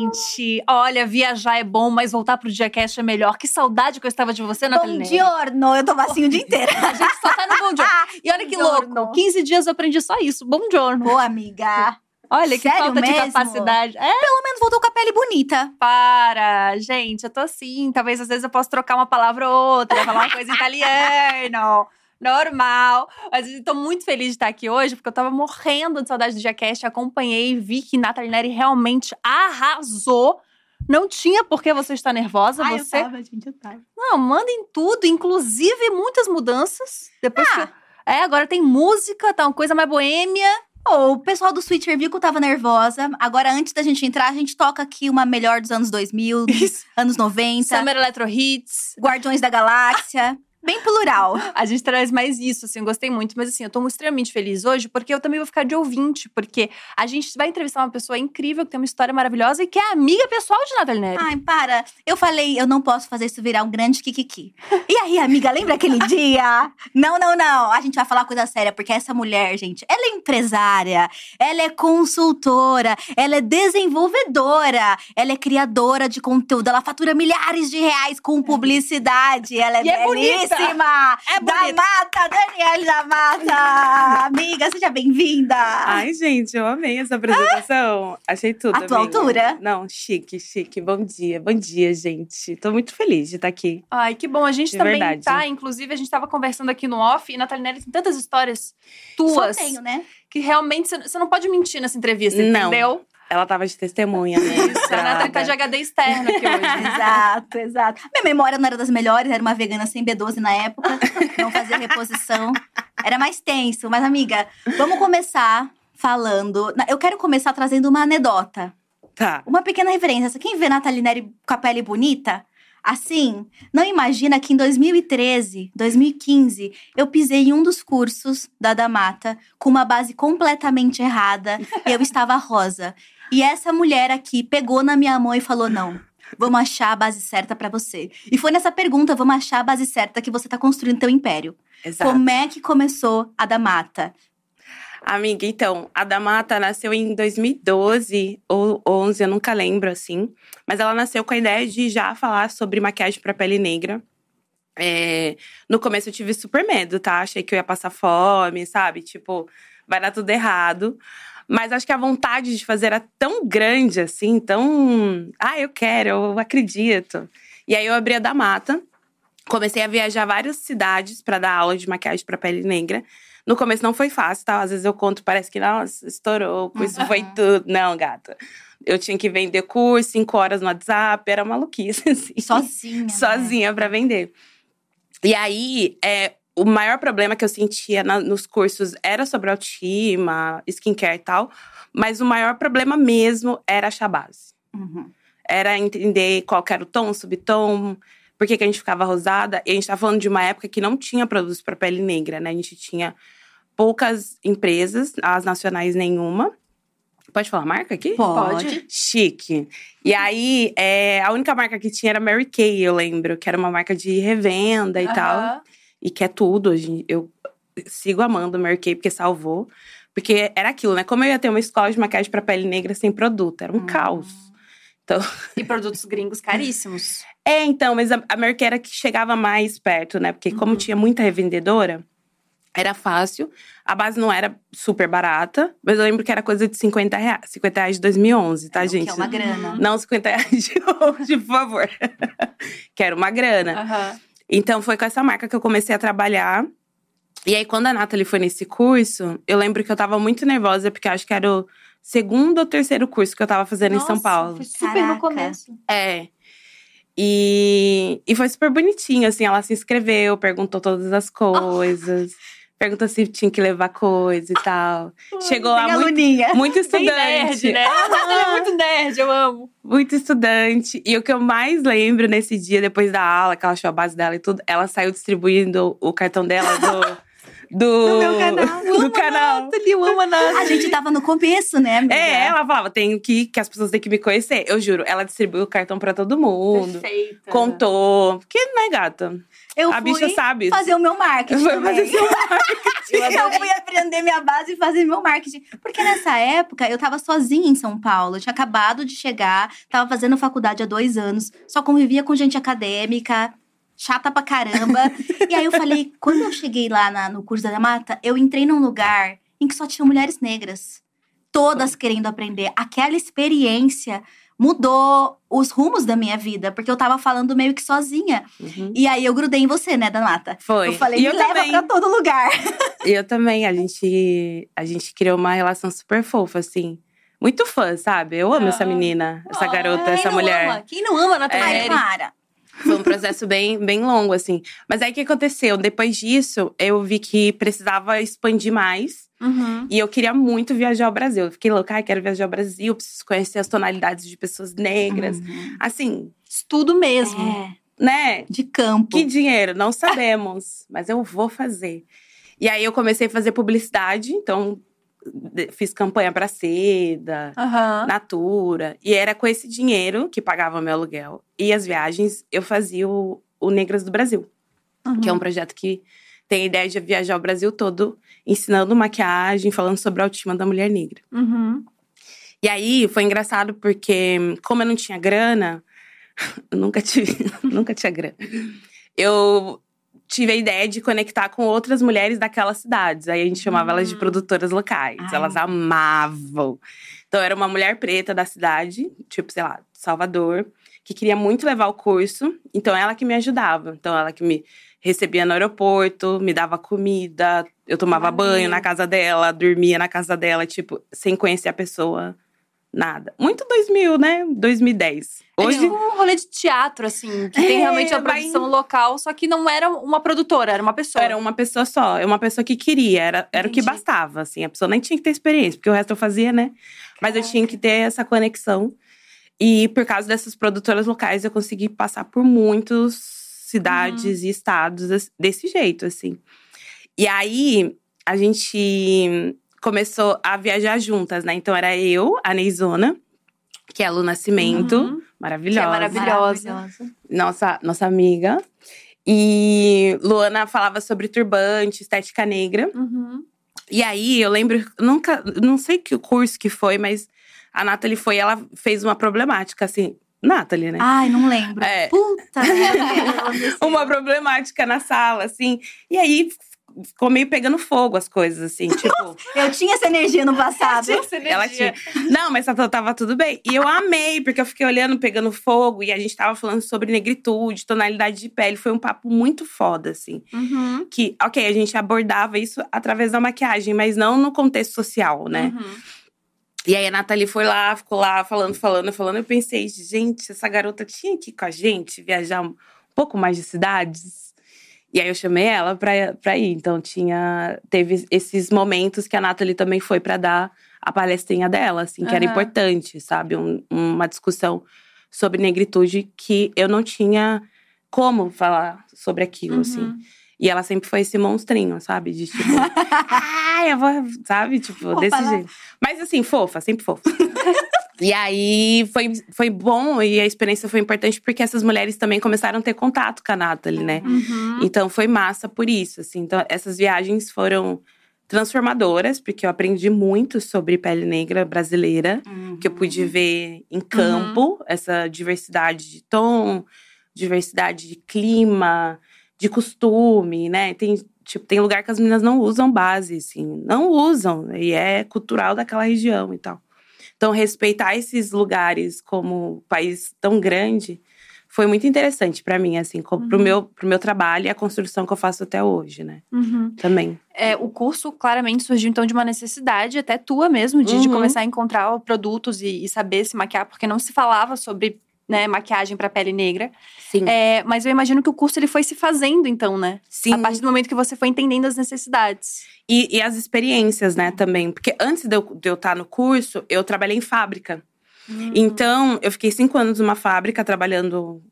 Gente. Olha, viajar é bom, mas voltar pro Diacast é melhor. Que saudade que eu estava de você, Nathalie. Bom giorno, eu tô assim o dia inteiro. A gente só tá no bom giorno. E olha que louco. 15 dias eu aprendi só isso. Bom giorno. Pô, amiga. Olha que Sério falta de mesmo? capacidade. É, Pelo menos voltou com a pele bonita. para. Gente, eu tô assim. Talvez às vezes eu possa trocar uma palavra ou outra, falar uma coisa em italiano. Normal. Mas eu tô muito feliz de estar aqui hoje, porque eu tava morrendo de saudade do Diacast. Acompanhei, vi que Nathalie Neri realmente arrasou. Não tinha por que você estar nervosa. Ai, você eu tava, gente, eu tava. Não, mandem tudo, inclusive muitas mudanças. Depois Ah. que. É, agora tem música, tá uma coisa mais boêmia. Ô, o pessoal do que eu tava nervosa. Agora, antes da gente entrar, a gente toca aqui uma melhor dos anos 2000, dos anos 90. Summer Electro Hits. Guardiões da Galáxia. Bem plural. A gente traz mais isso, assim, eu gostei muito. Mas assim, eu tô extremamente feliz hoje, porque eu também vou ficar de ouvinte. Porque a gente vai entrevistar uma pessoa incrível, que tem uma história maravilhosa e que é amiga pessoal de Nathalie Neri. Ai, para. Eu falei, eu não posso fazer isso virar um grande kikiki. E aí, amiga, lembra aquele dia? Não, não, não. A gente vai falar coisa séria, porque essa mulher, gente, ela é empresária, ela é consultora, ela é desenvolvedora, ela é criadora de conteúdo, ela fatura milhares de reais com publicidade. Ela é E é bonita. Belíssima. É da. Mata, Daniele da Mata. amiga, seja bem-vinda. Ai, gente, eu amei essa apresentação. Achei tudo. A tua amiga. altura? Não, chique, chique. Bom dia, bom dia, gente. Tô muito feliz de estar aqui. Ai, que bom. A gente De também verdade. tá. Inclusive, a gente tava conversando aqui no off e Nathalie Neri tem tantas histórias tuas Só tenho, né? que realmente você- você não pode mentir nessa entrevista, Não. entendeu? Ela tava de testemunha, né? Isso, a Nathalie tá de. HD externo aqui hoje. Exato, exato. Minha memória não era das melhores, era uma vegana sem B12 na época, não fazia reposição. Era mais tenso. Mas, amiga, vamos começar falando. Eu quero começar trazendo uma anedota. Tá. Uma pequena referência. Quem vê Nathalie Neri com a pele bonita, assim, não imagina que em 2013, 2015, eu pisei em um dos cursos da Damata com uma base completamente errada e eu estava rosa. E essa mulher aqui pegou na minha mão e falou: não. Vamos achar a base certa pra você. E foi nessa pergunta, vamos achar a base certa que você tá construindo teu império. Exato. Como é que começou a Damata? Amiga, então, a Damata nasceu em 2012 ou 11, eu nunca lembro, assim. Mas ela nasceu com a ideia de já falar sobre maquiagem pra pele negra. É, no começo eu tive super medo, tá? Achei que eu ia passar fome, sabe? Tipo, vai dar tudo errado. Mas acho que a vontade de fazer era tão grande, assim, tão. Ah, eu quero, eu acredito. E aí eu abri a Damata. Comecei a viajar várias cidades pra dar aula de maquiagem pra pele negra. No começo não foi fácil, tá? Às vezes eu conto, parece que, nossa, estourou, isso foi tudo. Não, gata. Eu tinha que vender curso, cinco horas no WhatsApp, era maluquice, assim. Sozinha. né? Sozinha pra vender. E aí, é, o maior problema que eu sentia na- nos cursos era sobre autoestima, skincare e tal. Mas o maior problema mesmo era achar base. Uhum. Era entender qual que era o tom, subtom, por que, que a gente ficava rosada. E a gente tá falando de uma época que não tinha produtos para pele negra, né? A gente tinha poucas empresas, as nacionais nenhuma. Pode falar a marca aqui? Pode. Chique. E aí, é, a única marca que tinha era Mary Kay, eu lembro, que era uma marca de revenda e tal. E que é tudo. Eu sigo amando Mary Kay porque salvou. Porque era aquilo, né? Como eu ia ter uma escola de maquiagem para pele negra sem produto, era um caos. Então, E produtos gringos caríssimos. é, então, mas a, a Mary Kay era que chegava mais perto, né? Porque como tinha muita revendedora, era fácil. A base não era super barata, mas eu lembro que era coisa de 50 reais. 50 reais de 2011, tá, gente? Que é uma grana. Não 50 reais de hoje, por favor. Quero uma grana. Aham. Então, foi com essa marca que eu comecei a trabalhar. E aí, quando a Nathalie foi nesse curso, eu lembro que eu tava muito nervosa, porque eu acho que era o segundo ou terceiro curso que eu tava fazendo em São Nossa, Paulo. Foi super Caraca. no começo. É. E, e foi super bonitinho, assim. Ela se inscreveu, perguntou todas as coisas. Perguntou se tinha que levar coisa e tal. Chegou lá Bem muito, aluninha. muito Bem estudante. nerd, né? Ela é muito nerd, eu amo. Muito estudante. E o que eu mais lembro nesse dia, depois da aula, que ela achou a base dela e tudo, ela saiu distribuindo o cartão dela do. Do, Do meu canal. Do canal. Nathalie, eu amo a Nathalie. A gente tava no começo, né, amiga? É, ela falava, tenho que, que as pessoas têm que me conhecer. Eu juro, ela distribuiu o cartão pra todo mundo. Perfeita. Contou. Porque, né, gata? Eu a fui bicha sabe. fazer o meu marketing Foi fazer seu Eu fui aprender minha base e fazer meu marketing. Porque nessa época eu tava sozinha em São Paulo. Eu tinha acabado de chegar, tava fazendo faculdade há dois anos, só convivia com gente acadêmica, chata pra caramba. e aí eu falei, quando eu cheguei lá na- no curso da Mata, eu entrei num lugar em que só tinha mulheres negras. Todas querendo aprender. Aquela experiência mudou os rumos da minha vida, porque eu tava falando meio que sozinha. Uhum. E aí eu grudei em você, né, Danata? Foi. Eu falei, e me eu leva também. pra todo lugar. E eu também. A gente, a gente criou uma relação super fofa, assim. Muito fã, sabe? Eu amo essa Ah. menina, essa Ah, garota, quem essa mulher. ama? Quem não ama a Nathalie? Ai, para. Foi um processo bem, bem longo, assim. Mas aí o que aconteceu? Depois disso, eu vi que precisava expandir mais. Uhum. E eu queria muito viajar ao Brasil. Eu fiquei louca, ai, quero viajar ao Brasil, preciso conhecer as tonalidades de pessoas negras. Assim, Estudo mesmo. É, né? de campo. Que dinheiro? Não sabemos, mas eu vou fazer. E aí eu comecei a fazer publicidade, então fiz campanha para seda, Aham. Natura. E era com esse dinheiro que pagava meu aluguel e as viagens, eu fazia o, o Negras do Brasil, que é um projeto que tem a ideia de viajar o Brasil todo, ensinando maquiagem, falando sobre a autoestima da mulher negra. Uhum. E aí foi engraçado porque, como eu não tinha grana, eu nunca tive, nunca tinha grana. Eu tive a ideia de conectar com outras mulheres daquelas cidades. Aí a gente chamava elas de Hum. produtoras locais. Ai. Elas amavam. Então era uma mulher preta da cidade, tipo, sei lá, Salvador, que queria muito levar o curso. Então ela que me ajudava. Então ela que me recebia no aeroporto, me dava comida, eu tomava banho na casa dela, dormia na casa dela, tipo, sem conhecer a pessoa. Nada. Muito 2000, né? 2010. É Hoje, tipo um rolê de teatro, assim, que tem É, realmente a vai- produção local, só que não era uma produtora, era uma pessoa. Era uma pessoa só, é uma pessoa que queria, era, era o que bastava, assim. A pessoa nem tinha que ter experiência, porque o resto eu fazia, né? Mas eu tinha que ter essa conexão. E por causa dessas produtoras locais, eu consegui passar por muitas cidades e estados des- desse jeito, assim. E aí, a gente começou a viajar juntas, né? Então era eu, a Neizona, que é a Lu Nascimento, Uhum. Que maravilhosa é maravilhosa. nossa, nossa amiga. E Luana falava sobre turbante, estética negra. Uhum. E aí eu lembro, nunca, não sei que curso que foi, mas a Nathalie foi, ela fez uma problemática, assim. Nathalie, né? Ai, não lembro. É. Puta uma problemática na sala, assim. E aí ficou meio pegando fogo as coisas, assim, tipo. Eu tinha essa energia no passado. Ela tinha. Não, mas tava tudo bem. E eu amei, porque eu fiquei olhando, pegando fogo, e a gente tava falando sobre negritude, tonalidade de pele. Foi um papo muito foda, assim. Uhum. Que, ok, a gente abordava isso através da maquiagem, mas não no contexto social, né? Uhum. E aí a Nathalie foi lá, ficou lá falando, falando, falando. Eu pensei, gente, essa garota tinha que ir com a gente, viajar um pouco mais de cidades. E aí eu chamei ela pra, pra ir. Então tinha. Teve esses momentos que a Nathalie também foi pra dar a palestrinha dela, assim, que era Aham. importante, sabe? Um- uma discussão sobre negritude que eu não tinha como falar sobre aquilo, assim. Uhum. E ela sempre foi esse monstrinho, sabe? De tipo, ai, eu vou, sabe? Tipo, Vou desse falar. jeito. Mas assim, fofa, sempre fofa. e aí foi, foi bom e a experiência foi importante porque essas mulheres também começaram a ter contato com a Nathalie, né? Uhum. Então foi massa por isso, assim. Então essas viagens foram transformadoras, porque eu aprendi muito sobre pele negra brasileira, que eu pude ver em campo essa diversidade de tom, diversidade de clima, de costume, né? Tem, tipo, tem lugar que as meninas não usam base, assim, não usam, e é cultural daquela região e tal. Então, respeitar esses lugares como um país tão grande foi muito interessante pra mim, assim, co- pro, meu, pro meu trabalho e a construção que eu faço até hoje, né? Uhum. Também. É, o curso claramente surgiu então de uma necessidade, até tua mesmo, de, de Uhum. começar a encontrar produtos e, e saber se maquiar, porque não se falava sobre né, maquiagem para pele negra. Sim. É, mas eu imagino que o curso ele foi se fazendo, então, né? Sim. A partir do momento que você foi entendendo as necessidades. E, e as experiências, né, também. Porque antes de eu, de eu estar no curso, eu trabalhei em fábrica. Então, eu fiquei cinco anos numa fábrica trabalhando.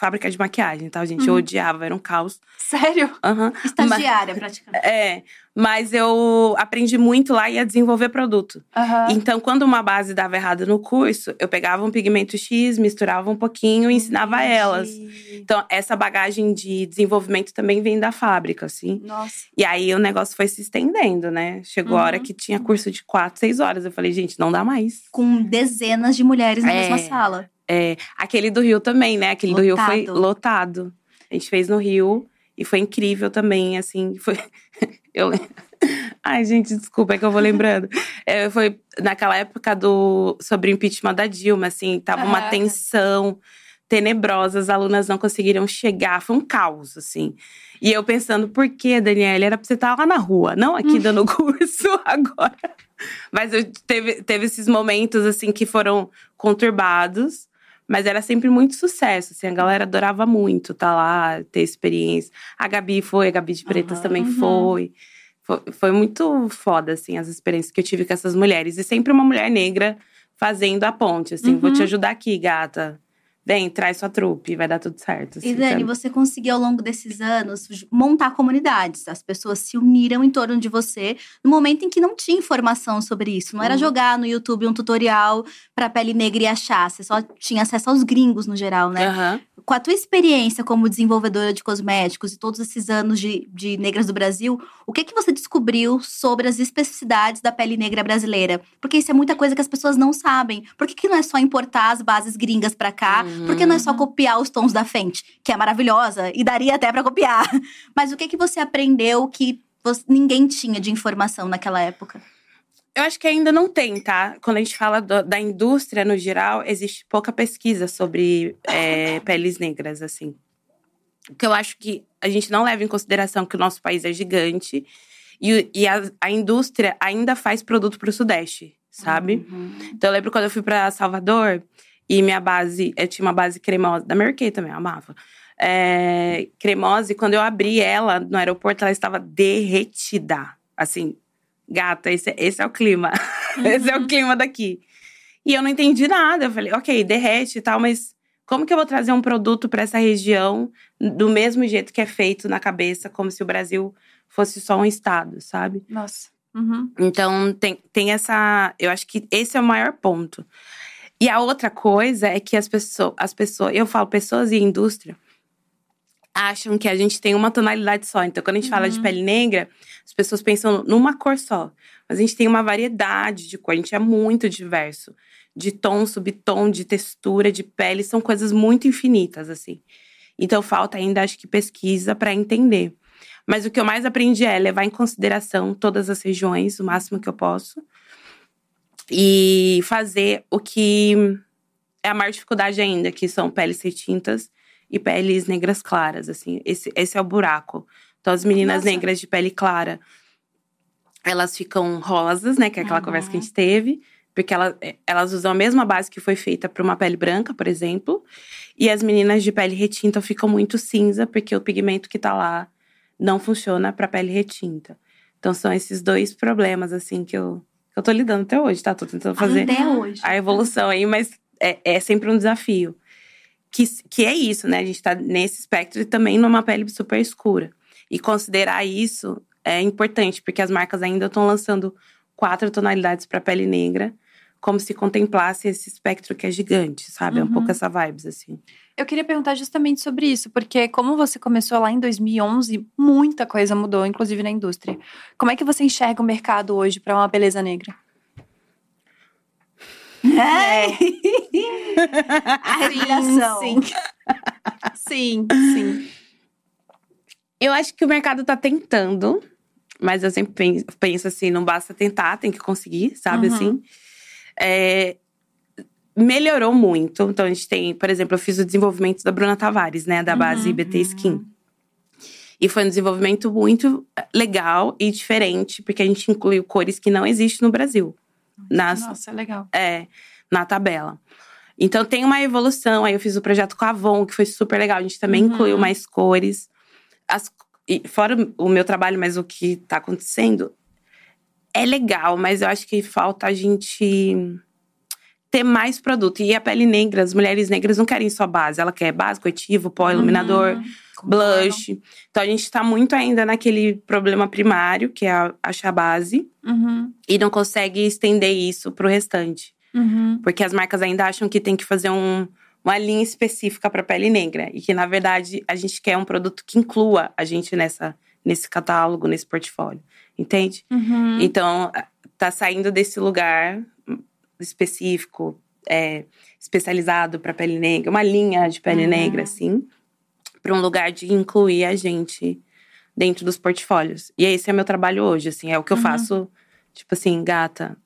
Fábrica de maquiagem, tá, gente? Eu odiava, era um caos. Sério? Aham. Estagiária, praticamente. É, mas eu aprendi muito lá e a desenvolver produto. Aham. Então, quando uma base dava errado no curso, eu pegava um pigmento X, misturava um pouquinho e ensinava elas. Entendi. Então, essa bagagem de desenvolvimento também vem da fábrica, assim. Nossa. E aí o negócio foi se estendendo, né? Chegou a hora Uhum. que tinha curso de quatro, seis horas. Eu falei, gente, não dá mais. Com dezenas de mulheres na É. mesma sala. É, aquele do Rio também, né? Aquele do Rio foi Lotado. lotado. A gente fez no Rio e foi incrível também, assim. Foi. Eu Ai, gente, desculpa, é que eu vou lembrando. É, foi naquela época do sobre o impeachment da Dilma, assim, tava uma tensão tenebrosa, as alunas não conseguiram chegar, foi um caos, assim. E eu pensando, por que, Daniela? Era pra você estar lá na rua, não aqui dando curso agora. Mas eu teve, teve esses momentos, assim, que foram conturbados. Mas era sempre muito sucesso, assim, a galera adorava muito estar lá, ter experiência. A Gabi foi, a Gabi de Pretas Aham. também Uhum. foi. foi. Foi muito foda, assim, as experiências que eu tive com essas mulheres. E sempre uma mulher negra fazendo a ponte, assim. Vou te Uhum. ajudar aqui, gata. Vem, traz sua trupe, vai dar tudo certo. assim, E Dani, sabe? você conseguiu ao longo desses anos montar comunidades. As pessoas se uniram em torno de você no momento em que não tinha informação sobre isso. Não era Uhum. jogar no YouTube um tutorial pra pele negra e achar. Você só tinha acesso aos gringos no geral, né? Aham. Com a tua experiência como desenvolvedora de cosméticos e todos esses anos de, de Negras do Brasil, o que que você descobriu sobre as especificidades da pele negra brasileira? Porque isso é muita coisa que as pessoas não sabem. Por que, que não é só importar as bases gringas pra cá? Uhum. Por que não é só copiar os tons da Fenty, que é maravilhosa e daria até pra copiar? Mas o que que você aprendeu que você- ninguém tinha de informação naquela época? Eu acho que ainda não tem, tá? Quando a gente fala do- da indústria no geral, existe pouca pesquisa sobre é, peles negras, assim. Porque eu acho que a gente não leva em consideração que o nosso país é gigante e, o- e a, a indústria ainda faz produto pro Sudeste, sabe? Então eu lembro quando eu fui pra Salvador e minha base, eu tinha uma base cremosa, da Mary Kay também, eu amava. É, cremosa, e quando eu abri ela no aeroporto, ela estava derretida. Assim, gata, esse, esse é o clima. esse é o clima daqui. E eu não entendi nada. Eu falei, ok, derrete e tal, mas como que eu vou trazer um produto para essa região do mesmo jeito que é feito na cabeça, como se o Brasil fosse só um estado, sabe? Nossa. Uhum. Então, tem, tem essa. Eu acho que esse é o maior ponto. E a outra coisa é que as pessoas, as pessoas, eu falo pessoas e indústria, acham que a gente tem uma tonalidade só. Então, quando a gente fala de pele negra, as pessoas pensam numa cor só. Mas a gente tem uma variedade de cor, a gente é muito diverso. De tom, subtom, de textura, de pele, são coisas muito infinitas, assim. Então, falta ainda, acho que, pesquisa para entender. Mas o que eu mais aprendi é levar em consideração todas as regiões, o máximo que eu posso. E fazer o que é a maior dificuldade ainda, que são peles retintas e peles negras claras, assim. Esse, esse é o buraco. Então, as meninas Nossa. negras de pele clara, elas ficam rosas, né? Que é aquela Uhum. conversa que a gente teve. Porque ela, elas usam a mesma base que foi feita para uma pele branca, por exemplo. E as meninas de pele retinta ficam muito cinza, porque o pigmento que tá lá não funciona para pele retinta. Então são esses dois problemas, assim, que eu, que eu tô lidando até hoje, tá? Tô tentando fazer Até hoje. a evolução aí, mas é, é sempre um desafio. Que, que é isso, né? A gente tá nesse espectro e também numa pele super escura. E considerar isso é importante, porque as marcas ainda estão lançando quatro tonalidades para pele negra, como se contemplasse esse espectro que é gigante, sabe? É um Uhum. pouco essa vibes, assim. Eu queria perguntar justamente sobre isso, porque como você começou lá em 2011, muita coisa mudou, inclusive na indústria. Como é que você enxerga o mercado hoje para uma beleza negra? É. A respiração. Sim, sim. sim, sim. Eu acho que o mercado tá tentando, mas eu sempre pen- penso assim, não basta tentar, tem que conseguir, sabe Uhum. assim? É, melhorou muito. Então, a gente tem, por exemplo, eu fiz o desenvolvimento da Bruna Tavares, né? Da base Uhum. BT Skin. E foi um desenvolvimento muito eh, legal e diferente, porque a gente incluiu cores que não existem no Brasil. Nas, Nossa, legal. é, na tabela. Então tem uma evolução. Aí eu fiz o projeto com a Avon, que foi super legal. A gente também Uhum. incluiu mais cores. As, e fora o meu trabalho, mas o que tá acontecendo é legal, mas eu acho que falta a gente ter mais produto. E a pele negra, as mulheres negras não querem só base, ela quer base, corretivo, pó, iluminador, Uhum. Blush. Então a gente tá muito ainda naquele problema primário, que é a- achar base, Uhum. e não consegue estender isso pro restante. Uhum. Porque as marcas ainda acham que tem que fazer um- uma linha específica para pele negra. E que, na verdade, a gente quer um produto que inclua a gente nessa, nesse catálogo, nesse portfólio. Entende? Uhum. Então, tá saindo desse lugar específico, é, especializado para pele negra, uma linha de pele Uhum. negra, assim, para um lugar de incluir a gente dentro dos portfólios. E esse é meu trabalho hoje, assim, é o que eu Uhum. faço, tipo assim, gata,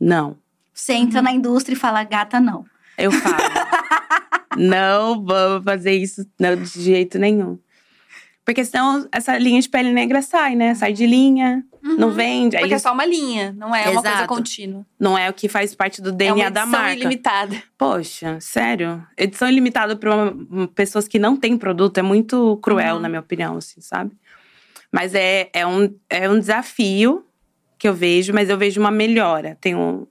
não. Você entra na indústria e fala, gata, não. Eu falo. não vamos fazer isso não, de jeito nenhum. Porque senão essa linha de pele negra sai, né? Sai de linha, não vende. Aí Porque é só uma linha, não é uma coisa Exato. contínua. não é o que faz parte do É DNA uma da edição marca. ilimitada. Poxa, sério? Edição ilimitada para pessoas que não têm produto é muito cruel, Uhum. na minha opinião, assim, sabe? Mas é, é, um, é um desafio que eu vejo, mas eu vejo uma melhora. Um,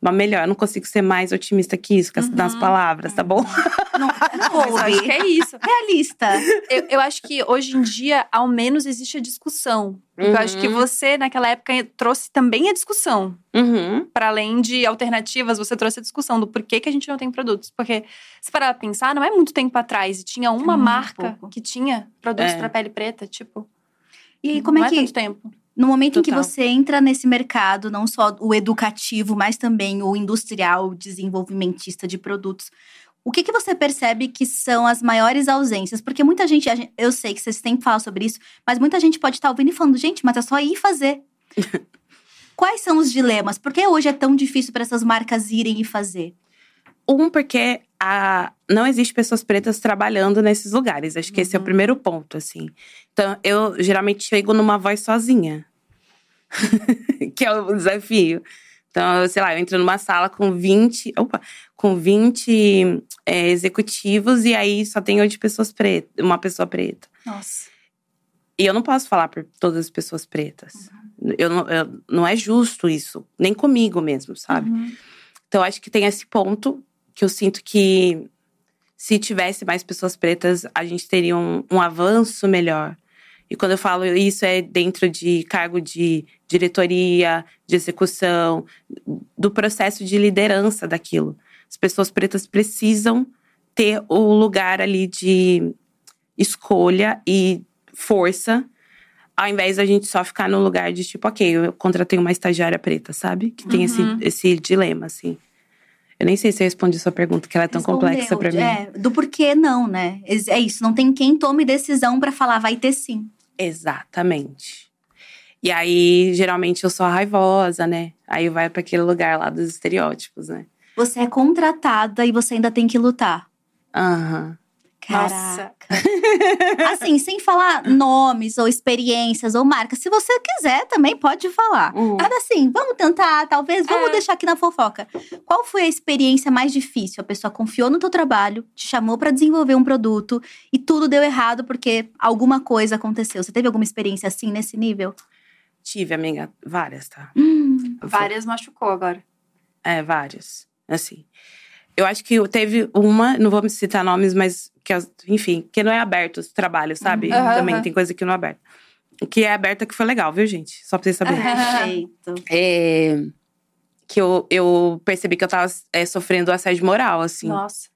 uma melhora. Eu não consigo ser mais otimista que isso, com as, nas Uhum. palavas, tá bom? Não, não acho que é isso. Realista. Eu, eu acho que hoje em dia, ao menos, existe a discussão. Eu acho que Uhum. você, naquela época, trouxe também a discussão. Uhum. Para além de alternativas, você trouxe a discussão do porquê que a gente não tem produtos. Porque, se parar pra pensar, não é muito tempo atrás. E tinha uma Muito marca pouco. que tinha produtos É. pra pele preta, tipo. E aí, como não é que. tanto tempo. No momento em que Total. você entra nesse mercado, não só o educativo, mas também o industrial, desenvolvimentista de produtos, o que, que você percebe que são as maiores ausências? Porque muita gente, eu sei que vocês sempre falam sobre isso, mas muita gente pode estar ouvindo e falando, gente, mas é só ir fazer. Quais são os dilemas? Por que hoje é tão difícil para essas marcas irem e fazer? Um, porque a, não existe pessoas pretas trabalhando nesses lugares. Acho que esse é o primeiro ponto, assim. Então, eu geralmente chego numa voz sozinha. que é o desafio. Então, sei lá, eu entro numa sala com 20. Opa! Com 20 é, executivos e aí só tem oito pessoas pretas, uma pessoa preta. Nossa. E eu não posso falar por todas as pessoas pretas. Eu não, eu- não é justo isso, nem comigo mesmo, sabe? Uhum. Então, acho que tem esse ponto que eu sinto que se tivesse mais pessoas pretas, a gente teria um, um avanço melhor. E quando eu falo isso, é dentro de cargo de diretoria, de execução, do processo de liderança daquilo. As pessoas pretas precisam ter o lugar ali de escolha e força, ao invés da gente só ficar no lugar de tipo, ok, eu contratei uma estagiária preta, sabe? Que tem esse, Uhum. esse dilema, assim. Eu nem sei se eu respondi sua pergunta, que ela é tão complexa Respondeu, pra mim. É, do porquê não, né? É isso, não tem quem tome decisão para falar, vai ter sim. Exatamente. E aí, geralmente, eu sou raivosa, né? Aí vai pra aquele lugar lá dos estereótipos, né? Você é contratada e você ainda tem que lutar. Aham. Nossa. Caraca. assim, sem falar nomes ou experiências ou marcas. Se você quiser, também pode falar. Uhum. Mas assim, vamos tentar, talvez, vamos É. deixar aqui na fofoca. Qual foi a experiência mais difícil? A pessoa confiou no teu trabalho, te chamou pra desenvolver um produto e tudo deu errado porque alguma coisa aconteceu. Você teve alguma experiência assim nesse nível? Tive, amiga, várias, tá? Hum, Várias machucou agora. É, várias. Assim. Eu acho que teve uma, não vou citar nomes, mas que, enfim, que não é aberto os trabalhos, sabe? Uhum. Também Aham. tem coisa que não é aberta. O que é aberta que foi legal, viu, gente? Só pra vocês saberem. perfeito. É, que eu, eu percebi que eu tava é, sofrendo assédio moral, assim. Nossa.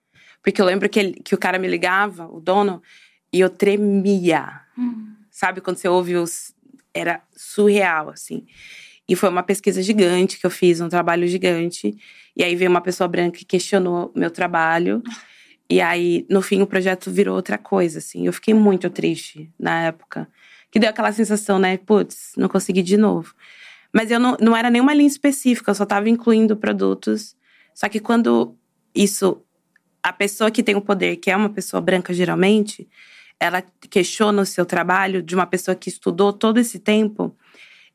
Porque eu lembro que, ele- que o cara me ligava, o dono, e eu tremia. Hum. Sabe? Quando você ouve os. Era surreal, assim. E foi uma pesquisa gigante que eu fiz, um trabalho gigante. E aí veio uma pessoa branca que questionou meu trabalho. E aí, no fim, o projeto virou outra coisa, assim. Eu fiquei muito triste na época. Que deu aquela sensação, né? Putz, não consegui de novo. Mas eu não, não era nenhuma linha específica, eu só estava incluindo produtos. Só que quando isso. A pessoa que tem o poder, que é uma pessoa branca geralmente, ela questiona o seu trabalho de uma pessoa que estudou todo esse tempo,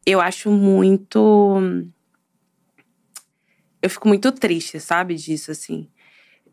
eu acho muito. Eu fico muito triste, sabe, disso, assim.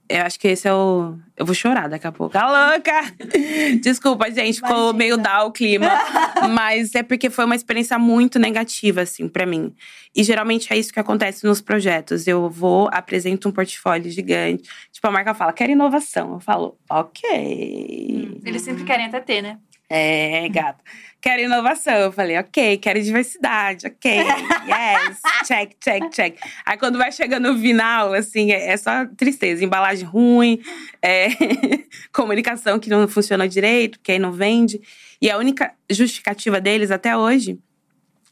eu acho que esse é o. Eu vou chorar daqui a pouco. A louca! Desculpa, gente, ficou Imagina. meio down o clima. mas é porque foi uma experiência muito negativa, assim, pra mim. E geralmente é isso que acontece nos projetos. Eu vou, apresento um portfólio gigante. Tipo, a marca fala, quero inovação. Eu falo, ok. Eles sempre querem até ter, né? É, gata. Quero inovação. Eu falei, ok, quero diversidade, ok. Yes, check, check, check. Aí quando vai chegando no final, assim, é, é só tristeza. Embalagem ruim, é, comunicação que não funciona direito, que aí não vende. E a única justificativa deles até hoje,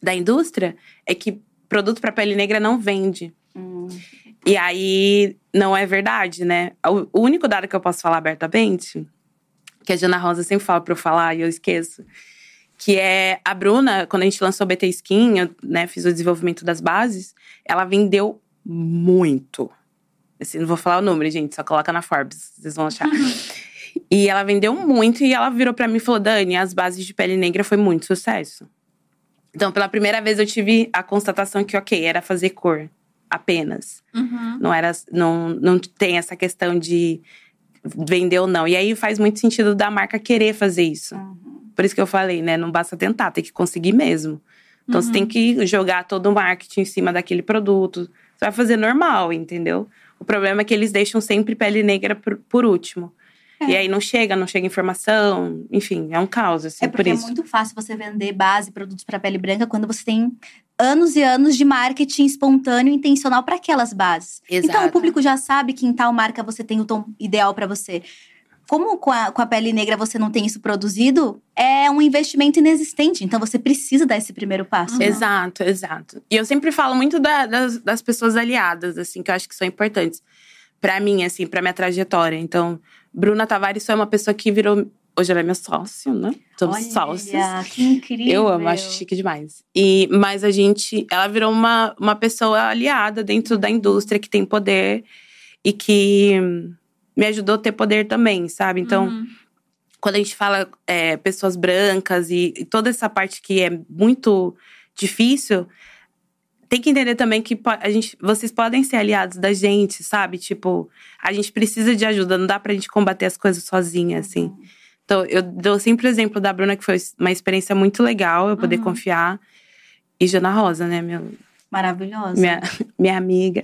da indústria, é que produto para pele negra não vende. E aí não é verdade, né? O o único dado que eu posso falar abertamente que a Jana Rosa sempre fala pra eu falar e eu esqueço. Que é a Bruna, quando a gente lançou o BT Skin, eu né, fiz o desenvolvimento das bases, ela vendeu muito. Assim, não vou falar o número, gente, só coloca na Forbes, vocês vão achar. e ela vendeu muito e ela virou pra mim e falou: Dani, as bases de pele negra foi muito sucesso. Então, pela primeira vez, eu tive a constatação que, ok, era fazer cor apenas. Uhum. Não era, não, não tem essa questão de vender ou não. E aí faz muito sentido da marca querer fazer isso. Por isso que eu falei, né? Não basta tentar, tem que conseguir mesmo. Então você tem que jogar todo o marketing em cima daquele produto. Você vai fazer normal, entendeu? O problema é que eles deixam sempre pele negra por, por último. E aí não chega, não chega informação, enfim, é um caos, assim, É por porque é isso. muito fácil você vender base, produtos para pele branca, quando você tem anos e anos de marketing espontâneo e intencional para aquelas bases. Então o Exato. público já sabe que em tal marca você tem o tom ideal para você. Como com a, com a pele negra você não tem isso produzido, é um investimento inexistente. Então você precisa dar esse primeiro passo. né? Exato, exato. E eu sempre falo muito da- das, das pessoas aliadas, assim, que eu acho que são importantes. Pra mim, assim, pra minha trajetória. Então, Bruna Tavares foi uma pessoa que virou. Hoje ela é meu sócio, né? Somos Olha, sócios. que incrível. Eu amo, acho chique demais. E, mas a gente, ela virou uma, uma pessoa aliada dentro da indústria que tem poder e que me ajudou a ter poder também, sabe? Então, Uhum. quando a gente fala é, pessoas brancas e, e toda essa parte que é muito difícil, tem que entender também que a gente, vocês podem ser aliados da gente, sabe? Tipo, a gente precisa de ajuda, não dá pra gente combater as coisas sozinha, assim. Então, eu dou sempre o exemplo da Bruna, que foi uma experiência muito legal, eu poder confiar. E Jana Rosa, né? Meu, Maravilhosa. minha, minha amiga,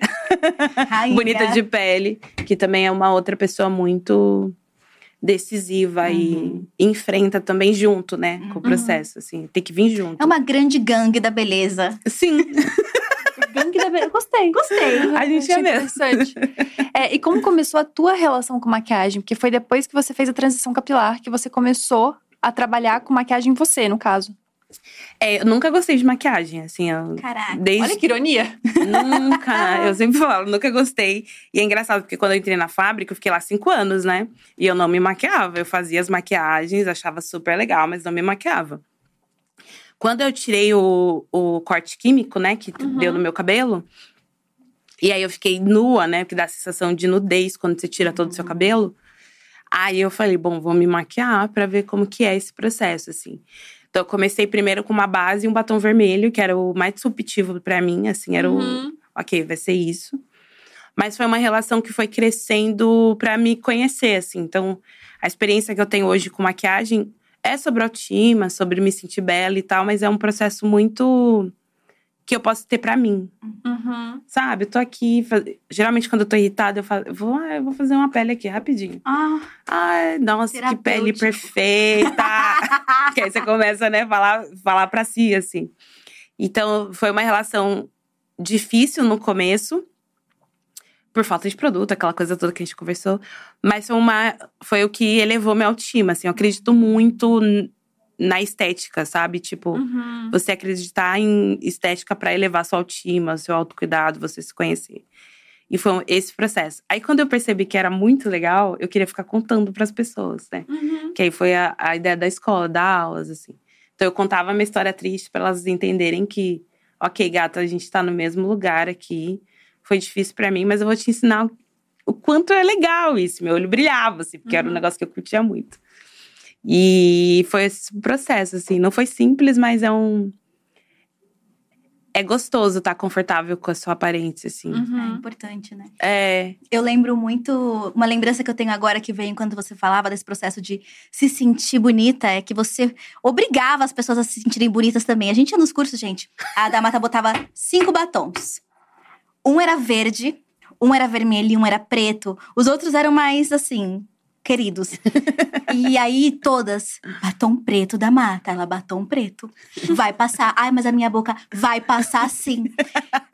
Rainha. bonita de pele, que também é uma outra pessoa muito decisiva Uhum. e enfrenta também junto, né? Com o processo, assim. Tem que vir junto. É uma grande gangue da beleza. Sim, Gangue da Be- Gostei. Gostei. a gente é interessante. É, e como começou a tua relação com maquiagem? Porque foi depois que você fez a transição capilar que você começou a trabalhar com maquiagem em você, no caso. É, eu nunca gostei de maquiagem, assim. Eu, Caraca. desde Olha que ironia. Nunca, eu sempre falo, nunca gostei. E é engraçado, porque quando eu entrei na fábrica, eu fiquei lá cinco anos, né? E eu não me maquiava. Eu fazia as maquiagens, achava super legal, mas não me maquiava. Quando eu tirei o, o corte químico, né, que deu no meu cabelo, e aí eu fiquei nua, né, porque dá a sensação de nudez quando você tira todo o seu cabelo. Aí eu falei, bom, vou me maquiar pra ver como que é esse processo, assim. Então eu comecei primeiro com uma base e um batom vermelho, que era o mais disruptivo pra mim, assim, era Uhum. o ok, vai ser isso. Mas foi uma relação que foi crescendo pra me conhecer, assim. Então, a experiência que eu tenho hoje com maquiagem é sobre autoestima, sobre me sentir bela e tal, mas é um processo muito que eu posso ter pra mim, Uhum. sabe? Eu tô aqui, faz- geralmente quando eu tô irritada, eu falo, vou, ah, eu vou fazer uma pele aqui rapidinho. Ah, Ai, nossa, que pele perfeita. que aí você começa, né, falar, falar pra si, assim. Então, foi uma relação difícil no começo, por falta de produto, aquela coisa toda que a gente conversou. Mas foi, uma, foi o que elevou minha autoestima, assim. Eu acredito muito na estética, sabe? Tipo, Uhum. você acreditar em estética pra elevar sua autoestima, seu autocuidado, você se conhecer. E foi esse processo. Aí, quando eu percebi que era muito legal, eu queria ficar contando pras pessoas, né? Uhum. Que aí foi a, a ideia da escola, dar aulas, assim. Então, eu contava minha história triste pra elas entenderem que, ok, gata, a gente tá no mesmo lugar aqui. Foi difícil pra mim, mas eu vou te ensinar o quanto é legal isso. Meu olho brilhava, assim, porque era um Uhum. negócio que eu curtia muito. E foi esse processo, assim. Não foi simples, mas é um. é gostoso estar confortável com a sua aparência, assim. É Uhum. importante, né? É. Eu lembro muito. Uma lembrança que eu tenho agora que veio enquanto você falava desse processo de se sentir bonita é que você obrigava as pessoas a se sentirem bonitas também. A gente ia nos cursos, gente. A da Mata botava cinco batons. Um era verde, um era vermelho e um era preto. Os outros eram mais assim. Queridos. E aí, todas, batom preto da mata. Ela, batom preto. Vai passar. Ai, mas a minha boca vai passar sim.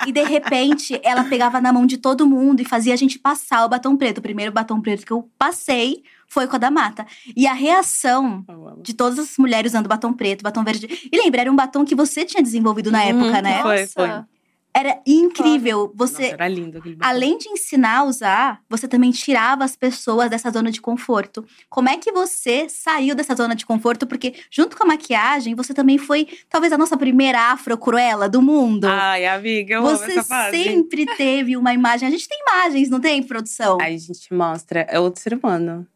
E de repente, ela pegava na mão de todo mundo e fazia a gente passar o batom preto. O primeiro batom preto que eu passei foi com a da mata. E a reação de todas as mulheres usando batom preto, batom verde. E lembra, era um batom que você tinha desenvolvido na Uhum, época, né? Foi, Nossa. foi. Era incrível. Você, Nossa, era lindo aquele além de ensinar a usar, você também tirava as pessoas dessa zona de conforto. Como é que você saiu dessa zona de conforto? Porque, junto com a maquiagem, você também foi, talvez, a nossa primeira afro-cruela do mundo. Ai, amiga, eu amo você essa fase. sempre teve uma imagem. A gente tem imagens, não tem, produção? Aí a gente mostra, é outro ser humano.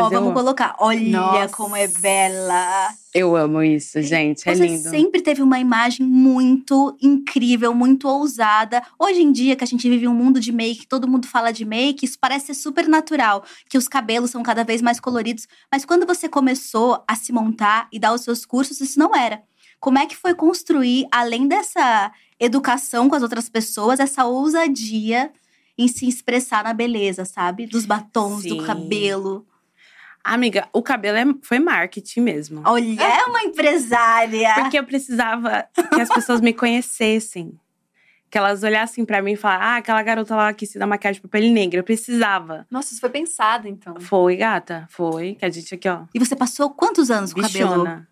Ó, eu, vamos colocar. Olha Nossa. como é bela. eu amo isso, gente. É Você lindo. sempre teve uma imagem muito incrível, muito ousada. Hoje em dia, que a gente vive um mundo de make, todo mundo fala de make, isso parece ser super natural, que os cabelos são cada vez mais coloridos. Mas quando você começou a se montar e dar os seus cursos, isso não era. Como é que foi construir, além dessa educação com as outras pessoas, essa ousadia em se expressar na beleza, sabe? Dos batons, do Sim. cabelo. Amiga, o cabelo é- foi marketing mesmo. Olha, é uma empresária. Porque eu precisava que as pessoas me conhecessem. Que elas olhassem pra mim e falassem, ah, aquela garota lá que se dá maquiagem pra pele negra. Eu precisava. Nossa, isso foi pensado, então. Foi, gata, foi. Que a gente aqui, ó, E você passou quantos anos com o cabelo?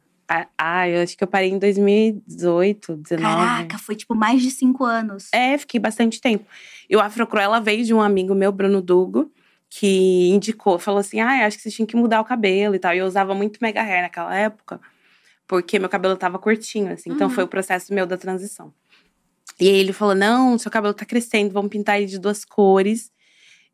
Ah, eu acho que eu parei em 2018, 19. Caraca, foi tipo mais de cinco anos. É, fiquei bastante tempo. E o Afro Cruella veio de um amigo meu, Bruno Dugo, que indicou, falou assim: ah, acho que você tinha que mudar o cabelo e tal. E eu usava muito mega hair naquela época, porque meu cabelo tava curtinho, assim. Então Uhum. foi o processo meu da transição. E aí ele falou: não, seu cabelo tá crescendo, vamos pintar ele de duas cores.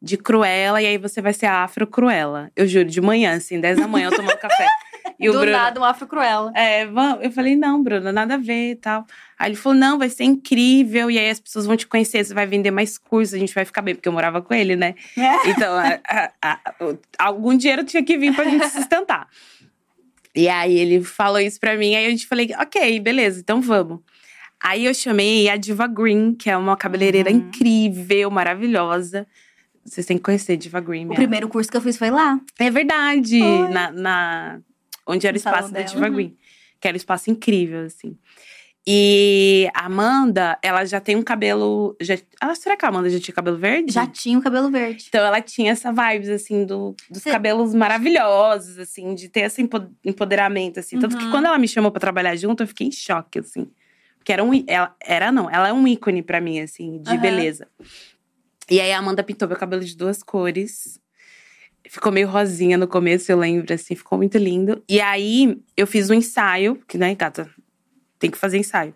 De Cruella, e aí você vai ser Afro Cruella. Eu juro, de manhã, assim, 10 da manhã, eu tomando café. E Do Bruno, nada, um afro cruela. é. Eu falei, não, Bruno, nada a ver e tal. Aí ele falou, não, vai ser incrível. E aí as pessoas vão te conhecer, você vai vender mais cursos, a gente vai ficar bem, porque eu morava com ele, né? Então, a- a- a- algum dinheiro tinha que vir pra gente sustentar. E aí ele falou isso pra mim, aí a gente falei, ok, beleza, então vamos. Aí eu chamei a Diva Green, que é uma cabeleireira Uhum. incrível, maravilhosa. Vocês têm que conhecer Diva Green. O primeiro curso que eu fiz foi lá. é verdade. Na, na- onde era o espaço da. Diva Green. Que era um espaço incrível, assim. E a Amanda, ela já tem um cabelo. Já, ah, será que a Amanda já tinha cabelo verde? Já tinha o cabelo verde. Então ela tinha essa vibes, assim, do, dos Cê- cabelos maravilhosos, assim, de ter esse empo- empoderamento, assim. Tanto que Uhum. quando ela me chamou pra trabalhar junto, eu fiquei em choque, assim. Porque era um. Ela, era, não, ela é um ícone pra mim, assim, de Aham. beleza. E aí a Amanda pintou meu cabelo de duas cores. Ficou meio rosinha no começo, eu lembro, assim, ficou muito lindo. E aí eu fiz um ensaio, que, né, gata, tem que fazer ensaio.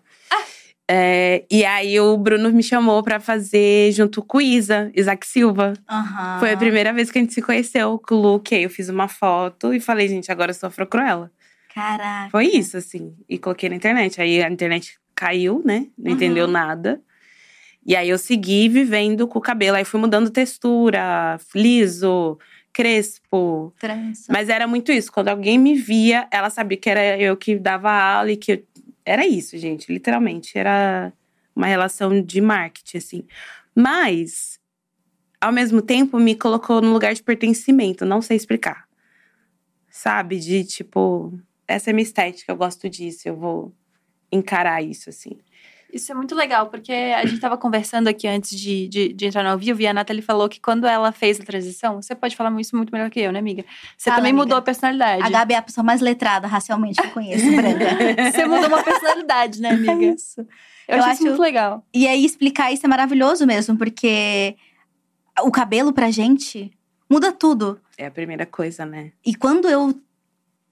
É, e aí o Bruno me chamou pra fazer junto com o Isa, Isaac Silva. Aham. Foi a primeira vez que a gente se conheceu com o Luke. Aí eu fiz uma foto e falei, gente, agora eu sou Afro Cruella. Caraca. Foi isso, assim. E coloquei na internet. Aí a internet caiu, né? Não Uhum. entendeu nada. E aí eu segui vivendo com o cabelo. Aí fui mudando textura, liso, crespo. Trança. Mas era muito isso. Quando alguém me via, ela sabia que era eu que dava aula e que. eu- Era isso, gente. Literalmente. Era uma relação de marketing, assim. Mas, ao mesmo tempo, me colocou no lugar de pertencimento. Não sei explicar. Sabe? De tipo, essa é minha estética, eu gosto disso, eu vou encarar isso, assim. Isso é muito legal, porque a gente tava conversando aqui antes de, de, de entrar no ao vivo e a Nathalie falou que quando ela fez a transição, você pode falar isso muito melhor que eu, né, amiga? Você Fala, também amiga. mudou a personalidade. A Gabi é a pessoa mais letrada racialmente que eu conheço, branca. Você mudou uma personalidade, né, amiga? isso. Eu, Eu acho, acho- isso muito legal. E aí, explicar isso é maravilhoso mesmo, porque o cabelo pra gente muda tudo. É a primeira coisa, né? E quando eu.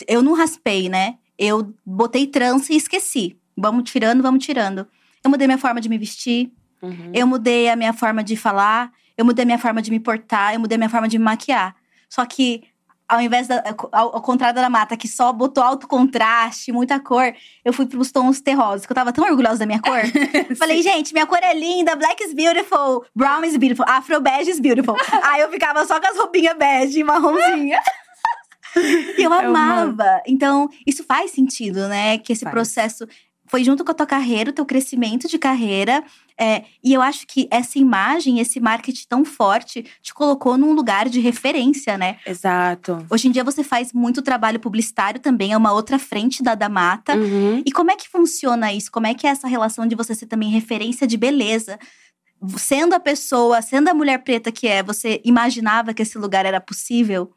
Eu não raspei, né? Eu botei trança e esqueci. Vamos tirando, vamos tirando. Eu mudei minha forma de me vestir, Uhum. eu mudei a minha forma de falar, eu mudei a minha forma de me portar, eu mudei a minha forma de me maquiar. Só que ao invés da. Ao, ao contrário da mata, que só botou alto contraste, muita cor, eu fui pros tons terrosos, que eu tava tão orgulhosa da minha cor. Falei, gente, minha cor é linda, black is beautiful, brown is beautiful, afro bege is beautiful. Aí eu ficava só com as roupinhas bege e marronzinha. E eu amava. Então, isso faz sentido, né? Que esse Faz. processo foi junto com a tua carreira, o teu crescimento de carreira. É, e eu acho que essa imagem, esse marketing tão forte, te colocou num lugar de referência, né? Exato. Hoje em dia você faz muito trabalho publicitário também, é uma outra frente da da Mata. Uhum. E como é que funciona isso? Como é que é essa relação de você ser também referência de beleza? Sendo a pessoa, sendo a mulher preta que é, você imaginava que esse lugar era possível?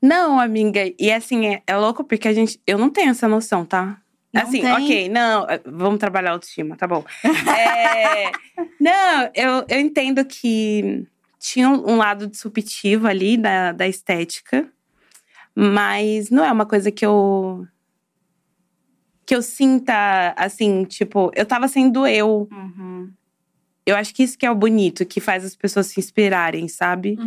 Não, amiga. E assim, é, é louco porque a gente. Eu não tenho essa noção, tá? Não assim, tem? ok, não, é, vamos trabalhar a autoestima, tá bom. É, não, eu, eu entendo que tinha um lado disruptivo ali da, da estética, mas não é uma coisa que eu. que eu sinta, assim, tipo, eu tava sendo eu. Eu acho que isso que é o bonito, que faz as pessoas se inspirarem, sabe?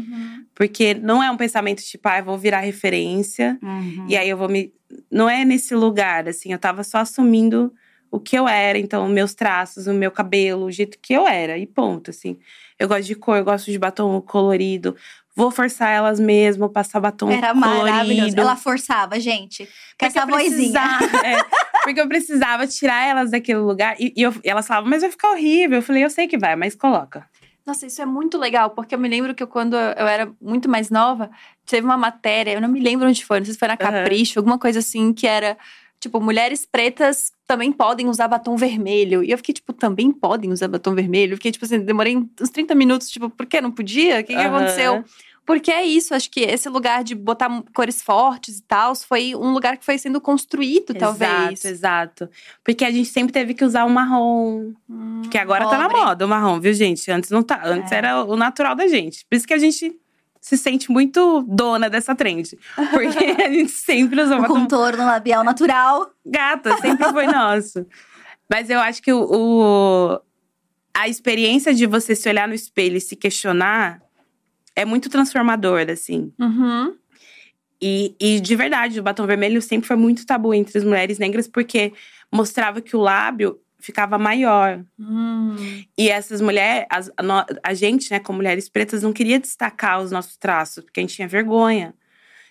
Porque não é um pensamento tipo, ah, eu vou virar referência. Uhum. E aí eu vou me. Não é nesse lugar, assim, eu tava só assumindo o que eu era, então, meus traços, o meu cabelo, o jeito que eu era, e ponto, assim. Eu gosto de cor, eu gosto de batom colorido. Vou forçar elas mesmo, passar batom Era maravilhoso. colorido. Ela forçava, gente. Com Porque essa vozinha. é, porque eu precisava tirar elas daquele lugar. E, e eu- e elas falavam, mas vai ficar horrível. Eu falei, eu sei que vai, mas coloca. Nossa, isso é muito legal, porque eu me lembro que eu, quando eu era muito mais nova, teve uma matéria, eu não me lembro onde foi, não sei se foi na. Capricho, alguma coisa assim, que era, tipo, mulheres pretas também podem usar batom vermelho. E eu fiquei, tipo, também podem usar batom vermelho? Eu fiquei, tipo assim, demorei uns 30 minutos, tipo, por que não podia? O que, que Aham. aconteceu? Porque é isso, acho que esse lugar de botar cores fortes e tal, foi um lugar que foi sendo construído, talvez. Exato, exato. Porque a gente sempre teve que usar o marrom. Que agora tá na pobre. moda o marrom, viu, gente? Antes não tá. Antes É. era o natural da gente. Por isso que a gente se sente muito dona dessa trend. Porque a gente sempre usou O contorno labial natural. gata, sempre foi nosso. Mas eu acho que o, o- a experiência de você se olhar no espelho e se questionar é muito transformadora, assim. Uhum. E, e de verdade, o batom vermelho sempre foi muito tabu entre as mulheres negras, porque mostrava que o lábio ficava maior. Hum. E essas mulheres, as- a, a gente, né, como mulheres pretas, não queria destacar os nossos traços, porque a gente tinha vergonha.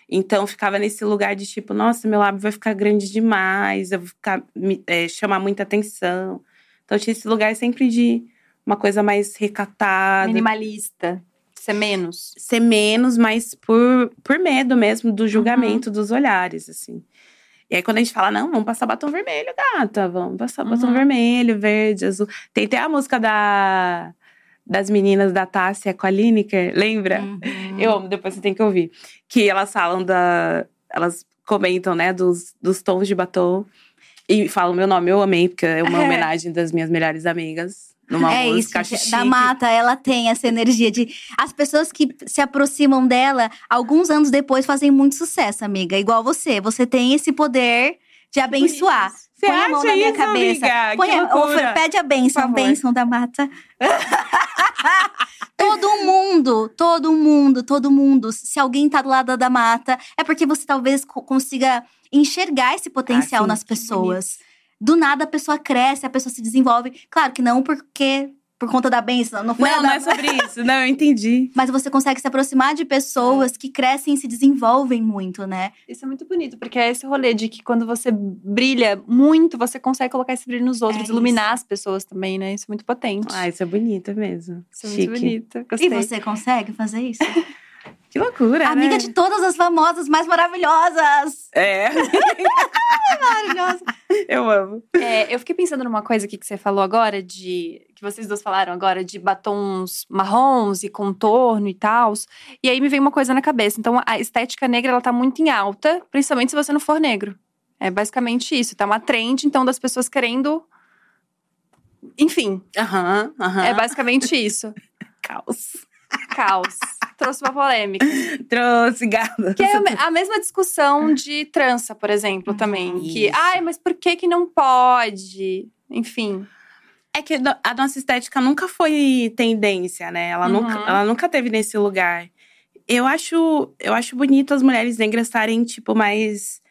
Então ficava nesse lugar de tipo, nossa, meu lábio vai ficar grande demais, eu vou ficar, me- é, chamar muita atenção. Então tinha esse lugar sempre de uma coisa mais recatada, Minimalista. Ser menos. ser menos, mas por, por medo mesmo do julgamento dos olhares, assim. E aí, quando a gente fala, não, vamos passar batom vermelho, gata, vamos passar batom Uhum. vermelho, verde, azul. Tem até a música da, das meninas da Tássia com a Lineker, lembra? Uhum. Eu amo, depois você tem que ouvir. Que elas falam da. Elas comentam, né, dos, dos tons de batom. E falam meu nome, eu amei, porque é uma É. homenagem das minhas melhores amigas. Numa é isso, música, gente. Da chique. Mata, ela tem essa energia de. As pessoas que se aproximam dela, alguns anos depois, fazem muito sucesso, amiga. Igual você. Você tem esse poder de abençoar. Você Põe a mão na minha isso, cabeça. amiga? Põe a. Ô, pede a benção, benção da mata. todo mundo, todo mundo, todo mundo. Se alguém tá do lado da mata, é porque você talvez co- consiga enxergar esse potencial sim, nas pessoas. Do nada a pessoa cresce, a pessoa se desenvolve. Claro que não porque por conta da benção, não foi a Não, da- não é sobre isso. Não, eu entendi. mas você consegue se aproximar de pessoas que crescem e se desenvolvem muito, né? Isso é muito bonito, porque é esse rolê de que quando você brilha muito, você consegue colocar esse brilho nos outros, É iluminar as pessoas também, né? Isso é muito potente. Ah, isso é bonito mesmo. isso é Chique. muito bonito. Gostei. E você consegue fazer isso? Que loucura, Amiga né? de todas as famosas mais maravilhosas! É, Maravilhosa! eu amo. É, eu fiquei pensando numa coisa aqui que você falou agora, de. que vocês dois falaram agora, de batons marrons e contorno e tal. E aí me veio uma coisa na cabeça. Então, a estética negra, ela tá muito em alta, principalmente se você não for negro. É basicamente isso. Tá uma trend, então, das pessoas querendo. Enfim, Aham, aham. é basicamente isso. caos. Caos. Trouxe uma polêmica. Trouxe, gata. Que é a me- a mesma discussão de trança, por exemplo, também. Que, Isso. ai, mas por que que não pode? Enfim. É que a nossa estética nunca foi tendência, né? Ela, Uhum. nunca, ela nunca teve nesse lugar. eu acho, eu acho bonito as mulheres negras estarem, tipo, mais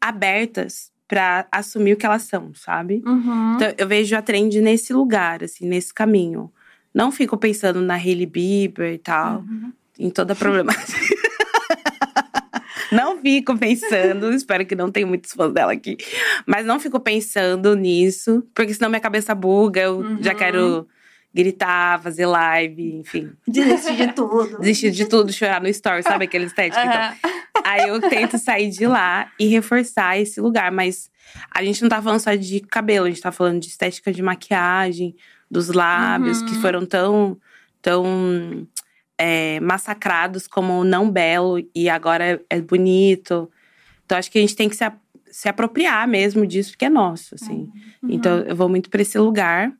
abertas pra assumir o que elas são, sabe? Uhum. Então, eu vejo a trend nesse lugar, assim, nesse caminho. Não fico pensando na Hailey Bieber e tal, em toda a problemática. não fico pensando, espero que não tenha muitos fãs dela aqui, mas não fico pensando nisso, porque senão minha cabeça buga, eu já quero gritar, fazer live, enfim. Desistir de tudo. Desistir de tudo, chorar no story, sabe aquele estético? Então, Aham. Aí eu tento sair de lá e reforçar esse lugar. Mas a gente não tá falando só de cabelo, a gente tá falando de estética de maquiagem, dos lábios, que foram tão, tão é, massacrados como não belo e agora é, é bonito. Então acho que a gente tem que se, a- se apropriar mesmo disso, porque é nosso, assim. Então eu vou muito pra esse lugar.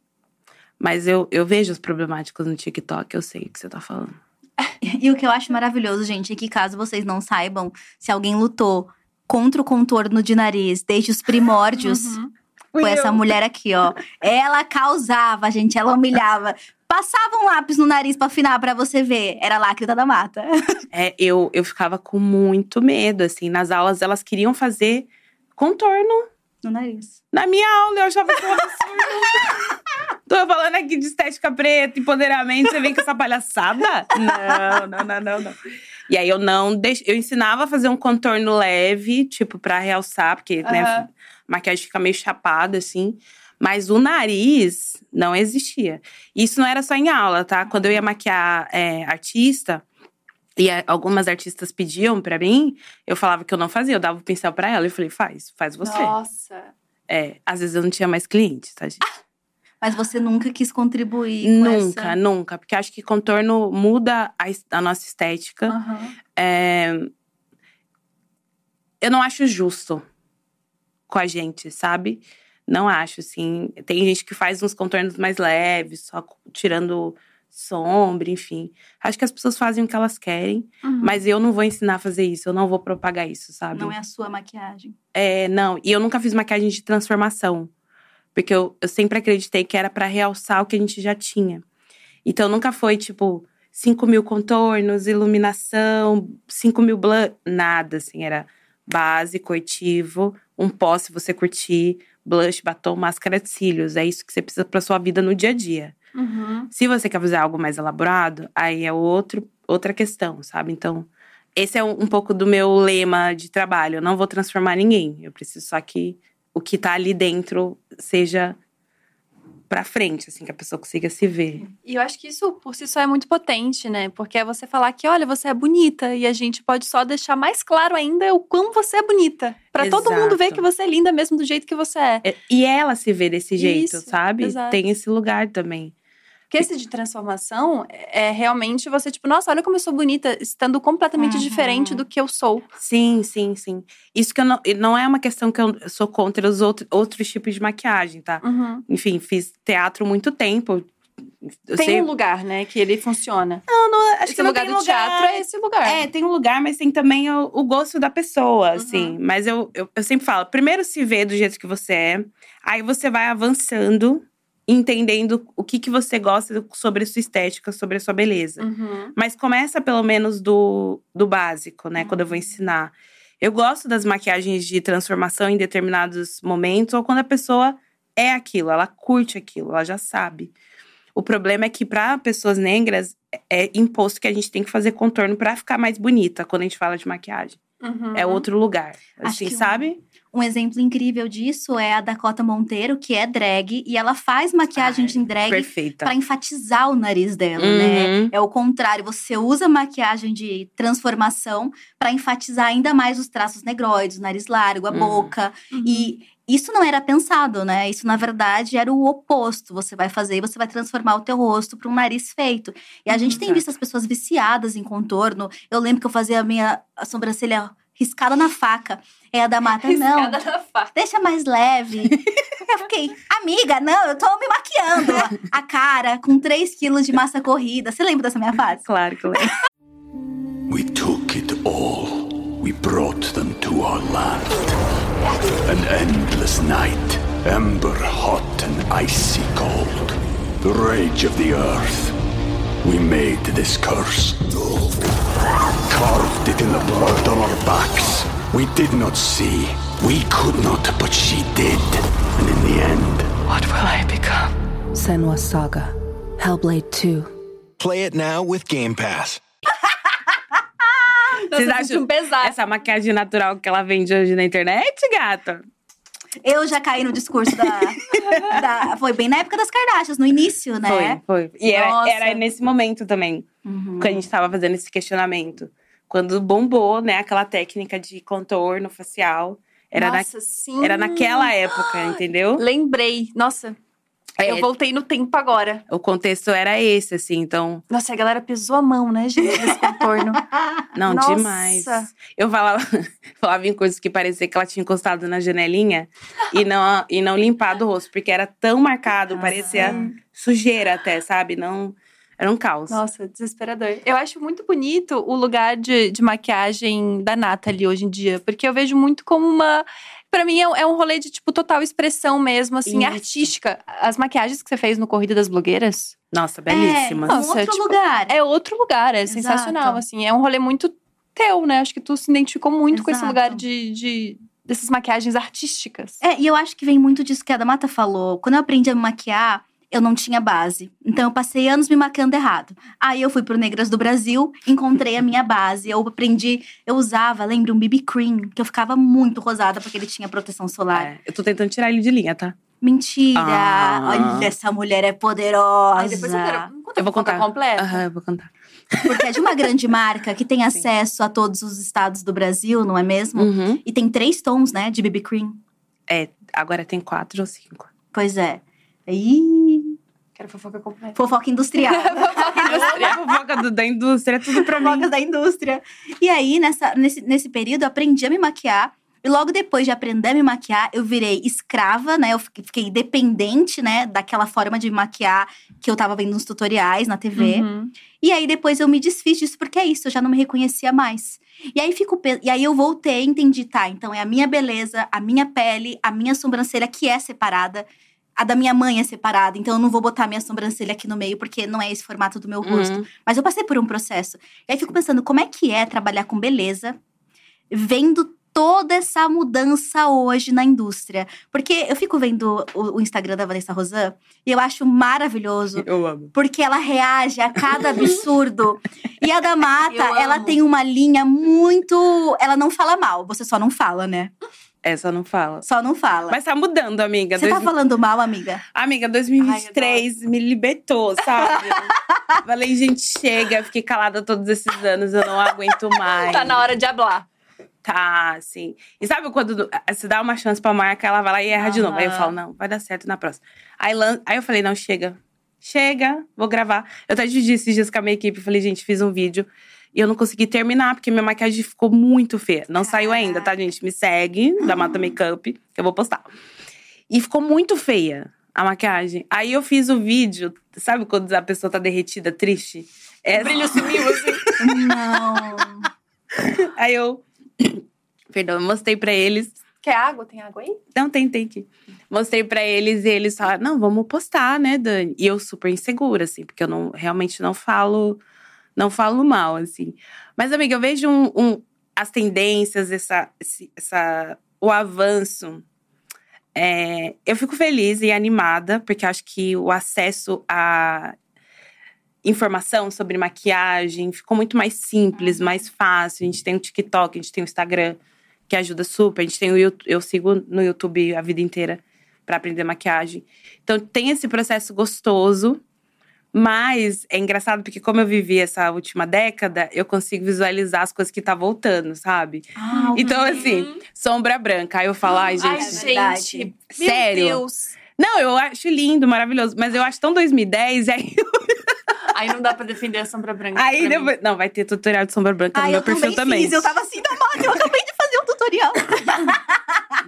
Mas eu, eu vejo as problemáticas no TikTok, eu sei o que você tá falando. E o que eu acho maravilhoso, gente, é que caso vocês não saibam, se alguém lutou contra o contorno de nariz desde os primórdios, Uhum. foi essa mulher aqui, ó. Ela causava, gente, ela humilhava. Passava um lápis no nariz pra afinar pra você ver. Era lágrima da mata. É, eu, eu ficava com muito medo, assim. Nas aulas, elas queriam fazer contorno No nariz. na minha aula. Eu achava que era um absurdo. Tô falando aqui de estética preta, empoderamento. Você vem com essa palhaçada? Não, não, não, não, não. E aí, eu não deix... Eu ensinava a fazer um contorno leve, tipo, pra realçar. Porque, né, Aham. a maquiagem fica meio chapada, assim. Mas o nariz não existia. Isso não era só em aula, tá? Quando eu ia maquiar é, artista, e algumas artistas pediam pra mim, eu falava que eu não fazia, eu dava o pincel pra ela e falei, faz, faz você. Nossa. É, às vezes eu não tinha mais clientes, tá, gente? Mas você nunca quis contribuir com nunca, essa... nunca. Porque acho que contorno muda a, a nossa estética. Aham. É, eu não acho justo com a gente, sabe? Não acho, assim. Tem gente que faz uns contornos mais leves, só tirando sombra, enfim. Acho que as pessoas fazem o que elas querem, Uhum. mas eu não vou ensinar a fazer isso, eu não vou propagar isso, sabe? Não é a sua maquiagem. É, não. E eu nunca fiz maquiagem de transformação. Porque eu, eu sempre acreditei que era pra realçar o que a gente já tinha. Então nunca foi tipo 5 mil contornos, iluminação, 5 mil blush. Nada, assim. Era base, cortivo, um pó se você curtir, blush, batom, máscara de cílios. É isso que você precisa pra sua vida no dia a dia. Uhum. Se você quer fazer algo mais elaborado, aí é outro, outra questão, sabe? Então, esse é um, um pouco do meu lema de trabalho. Eu não vou transformar ninguém. Eu preciso só que o que tá ali dentro seja pra frente, assim, que a pessoa consiga se ver. E eu acho que isso por si só é muito potente, né? Porque é você falar que, olha, você é bonita. E a gente pode só deixar mais claro ainda o quão você é bonita. Pra todo mundo ver que você é linda mesmo do jeito que você é. É, E ela se vê desse jeito, Isso, sabe? exato. Tem esse lugar também. Porque esse de transformação é é realmente você, tipo, nossa, olha como eu sou bonita, estando completamente Uhum. diferente do que eu sou. Sim, sim, sim. Isso que eu não, não é uma questão que eu sou contra os outro, outros tipos de maquiagem, tá? Uhum. Enfim, fiz teatro muito tempo. Eu Tem sei- um lugar, né, que ele funciona. acho esse que não lugar tem do teatro é esse lugar. É, tem um lugar, mas tem também o, o gosto da pessoa, assim. Mas eu, eu, eu sempre falo: primeiro se vê do jeito que você é, aí você vai avançando, entendendo o que, que você gosta sobre a sua estética, sobre a sua beleza. Uhum. Mas começa pelo menos do, do básico, né? Quando eu vou ensinar. Eu gosto das maquiagens de transformação em determinados momentos, ou quando a pessoa é aquilo, ela curte aquilo, ela já sabe. O problema é que para pessoas negras é imposto que a gente tem que fazer contorno para ficar mais bonita quando a gente fala de maquiagem. Uhum. É outro lugar. Assim, sabe? Um exemplo incrível disso é a Dakota Monteiro, que é drag. E ela faz maquiagem Ai, de drag pra enfatizar o nariz dela, né? Uhum. É o contrário, você usa maquiagem de transformação pra enfatizar ainda mais os traços negroides, o nariz largo, a Uhum. boca. Uhum. E isso não era pensado, né? Isso na verdade era o oposto. Você vai fazer e você vai transformar o teu rosto para um nariz feito. E a gente tem visto as pessoas viciadas em contorno. Eu lembro que eu fazia a minha a sobrancelha riscada na faca. É a da mata, não. Riscada na faca. Deixa mais leve. eu fiquei, amiga, não, eu tô me maquiando. A cara com 3 quilos de massa corrida. Você lembra dessa minha fase? Claro que lembro. We took it all. We brought them to our land. An endless night, ember hot and icy cold. The rage of the earth. We made this curse. Carved it in the blood on our backs. We did not see. We could not, but she did. And in the end, What will I become? Senwa Saga. Hellblade 2. Play it now with Game Pass. Vocês acham pesar. essa maquiagem natural que ela vende hoje na internet, gata? Eu já caí no discurso da, da- Foi bem na época das Kardashians, no início, né? Foi, foi. E era, era nesse momento também, Uhum. que a gente tava fazendo esse questionamento. Quando bombou, né, aquela técnica de contorno facial. Era, na- Nossa, sim. era naquela época, entendeu? Lembrei. Nossa, É, eu voltei no tempo agora. O contexto era esse, assim, então. Nossa, a galera pisou a mão, né, gente, nesse contorno. Não, Nossa. demais. Eu falava, falava em coisas que parecia que ela tinha encostado na janelinha e não, e não limpado o rosto, porque era tão marcado, parecia sujeira até, sabe? Não. Era um caos. Nossa, desesperador. Eu acho muito bonito o lugar de, de maquiagem da Nathalie hoje em dia, porque eu vejo muito como uma. Pra mim, é, é um rolê de, tipo, total expressão mesmo, assim, Isso. artística. As maquiagens que você fez no Corrida das Blogueiras Nossa, belíssimas. É, um Nossa, outro tipo, lugar. é outro lugar, é Exato. sensacional, assim. É um rolê muito teu, né? Acho que tu se identificou muito com esse Exato. lugar de, de dessas maquiagens artísticas. É, e eu acho que vem muito disso que a Damata falou. Quando eu aprendi a me maquiar, eu não tinha base. Então eu passei anos me maquiando errado. Aí eu fui pro Negras do Brasil, encontrei a minha base. Eu aprendi, eu usava, lembra, um BB cream, que eu ficava muito rosada porque ele tinha proteção solar. É, eu tô tentando tirar ele de linha, tá? Mentira! Ah. Olha, essa mulher é poderosa. Aí depois eu quero. Eu vou contar. completa. Aham, eu vou contar. Porque é de uma grande marca que tem acesso a todos os estados do Brasil, não é mesmo? Uhum. E tem três tons, né, de BB cream. É, agora tem quatro ou cinco. Pois é. Ih, Quero fofoca completa. fofoca industrial. A fofoca do- da indústria tudo pra mim. fofocas da indústria. E aí, nessa, nesse, nesse período, eu aprendi a me maquiar. E logo depois de aprender a me maquiar, eu virei escrava, né? Eu fiquei, fiquei dependente, né? Daquela forma de me maquiar que eu tava vendo nos tutoriais na TV. Uhum. E aí, depois eu me desfiz disso, porque é isso, eu já não me reconhecia mais. E aí, fico, pe- e aí eu voltei e entendi, tá? Então é a minha beleza, a minha pele, a minha sobrancelha que é separada. A da minha mãe é separada, então eu não vou botar minha sobrancelha aqui no meio, porque não é esse formato do meu rosto. Uhum. Mas eu passei por um processo. E aí fico pensando, como é que é trabalhar com beleza, vendo toda essa mudança hoje na indústria? Porque eu fico vendo o, o Instagram da Vanessa Rosan e eu acho maravilhoso. Eu amo. Porque ela reage a cada absurdo. e a da Mata, Eu ela amo. tem uma linha muito. Ela não fala mal, você só não fala, né? Essa não fala. Só não fala. Mas tá mudando, amiga. você tá Dois- falando mal, amiga? Amiga, 2023 me libertou, sabe? Falei, gente, chega. Fiquei calada todos esses anos, eu não aguento mais. Tá na hora de hablar. Tá, assim. E sabe quando você dá uma chance pra marca, ela vai lá e erra de novo. Aí eu Aham. falo, não, vai dar certo na próxima. Aí, lan- aí eu falei, não, chega. Chega, vou gravar. Eu até dividi esses dias com a minha equipe. Falei, gente, fiz um vídeo. E eu não consegui terminar, porque minha maquiagem ficou muito feia. Não saiu ainda, tá, gente? Me segue, da Mata Makeup, que eu vou postar. E ficou muito feia a maquiagem. Aí eu fiz o vídeo, sabe quando a pessoa tá derretida, triste? É, O brilho sumiu, assim. Não. Aí eu. Perdão, eu mostrei pra eles. Quer água? Tem água aí? Não, tem, tem aqui. Mostrei pra eles e eles falaram: não, vamos postar, né, Dani? E eu super insegura, assim, porque eu não, realmente não falo, não falo mal, assim. Mas, amiga, eu vejo um, um- as tendências, essa, essa, o avanço. É, eu fico feliz e animada, porque acho que o acesso a informação sobre maquiagem ficou muito mais simples, mais fácil. A gente tem o TikTok, a gente tem o Instagram, que ajuda super. A gente tem o YouTube, eu sigo no YouTube a vida inteira para aprender maquiagem. Então tem esse processo gostoso, mas é engraçado porque como eu vivi essa última década, eu consigo visualizar as coisas que tá voltando, sabe? Ah, Então assim, sombra branca. Aí eu falo, ai, gente, Ai, gente. Sério? Meu Deus. não, eu acho lindo, maravilhoso, mas eu acho tão 2010 e aí Aí não dá pra defender a sombra branca. Aí depois. Não, vai ter tutorial de sombra branca no Ai, meu eu perfil também fiz. Eu tava assim, da Mata, eu acabei de fazer um tutorial.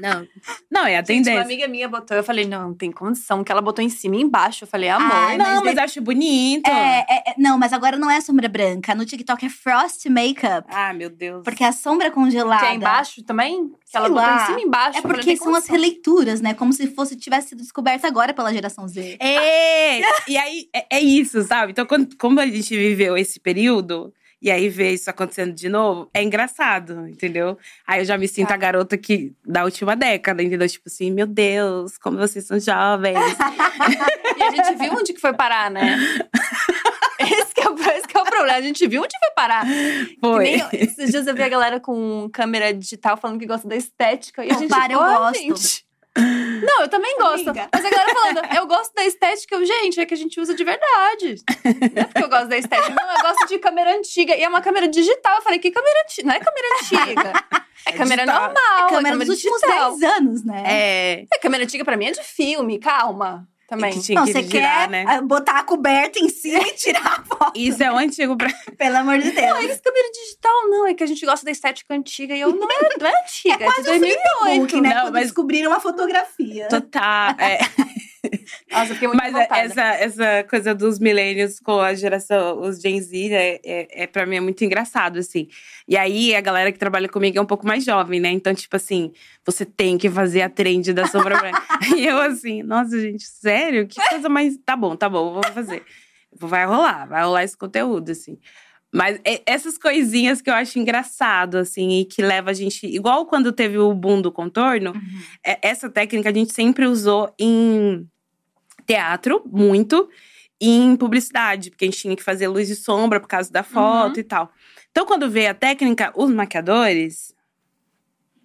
Não. Não, é a Gente, uma tendência. amiga minha botou, eu falei, não, não tem condição, que ela botou em cima e embaixo. Eu falei, amor, Ai, né? não, mas mas eu acho bonito. É, é, é, não, mas agora não é sombra branca. No TikTok é frost makeup. Ah, meu Deus. Porque a sombra é congelada. Que é embaixo também? Que ela Sei botou lá. em cima e embaixo. É falei, porque são as releituras, né? Como se fosse tivesse sido descoberta agora pela geração Z. É, e aí é, é isso, sabe? Então, quando, como a gente viveu esse período, E aí ver isso acontecendo de novo é engraçado, entendeu? Aí eu já me sinto Tá. a garota que da última década, entendeu? Tipo assim, meu Deus, como vocês são jovens. E a gente viu onde que foi parar, né? Esse que, é o, esse que é o problema. A gente viu onde foi parar. Que Foi. nem- esses dias eu vi a galera com câmera digital falando que gosta da estética. E a gente, para, eu "Ó, gosto." gente. Não, eu também gosto. Amiga. Mas a galera falando, eu gosto da estética. Gente, é que a gente usa de verdade. Não é porque eu gosto da estética. Não, eu gosto de câmera antiga. E é uma câmera digital. Eu falei, que câmera antiga? Não é câmera antiga. É, câmera digital. normal. é câmera dos últimos digital. 10 anos, né? É. É, câmera antiga pra mim é de filme. Calma. Também. Que tinha Não, que você girar, quer né? botar a coberta em cima e tirar a foto. Isso é o antigo pra. Pelo amor de Deus. Não, eles câmera digital, não. É que a gente gosta da estética antiga. E eu não é, não é antiga. É quase de o Felipe 2008. Book, né? Não, Quando mas- descobriram uma fotografia. Total. É. Nossa, eu fiquei muito Mas revoltada. essa, essa coisa dos milênios com a geração, os Gen Z, é, é, é pra mim é muito engraçado, assim. E aí, a galera que trabalha comigo é um pouco mais jovem, né? Então, tipo assim, você tem que fazer a trend da sombra branca. e eu assim, nossa, gente, sério? Que coisa mais… Tá bom, tá bom, vou fazer. Vai rolar, vai rolar esse conteúdo, assim. Mas essas coisinhas que eu acho engraçado, assim, e que leva a gente… Igual quando teve o boom do contorno, é- essa técnica a gente sempre usou em teatro, muito, e em publicidade, porque a gente tinha que fazer luz e sombra por causa da foto e tal. Então, quando veio a técnica, os maquiadores,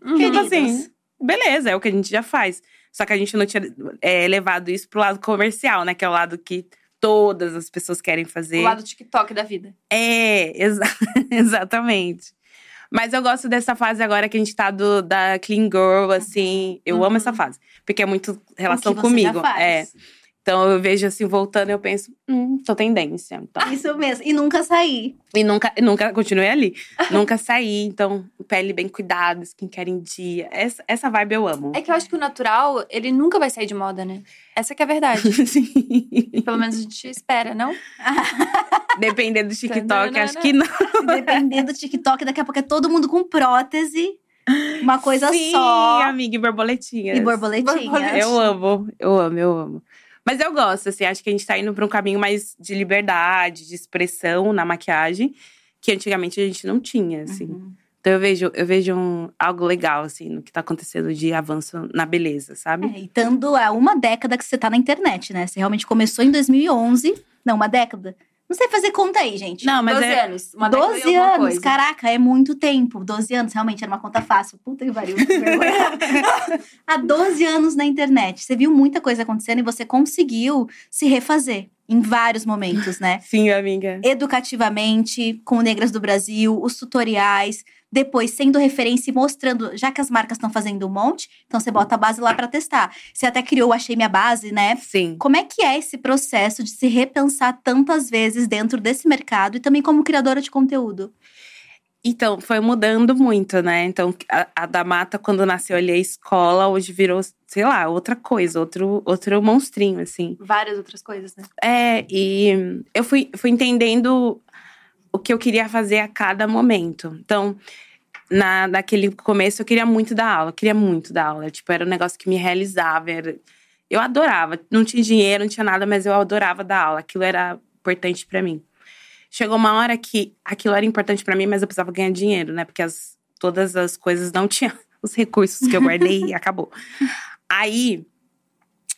Uhum. tipo assim, beleza, é o que a gente já faz. Só que a gente não tinha é, levado isso pro lado comercial, né? Que é o lado que todas as pessoas querem fazer. O lado TikTok da vida. É, exa- exatamente. Mas eu gosto dessa fase agora que a gente tá do, da Clean Girl, assim. Eu amo essa fase. Porque é muito relação comigo. É. Então eu vejo assim, voltando, eu penso, hum, tô tendência. Então. Isso mesmo. E nunca sair. E nunca, nunca continuei ali. nunca saí, então, pele bem cuidada, skincare em dia. Essa, essa vibe eu amo. É que eu acho que o natural, ele nunca vai sair de moda, né? Essa que é a verdade. Sim. Pelo menos a gente espera, não? Depender do TikTok, acho que não. Se depender do TikTok, daqui a pouco é todo mundo com prótese. Uma coisa Sim, só. amiga, e borboletinhas. E borboletinha. Borboletinha. Eu amo, eu amo, eu amo. Mas eu gosto, assim, acho que a gente tá indo pra um caminho mais de liberdade, de expressão na maquiagem, que antigamente a gente não tinha, assim. Uhum. Então eu vejo, eu vejo um- algo legal, assim, no que tá acontecendo de avanço na beleza, sabe? É, e estando há uma década que você tá na internet, né? Você realmente começou em 2011. Não, uma década. Não sei fazer conta aí, gente. Não, mas 12 é. anos. Uma década e 12 alguma anos, coisa. caraca, é muito tempo. 12 anos, realmente, era uma conta fácil. Puta que pariu. Há 12 anos na internet. Você viu muita coisa acontecendo e você conseguiu se refazer em vários momentos, né? Sim, amiga. Educativamente, com Negras do Brasil, os tutoriais, depois sendo referência e mostrando, já que as marcas estão fazendo um monte, então você bota a base lá pra testar. Você até criou Achei Minha Base, né? Sim. Como é que é esse processo de se repensar tantas vezes dentro desse mercado e também como criadora de conteúdo? Então, foi mudando muito, né? Então, a, a da Mata, quando nasceu ali a escola, hoje virou, sei lá, outra coisa, outro, outro monstrinho, assim. Várias outras coisas, né? É, e eu fui, fui entendendo o que eu queria fazer a cada momento. Então, na, naquele começo, eu queria muito dar aula, queria muito dar aula. Tipo, era um negócio que me realizava. Era, eu adorava. Não tinha dinheiro, não tinha nada, mas eu adorava dar aula. Aquilo era importante pra mim. Chegou uma hora que aquilo era importante pra mim, mas eu precisava ganhar dinheiro, né? Porque as, todas as coisas não tinham os recursos que eu guardei e acabou. Aí,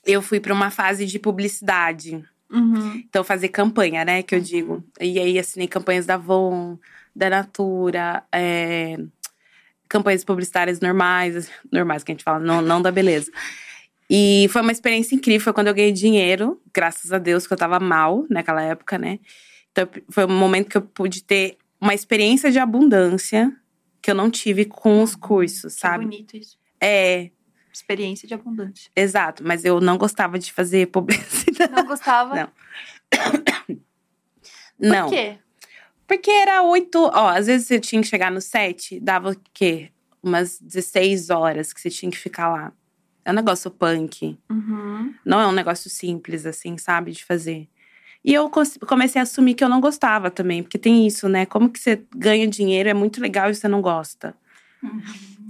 eu fui pra uma fase de publicidade. Uhum. Então, fazer campanha, né? Que eu digo. E aí, assinei campanhas da Avon, da Natura, é, campanhas publicitárias normais, normais que a gente fala, não, não da beleza. E foi uma experiência incrível. Foi quando eu ganhei dinheiro, graças a Deus, que eu tava mal naquela época, né? Então, foi um momento que eu pude ter uma experiência de abundância que eu não tive com os cursos, Que sabe? bonito isso. É, Experiência de abundância. exato. Mas eu não gostava de fazer publicidade. Não gostava. Não. Por Não. quê? Porque era oito. Ó, às vezes você tinha que chegar no sete, dava o quê? Umas 16 horas que você tinha que ficar lá. É um negócio punk. Uhum. Não é um negócio simples, assim, sabe, de fazer. E eu comecei a assumir que eu não gostava também, porque tem isso, né? Como que você ganha dinheiro é muito legal e você não gosta.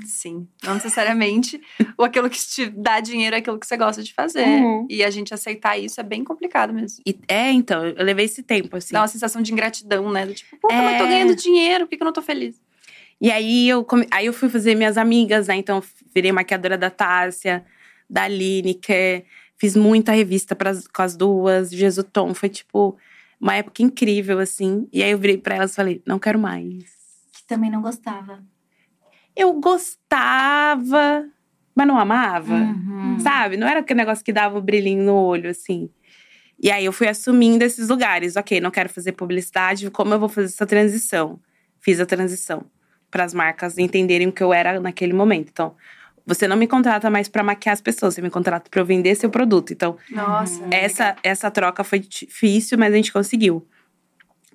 Sim. Não necessariamente o aquilo que te dá dinheiro é aquilo que você gosta de fazer. Uhum. E a gente aceitar isso é bem complicado mesmo. E, é, então, eu levei esse tempo, assim. Dá uma sensação de ingratidão, né? Do tipo, puta, mas eu tô É. ganhando dinheiro, por que que eu não tô feliz? E aí eu, come- aí eu fui fazer minhas amigas, né? Então, virei maquiadora da Tássia, da Lineker. Fiz muita revista pras, com as duas. Jesutom. Foi, tipo, uma época incrível, assim. E aí eu virei pra elas e falei, não quero mais. Que também não gostava. Eu gostava, mas não amava. Uhum. Sabe? Não era aquele negócio que dava um brilhinho no olho, assim. E aí eu fui assumindo esses lugares. Ok, não quero fazer publicidade, como eu vou fazer essa transição? Fiz a transição para as marcas entenderem o que eu era naquele momento. Então, você não me contrata mais para maquiar as pessoas, você me contrata para eu vender seu produto. Então, Nossa. essa, essa troca foi difícil, mas a gente conseguiu.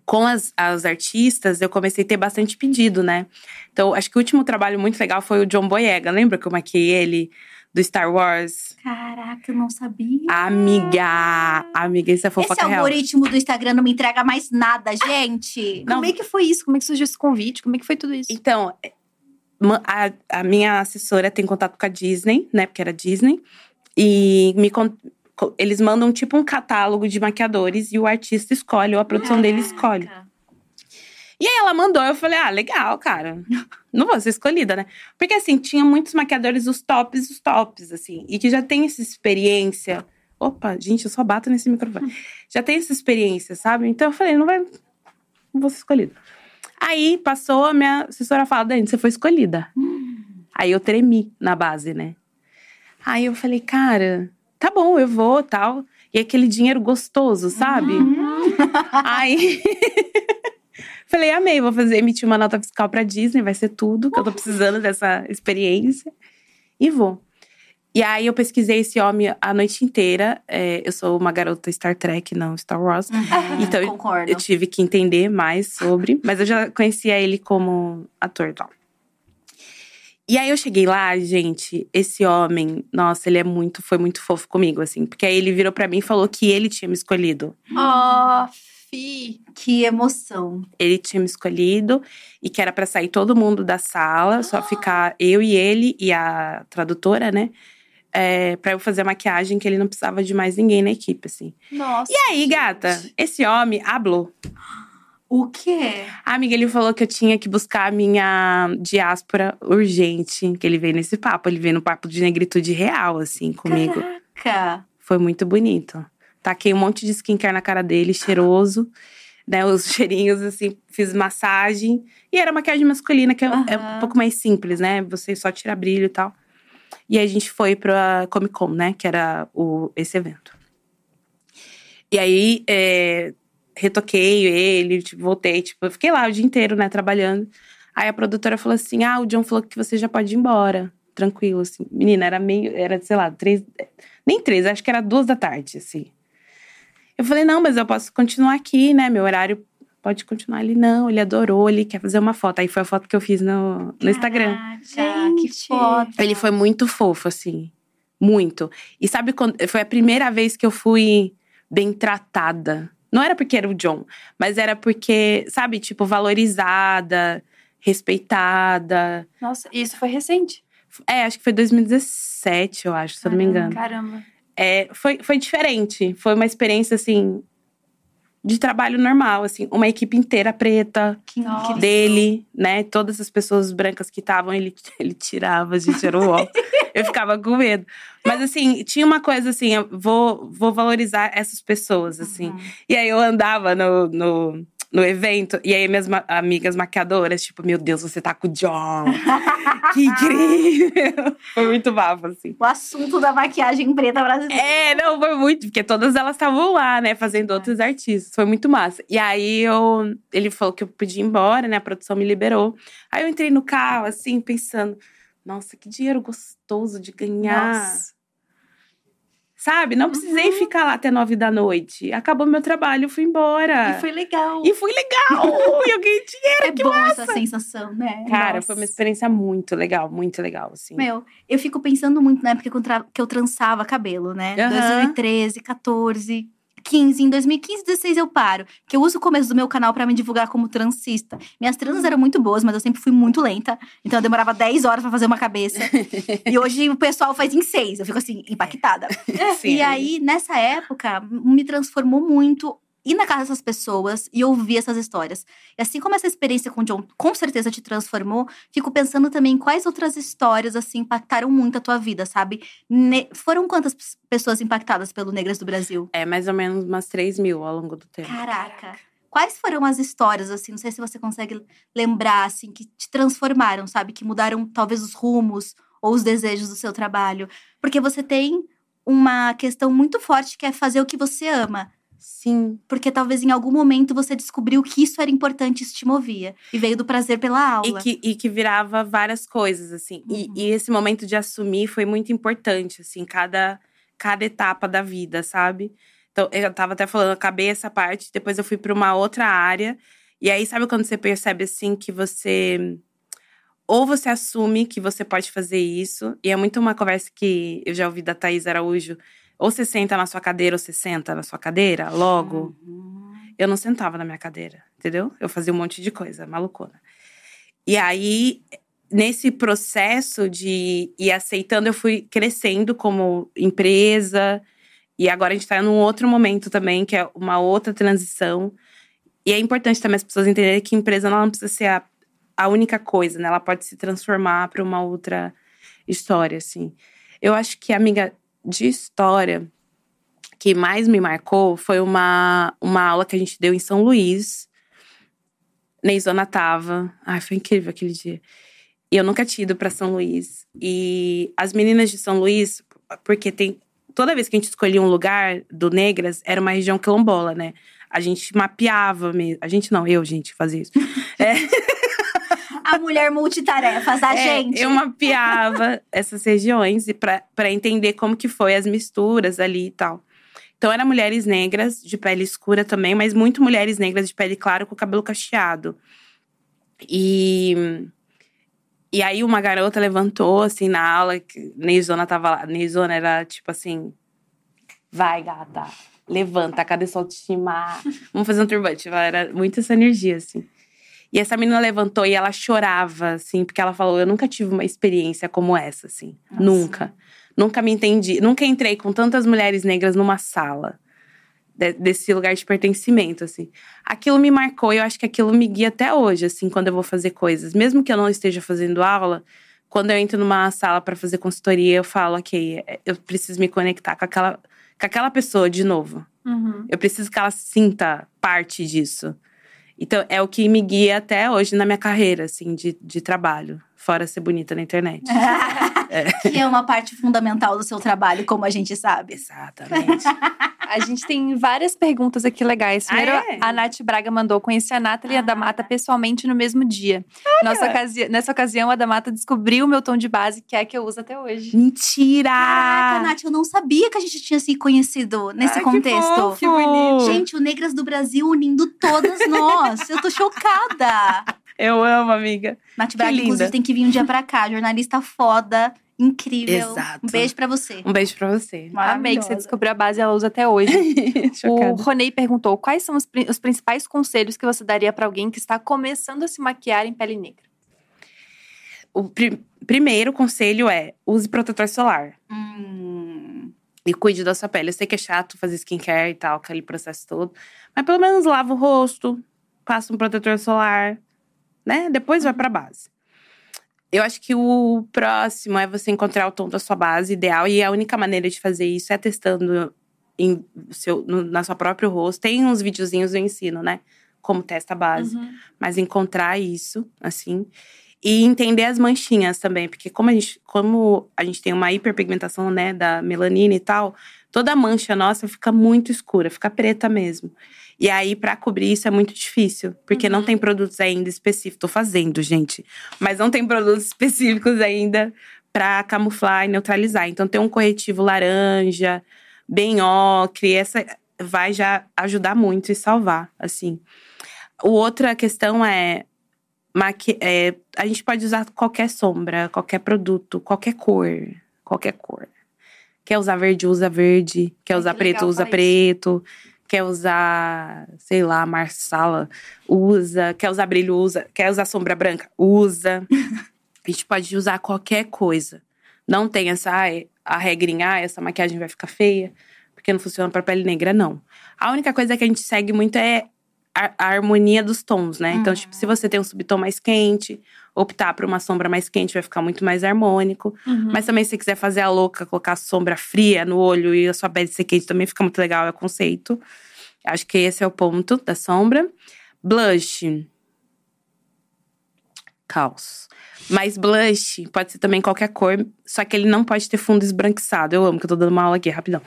Com as, as artistas, eu comecei a ter bastante pedido, né? Então, acho que o último trabalho muito legal foi o John Boyega. Lembra que eu maquiei ele do Star Wars? Caraca, eu não sabia. Amiga! Amiga, isso é Esse fofoca real. algoritmo do Instagram não me entrega mais nada, gente. Não. Como é que foi isso? Como é que surgiu esse convite? Como é que foi tudo isso? Então, a, a minha assessora tem contato com a Disney, né? Porque era Disney. E me eles mandam tipo um catálogo de maquiadores e o artista escolhe, ou a produção dele escolhe. E aí ela mandou, eu falei, ah, legal, cara. Não vou ser escolhida, né? Porque assim, tinha muitos maquiadores, os tops, os tops, assim, e que já tem essa experiência. Opa, gente, eu só bato nesse microfone. Já tem essa experiência, sabe? Então eu falei, não vai. Não vou ser escolhida. Aí passou, a minha assessora fala, Dani, você foi escolhida. Aí eu tremi na base, né? Aí eu falei, cara, tá bom, eu vou tal. E aquele dinheiro gostoso, sabe? Aí. Falei, amei, vou fazer, emitir uma nota fiscal pra Disney, vai ser tudo, que eu tô precisando dessa experiência. E vou. E aí eu pesquisei esse homem a noite inteira. É, eu sou uma garota Star Trek, não Star Wars. Então, eu- Concordo. Eu tive que entender mais sobre, mas eu já conhecia ele como ator e tal. E aí eu cheguei lá, gente, esse homem, nossa, ele é muito, foi muito fofo comigo, assim. Porque aí ele virou pra mim e falou que ele tinha me escolhido. Oh, fi. Que emoção. ele tinha me escolhido e que era pra sair todo mundo da sala, só ficar eu e ele e a tradutora, né? É, para eu fazer a maquiagem, que ele não precisava de mais ninguém na equipe, assim. Nossa. E aí, gata, esse homem hablou. O quê? A amiga, ele falou que eu tinha que buscar a minha diáspora urgente, que ele veio nesse papo. Ele veio no papo de negritude real, assim, comigo. Caraca. Foi muito bonito. Taquei um monte de skincare na cara dele, cheiroso. Né, os cheirinhos, assim, fiz massagem. E era maquiagem masculina, que é, é um pouco mais simples, né? Você só tira brilho e tal. E a gente foi pra Comic Con, né? Que era o, esse evento. E aí, é, retoquei ele, tipo, voltei. Tipo, eu fiquei lá o dia inteiro, né? Trabalhando. Aí a produtora falou assim, ah, o John falou que você já pode ir embora. Tranquilo, assim. Menina, era meio… Era, sei lá, três… Nem três, acho que era duas da tarde, assim. Eu falei, não, mas eu posso continuar aqui, né? Meu horário pode continuar. Ele, não, ele adorou, ele quer fazer uma foto. Aí foi a foto que eu fiz no, no Instagram. Caraca, que Gente. foda. Ele foi muito fofo, assim. Muito. E sabe quando. Foi a primeira vez que eu fui bem tratada. Não era porque era o John, mas era porque, sabe, tipo, valorizada, respeitada. Nossa, isso foi recente. É, acho que foi 2017, eu acho, se eu não me engano. Caramba. É, foi, foi diferente. Foi uma experiência, assim, de trabalho normal, assim. Uma equipe inteira preta Nossa. dele, né? Todas as pessoas brancas que estavam, ele, ele tirava, a gente era o. Eu ficava com medo. Mas, assim, tinha uma coisa assim, eu vou, vou valorizar essas pessoas, assim. Uhum. E aí eu andava no, no, no evento, e aí minhas ma- amigas maquiadoras, tipo, meu Deus, você tá com o John. que incrível! Foi muito bafo, assim. O assunto da maquiagem preta brasileira. É, não, foi muito, porque todas elas estavam lá, né, fazendo outros artistas. Foi muito massa. E aí eu, ele falou que eu podia ir embora, né? A produção me liberou. Aí eu entrei no carro, assim, pensando, nossa, que dinheiro gostoso de ganhar. Nossa. Sabe? Não precisei ficar lá até nove da noite. Acabou meu trabalho, fui embora. E foi legal. E fui legal! e eu ganhei dinheiro. É bom essa sensação, né? Cara, Nossa. foi uma experiência muito legal, muito legal, assim. Meu, eu fico pensando muito na época que eu, tra- que eu trançava cabelo, né? Aham. 2013, 14, 2015. Em 2015, 16 eu paro. Que eu uso o começo do meu canal pra me divulgar como transista. Minhas transas eram muito boas, mas eu sempre fui muito lenta. Então eu demorava 10 horas pra fazer uma cabeça. e hoje o pessoal faz em 6. Eu fico assim, impactada. Sim. E aí, nessa época, me transformou muito ir na casa dessas pessoas e ouvir essas histórias. E assim como essa experiência com o John com certeza te transformou, fico pensando também quais outras histórias assim impactaram muito a tua vida, sabe? Ne- foram quantas pessoas impactadas pelo Negras do Brasil? É mais ou menos umas 3 mil ao longo do tempo. Caraca. Quais foram as histórias, assim, não sei se você consegue lembrar, assim, que te transformaram, sabe? Que mudaram talvez os rumos ou os desejos do seu trabalho. Porque você tem uma questão muito forte que é fazer o que você ama. Sim. Porque talvez em algum momento você descobriu que isso era importante e isso te movia. E veio do prazer pela E aula. que, e que virava várias coisas, assim. E- Uhum. E, esse momento de assumir foi muito importante, assim, cada, cada etapa da vida, sabe? Então, eu tava até falando, acabei essa parte, depois eu fui para uma outra área. E aí, sabe quando você percebe, assim, que você. Ou você assume que você pode fazer isso, e é muito uma conversa que eu já ouvi da Thaís Araújo. Ou você senta na sua cadeira, ou você senta na sua cadeira, logo. Eu não sentava na minha cadeira, entendeu? Eu fazia um monte de coisa, malucona. E aí, nesse processo de ir aceitando, eu fui crescendo como empresa. E agora a gente tá num outro momento também, que é uma outra transição. E é importante também as pessoas entenderem que empresa não precisa ser a, a única coisa, né? Ela pode se transformar para uma outra história, assim. Eu acho que, amiga, de história que mais me marcou foi uma, uma aula que a gente deu em São Luís. Neizona tava. Ai, foi incrível aquele dia. E eu nunca tinha ido pra São Luís. E as meninas de São Luís, porque tem. Toda vez que a gente escolhia um lugar do Negras, era uma região quilombola, né? A gente mapeava mesmo. A gente não, eu, gente, fazia isso. A mulher multitarefas, a É, gente. Eu mapeava essas regiões e para entender como que foi as misturas ali e tal. Então, eram mulheres negras de pele escura também, mas muito mulheres negras de pele clara com cabelo cacheado. E, e aí, uma garota levantou, assim, na aula, que Neizona tava lá. Neizona era tipo assim: vai, gata, levanta, cadê sua autoestima? Vamos fazer um turbante. Era muito essa energia, assim. E essa menina levantou e ela chorava, assim, porque ela falou: Eu nunca tive uma experiência como essa, assim. Nossa. Nunca. Nunca me entendi. Nunca entrei com tantas mulheres negras numa sala. de- desse lugar de pertencimento, assim. Aquilo me marcou e eu acho que aquilo me guia até hoje, assim, quando eu vou fazer coisas. Mesmo que eu não esteja fazendo aula, quando eu entro numa sala para fazer consultoria, eu falo: Ok, eu preciso me conectar com aquela, com aquela pessoa de novo. Uhum. Eu preciso que ela sinta parte disso. Então, é o que me guia até hoje na minha carreira, assim, de, de trabalho. Fora ser bonita na internet. Que é uma parte fundamental do seu trabalho, como a gente sabe. Exatamente. A gente tem várias perguntas aqui legais. Ah, Primeiro, é? a Nath Braga mandou conhecer a Nathalie e a Ah. Damata pessoalmente no mesmo dia. Nossa ocasi- Nessa ocasião, a Damata descobriu o meu tom de base, que é a que eu uso até hoje. Mentira! Caraca, Nath, eu não sabia que a gente tinha se conhecido nesse Ai, que contexto. fofo! Que bonito. Gente, o Negras do Brasil unindo todas nós. Eu tô chocada. Eu amo, amiga. Nath Braga, linda. inclusive, tem que vir um dia pra cá. Jornalista foda, incrível. Exato. Um beijo pra você. Um beijo pra você. Amei que você descobriu a base e ela usa até hoje. o. Ronei perguntou: quais são os, os principais conselhos que você daria pra alguém que está começando a se maquiar em pele negra? O pri- primeiro conselho é: use protetor solar. Hum, E cuide da sua pele. Eu sei que é chato fazer skincare e tal, aquele processo todo. Mas pelo menos lava o rosto, passa um protetor solar, né? Depois vai pra base. Eu acho que o próximo é você encontrar o tom da sua base ideal. E a única maneira de fazer isso é testando em seu, no- na sua próprio rosto. Tem uns videozinhos eu ensino, né? Como testa a base. Mas encontrar isso, assim. E entender as manchinhas também. Porque como a gente, como a gente tem uma hiperpigmentação, né? Da melanina e tal. Toda mancha nossa fica muito escura. Fica preta mesmo. E aí, pra cobrir isso é muito difícil. Porque não tem produtos ainda específicos. Tô fazendo, gente. Mas não tem produtos específicos ainda pra camuflar e neutralizar. Então tem um corretivo laranja, bem ocre. Essa vai já ajudar muito e salvar, assim. O outra questão é, maqui é, a gente pode usar qualquer sombra, qualquer produto, qualquer cor, qualquer cor. Quer usar verde, usa verde. Quer usar que preto, usa falar isso. Quer usar, sei lá, marsala, usa. Quer usar brilho, usa. Quer usar sombra branca, usa. a gente pode usar qualquer coisa. Não tem essa, a regrinha, ah, essa maquiagem vai ficar feia, porque não funciona para pele negra, não. A única coisa que a gente segue muito é a, a harmonia dos tons, né? Então, tipo, se você tem um subtom mais quente, optar por uma sombra mais quente vai ficar muito mais harmônico. Mas também, se você quiser fazer a louca, colocar sombra fria no olho e a sua pele ser quente, também fica muito legal, é o conceito. Acho que esse é o ponto da sombra. Blush. Caos. Mas blush pode ser também qualquer cor, só que ele não pode ter fundo esbranquiçado. Eu amo que eu tô dando uma aula aqui, rapidão.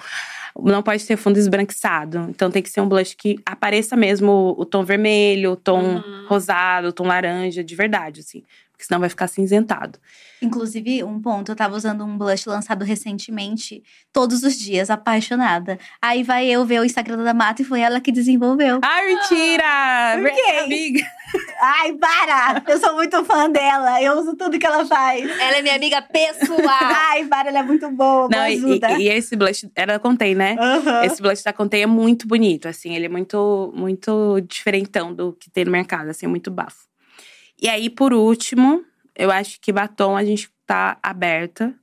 Não pode ter fundo esbranquiçado. Então tem que ser um blush que apareça mesmo o, tom vermelho, o tom rosado, o tom laranja, de verdade, assim. Porque senão vai ficar cinzentado. Inclusive, um ponto, eu tava usando um blush lançado recentemente, todos os dias, apaixonada. Aí vai eu ver o Instagram da Mata e foi ela que desenvolveu. Ai, mentira! por quê? Amiga. Ai, para! Eu sou muito fã dela, eu uso tudo que ela faz. Ela é minha amiga pessoal. Ai, para, ela é muito boa, Não, me e, ajuda. e- e esse blush era da Contei, né? Aham. Esse blush da Contei é muito bonito, assim. Ele é muito, muito diferentão do que tem no mercado, assim, muito bafo. E aí, por último, eu acho que batom a gente tá aberta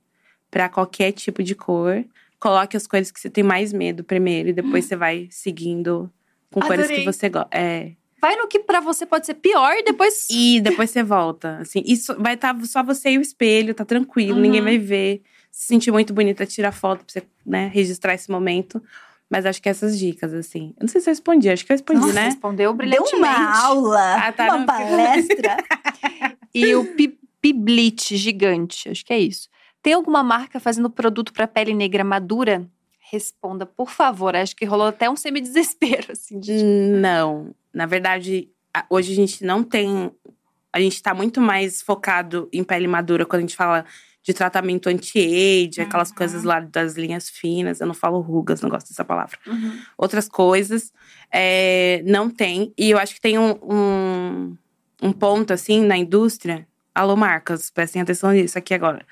pra qualquer tipo de cor. Coloque as cores que você tem mais medo primeiro e depois você vai seguindo com cores que Adorei. você gosta. É. Vai no que pra você pode ser pior e depois. E depois você volta. Assim, isso vai estar só você e o espelho, tá tranquilo, ninguém vai ver. Se sentir muito bonita, tira foto pra você, né, registrar esse momento. Mas acho que essas dicas, assim. Eu não sei se eu respondi, acho que eu respondi, Nossa, né? respondeu Deu brilhantemente. uma aula, Ah, tá, uma não, palestra. E o Pi- Piblit gigante, acho que é isso. Tem alguma marca fazendo produto pra pele negra madura? Responda, por favor. Acho que rolou até um semi-desespero, assim. de- Não. Na verdade, hoje a gente não tem. A gente tá muito mais focado em pele madura quando a gente fala de tratamento anti-age, aquelas coisas lá das linhas finas. Eu não falo rugas, não gosto dessa palavra. outras coisas. é, não tem. E eu acho que tem um, um, um ponto, assim, na indústria. Alô, marcas, prestem atenção nisso aqui agora.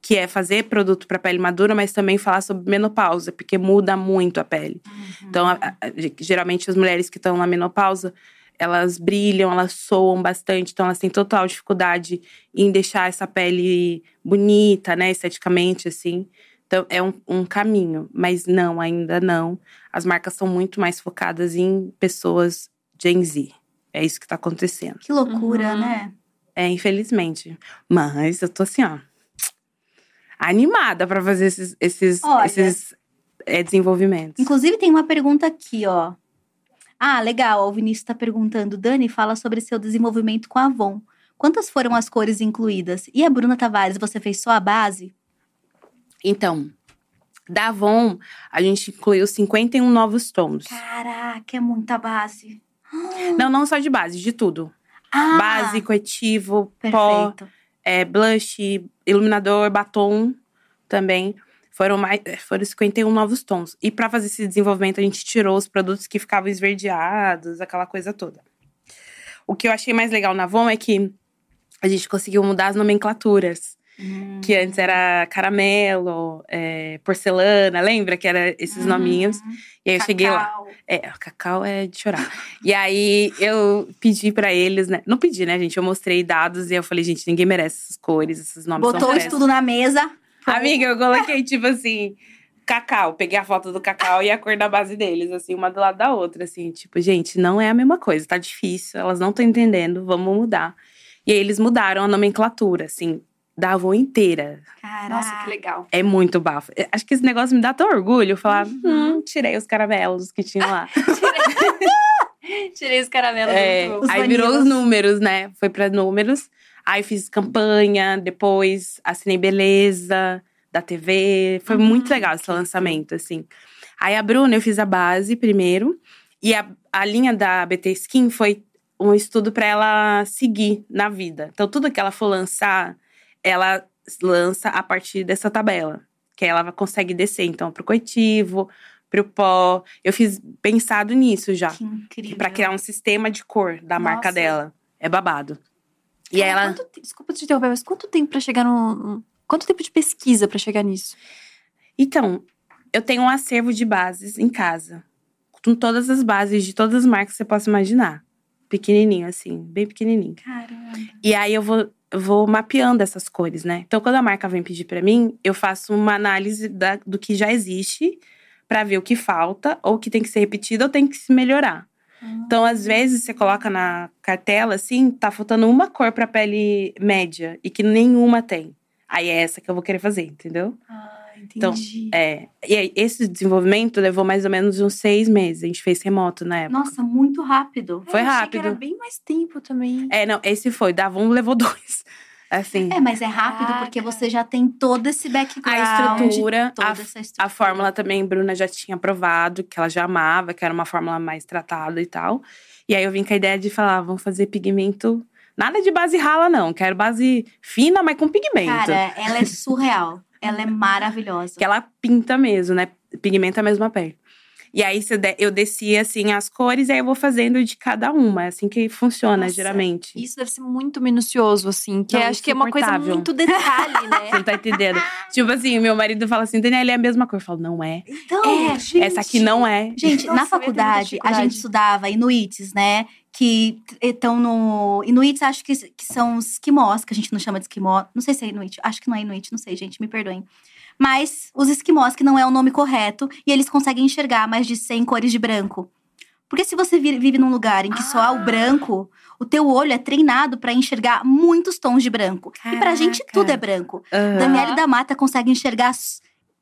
Que é fazer produto para pele madura, mas também falar sobre menopausa, porque muda muito a pele. Então, a- a- geralmente, as mulheres que estão na menopausa, elas brilham, elas soam bastante, então elas têm total dificuldade em deixar essa pele bonita, né, esteticamente, assim. Então, é um, um caminho, mas não, ainda não. As marcas são muito mais focadas em pessoas Gen Z. É isso que tá acontecendo. Que loucura, Uhum. né? É, infelizmente. Mas eu tô assim, ó. Animada pra fazer esses, esses, Olha. esses é, desenvolvimentos. Inclusive, tem uma pergunta aqui, ó. Ah, legal. O Vinícius tá perguntando. Dani, fala sobre seu desenvolvimento com a Avon. Quantas foram as cores incluídas? E a Bruna Tavares, você fez só a base? Então, da Avon, a gente incluiu 51 novos tons. Caraca, é muita base. Não, não só de base, de tudo. Ah, Base, corretivo, pó, é, blush, iluminador, batom também. Foram mais, é, foram 51 novos tons. E para fazer esse desenvolvimento, a gente tirou os produtos que ficavam esverdeados, aquela coisa toda. O que eu achei mais legal na Avon é que a gente conseguiu mudar as nomenclaturas. Hum. Que antes era caramelo, é, porcelana, lembra que era esses nominhos? E aí eu cheguei lá. Cacau. É, o cacau é de chorar. e aí eu pedi pra eles, né? Não pedi, né, gente? Eu mostrei dados e eu falei, gente, ninguém merece essas cores, esses nomes Botou isso tudo na mesa. Amiga, eu coloquei, tipo assim, cacau. Peguei a foto do cacau e a cor da base deles, assim, uma do lado da outra, assim. Tipo, gente, não é a mesma coisa, tá difícil, elas não estão entendendo, vamos mudar. E aí eles mudaram a nomenclatura, assim, da Avon inteira. Caraca. Nossa, que legal. É muito bafo. É, Acho que esse negócio me dá tão orgulho, falar, hum, tirei os caramelos que tinham lá. Tirei os caramelos É, aí virou os números, né? Foi pra números. Aí fiz campanha, depois assinei Beleza da TV. Foi muito legal esse lançamento, assim. Aí a Bruna, eu fiz a base primeiro. E a, a linha da BT Skin foi um estudo pra ela seguir na vida. Então, tudo que ela for lançar, ela lança a partir dessa tabela. Que aí ela consegue descer, então, pro corretivo, pro pó. Eu fiz pensado nisso já. Que incrível. Pra criar um sistema de cor da marca Nossa. dela. É babado. E Cara, ela. quanto Desculpa te interromper, mas quanto tempo pra chegar no. Quanto tempo de pesquisa pra chegar nisso? Então, eu tenho um acervo de bases em casa. com todas as bases de todas as marcas que você possa imaginar. Pequenininho, assim, bem pequenininho. Caramba. E aí eu vou, eu vou mapeando essas cores, né? Então, quando a marca vem pedir pra mim, eu faço uma análise da- do que já existe pra ver o que falta, ou o que tem que ser repetido, ou tem que se melhorar. Então, às vezes, você coloca na cartela, assim, tá faltando uma cor pra pele média e que nenhuma tem. Aí é essa que eu vou querer fazer, entendeu? Ah, Então, entendi. É. E aí, esse desenvolvimento levou mais ou menos uns seis meses. A gente fez remoto na época. Nossa, muito rápido. Foi Eu achei que rápido. era bem mais tempo também. É, não, esse foi. Dava um, levou dois. Assim. É, mas é rápido porque Caraca. você já tem todo esse background. A estrutura, toda a, essa estrutura. a fórmula também, Bruna já tinha provado, que ela já amava, que era uma fórmula mais tratada e tal. E aí eu vim com a ideia de falar, vamos fazer pigmento. Nada de base rala, não. Quero base fina, mas com pigmento. Cara, ela é surreal. ela é maravilhosa. Que ela pinta mesmo, né? Pigmenta a mesma pele. E aí você de- eu descia assim as cores, e aí eu vou fazendo de cada uma. É assim que funciona, Nossa, geralmente. Isso deve ser muito minucioso, assim. Que Não, acho que é uma coisa muito detalhe, né? Você não tá entendendo? tipo assim, meu marido fala assim, Daniela, é a mesma cor. Eu falo, não é. Então, É, gente. Essa aqui não é. Gente, Nossa, na faculdade, a gente estudava Inuits, né? Que estão no. Inuits, acho que, que são os esquimós, que a gente não chama de esquimó. Não sei se é Inuit. Acho que não é Inuit, não sei, gente, me perdoem. Mas os esquimós, que não é o nome correto, e eles conseguem enxergar mais de 100 cores de branco. Porque se você vi- vive num lugar em que só há o Ah. branco, o teu olho é treinado pra enxergar muitos tons de branco. E pra gente Caraca. tudo é branco. Aham. Daniele da Mata consegue enxergar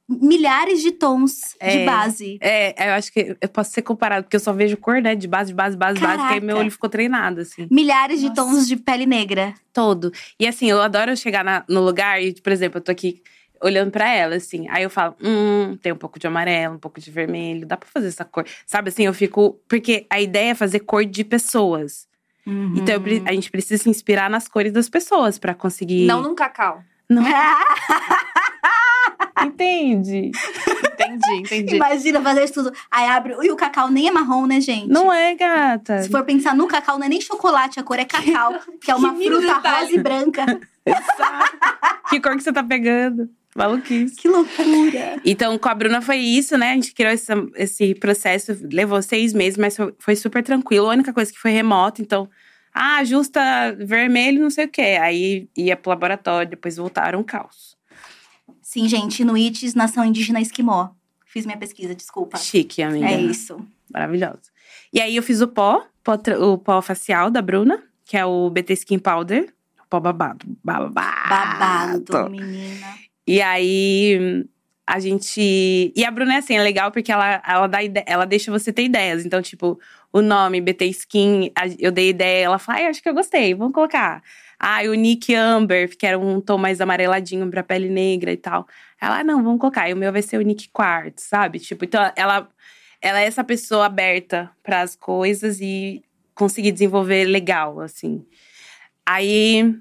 milhares de tons de É. base. É, eu acho que eu posso ser comparado, porque eu só vejo cor, né? De base, de base, base, base, que aí meu Caraca. olho ficou treinado, assim. Milhares de Nossa. tons de pele negra. Todo. E assim, eu adoro chegar na- no lugar e, por exemplo, eu tô aqui olhando pra ela, assim. Aí eu falo, hum, tem um pouco de amarelo, um pouco de vermelho, dá pra fazer essa cor. Sabe assim, eu fico. Porque a ideia é fazer cor de pessoas. Então eu pre- a gente precisa se inspirar nas cores das pessoas pra conseguir. Não num cacau. Não. Entende? Entendi, entendi. Imagina fazer isso tudo. Aí abre. E o cacau nem é marrom, né, gente? Não é, gata. Se for pensar no cacau, não é nem chocolate, a cor é cacau, que é uma fruta detalhe. rosa e branca. Que cor que você tá pegando? Maluquice. Que loucura. Então, com a Bruna foi isso, né? A gente criou esse, esse processo, levou seis meses, mas foi, foi super tranquilo. A única coisa que foi remoto, então, ah, ajusta vermelho, não sei o quê. Aí ia pro laboratório, depois voltaram um caos. Sim, gente, Inuites, nação indígena esquimó. Fiz minha pesquisa, desculpa. Chique, amiga. É isso. Maravilhoso. E aí eu fiz o pó, pó o pó facial da Bruna, que é o BT Skin Powder. Pó babado. Babado. Babado, menina. E aí a gente. E a Bruna é assim, é legal porque ela, ela, dá ide... ela deixa você ter ideias. Então, tipo, o nome, BT Skin, eu dei ideia, ela fala, ai, acho que eu gostei, vamos colocar. Ah, o Nick Amber, que era um tom mais amareladinho pra pele negra e tal. Ela, ah, não, vamos colocar. E o meu vai ser o Nick Quartz, sabe? Tipo, então ela, ela é essa pessoa aberta para as coisas e conseguir desenvolver legal, assim. Aí,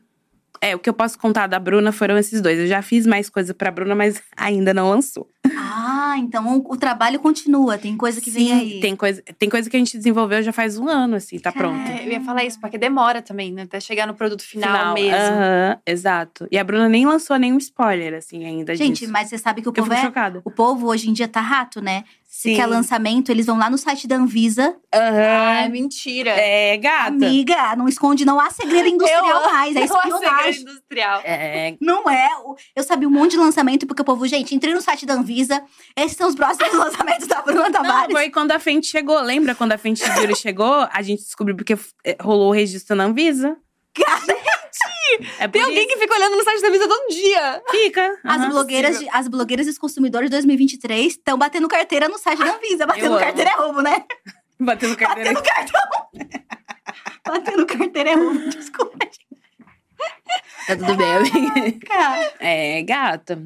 é, o que eu posso contar da Bruna foram esses dois. Eu já fiz mais coisa pra Bruna, mas ainda não lançou. Ah, então o, trabalho continua, tem coisa que vem Sim, aí. Tem coisa, tem coisa que a gente desenvolveu já faz um ano, assim, tá pronto. É, eu ia falar isso, porque demora também, né? Até chegar no produto final, mesmo. Aham, exato. E a Bruna nem lançou nenhum spoiler, assim, ainda Gente, disso. mas você sabe que o eu povo é. chocada. O povo hoje em dia tá rato, né? Se Sim. quer lançamento, eles vão lá no site da Anvisa. Ai, Aham. mentira. É, gata. Amiga, não esconde, não há segredo industrial mais, é Eu achei que era espionagem. industrial. É, Não é. O- Eu sabia um monte de lançamento, porque o povo, gente, entrei no site da Anvisa. Esses são os próximos lançamentos da Bruna Não, Tavares. foi quando a Fenty chegou. Lembra quando a Fenty Beauty chegou? A gente descobriu porque eh, rolou o registro na Anvisa. É Tem alguém isso. que fica olhando no site da Visa todo dia. fica. As blogueiras, de- as blogueiras e os consumidores de 2023 estão batendo carteira no site da Anvisa. Batendo amo. carteira é roubo, né? Batendo carteira. Batendo cartão. batendo carteira é roubo. Desculpa, gente. Tá tudo bem, amiga. Cara, É, gata.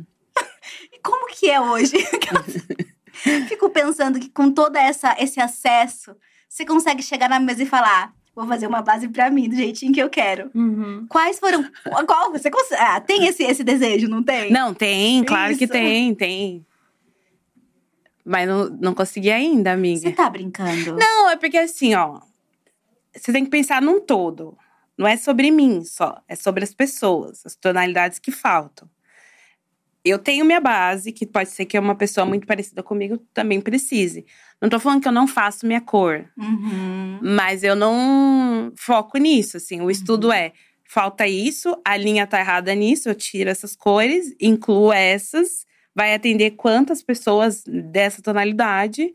e como que é hoje? Fico pensando que com todo essa, esse acesso, você consegue chegar na mesa e falar: vou fazer uma base pra mim, do jeitinho que eu quero. Uhum. Quais foram. Qual você consegue. Ah, tem esse, esse desejo, não tem? Não, tem, claro que Isso. tem, tem. Mas não, não consegui ainda, amiga. Você tá brincando? Não, é porque assim, ó. Você tem que pensar num todo. Não é sobre mim só. É sobre as pessoas, as tonalidades que faltam. eu tenho minha base, que pode ser que uma pessoa muito parecida comigo também precise. Não tô falando que eu não faço minha cor, Uhum. mas eu não foco nisso, assim. O estudo é, falta isso, a linha tá errada nisso, eu tiro essas cores, incluo essas, vai atender quantas pessoas dessa tonalidade.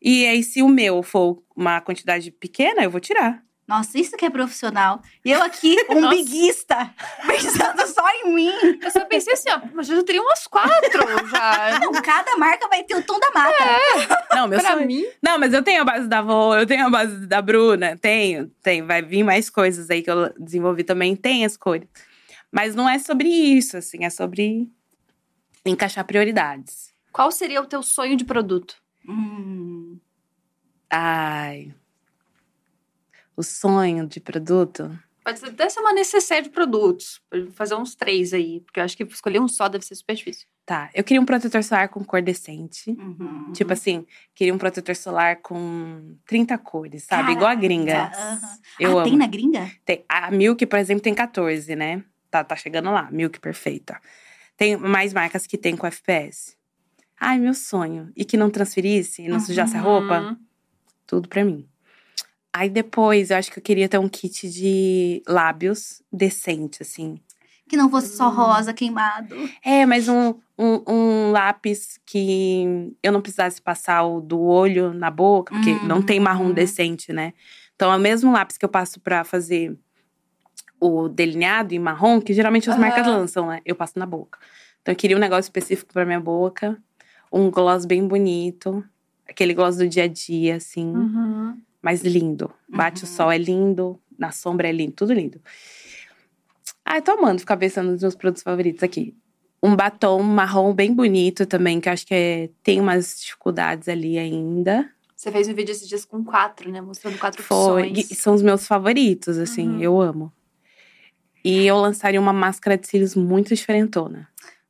E aí, se o meu for uma quantidade pequena, eu vou tirar. Nossa, isso que é profissional. E eu aqui, um Nossa. biguista, pensando só em mim. Eu só pensei assim, ó, mas eu já teria umas quatro já. Não, cada marca vai ter o tom da mata. Não, meu pra sonho- mim, Não, mas eu tenho a base da avó, eu tenho a base da Bruna, tenho, tem, vai vir mais coisas aí que eu desenvolvi também, tem as cores. Mas não é sobre isso, assim, é sobre encaixar prioridades. qual seria o teu sonho de produto? Hum. Ai. O sonho de produto. Pode ser até ser uma necessaire de produtos. Pode fazer uns três aí. Porque eu acho que escolher um só deve ser super difícil. Tá, eu queria um protetor solar com cor decente. Uhum. Tipo assim, queria um protetor solar com 30 cores, sabe? Igual a gringa. Caraca, aham. Eu ah, amo. tem na gringa? Tem- a Milk, por exemplo, tem 14, né? Tá, tá chegando lá, Milk perfeita. Tem mais marcas que tem com FPS. Ai, meu sonho. E que não transferisse e não sujasse a roupa. Uhum. Tudo pra mim. Aí depois, eu acho que eu queria ter um kit de lábios decente, assim. Que não fosse Hum. só rosa queimado. É, mas um, um, um lápis que eu não precisasse passar o do olho na boca, porque não tem marrom Uhum. decente, né? Então, é o mesmo lápis que eu passo pra fazer o delineado em marrom, que geralmente as Aham. marcas lançam, né? Eu passo na boca. Então, eu queria um negócio específico pra minha boca, um gloss bem bonito, aquele gloss do dia a dia, assim, Uhum. Mas lindo. Bate o Uhum. sol, é lindo, na sombra é lindo, tudo lindo. Ai, tô amando ficar pensando nos meus produtos favoritos aqui. Um batom marrom bem bonito também, que eu acho que é- tem umas dificuldades ali ainda. Você fez um vídeo esses dias com quatro, né? Mostrando quatro Foi. opções. E são os meus favoritos, assim, Uhum. eu amo. E eu lançaria uma máscara de cílios muito diferentona.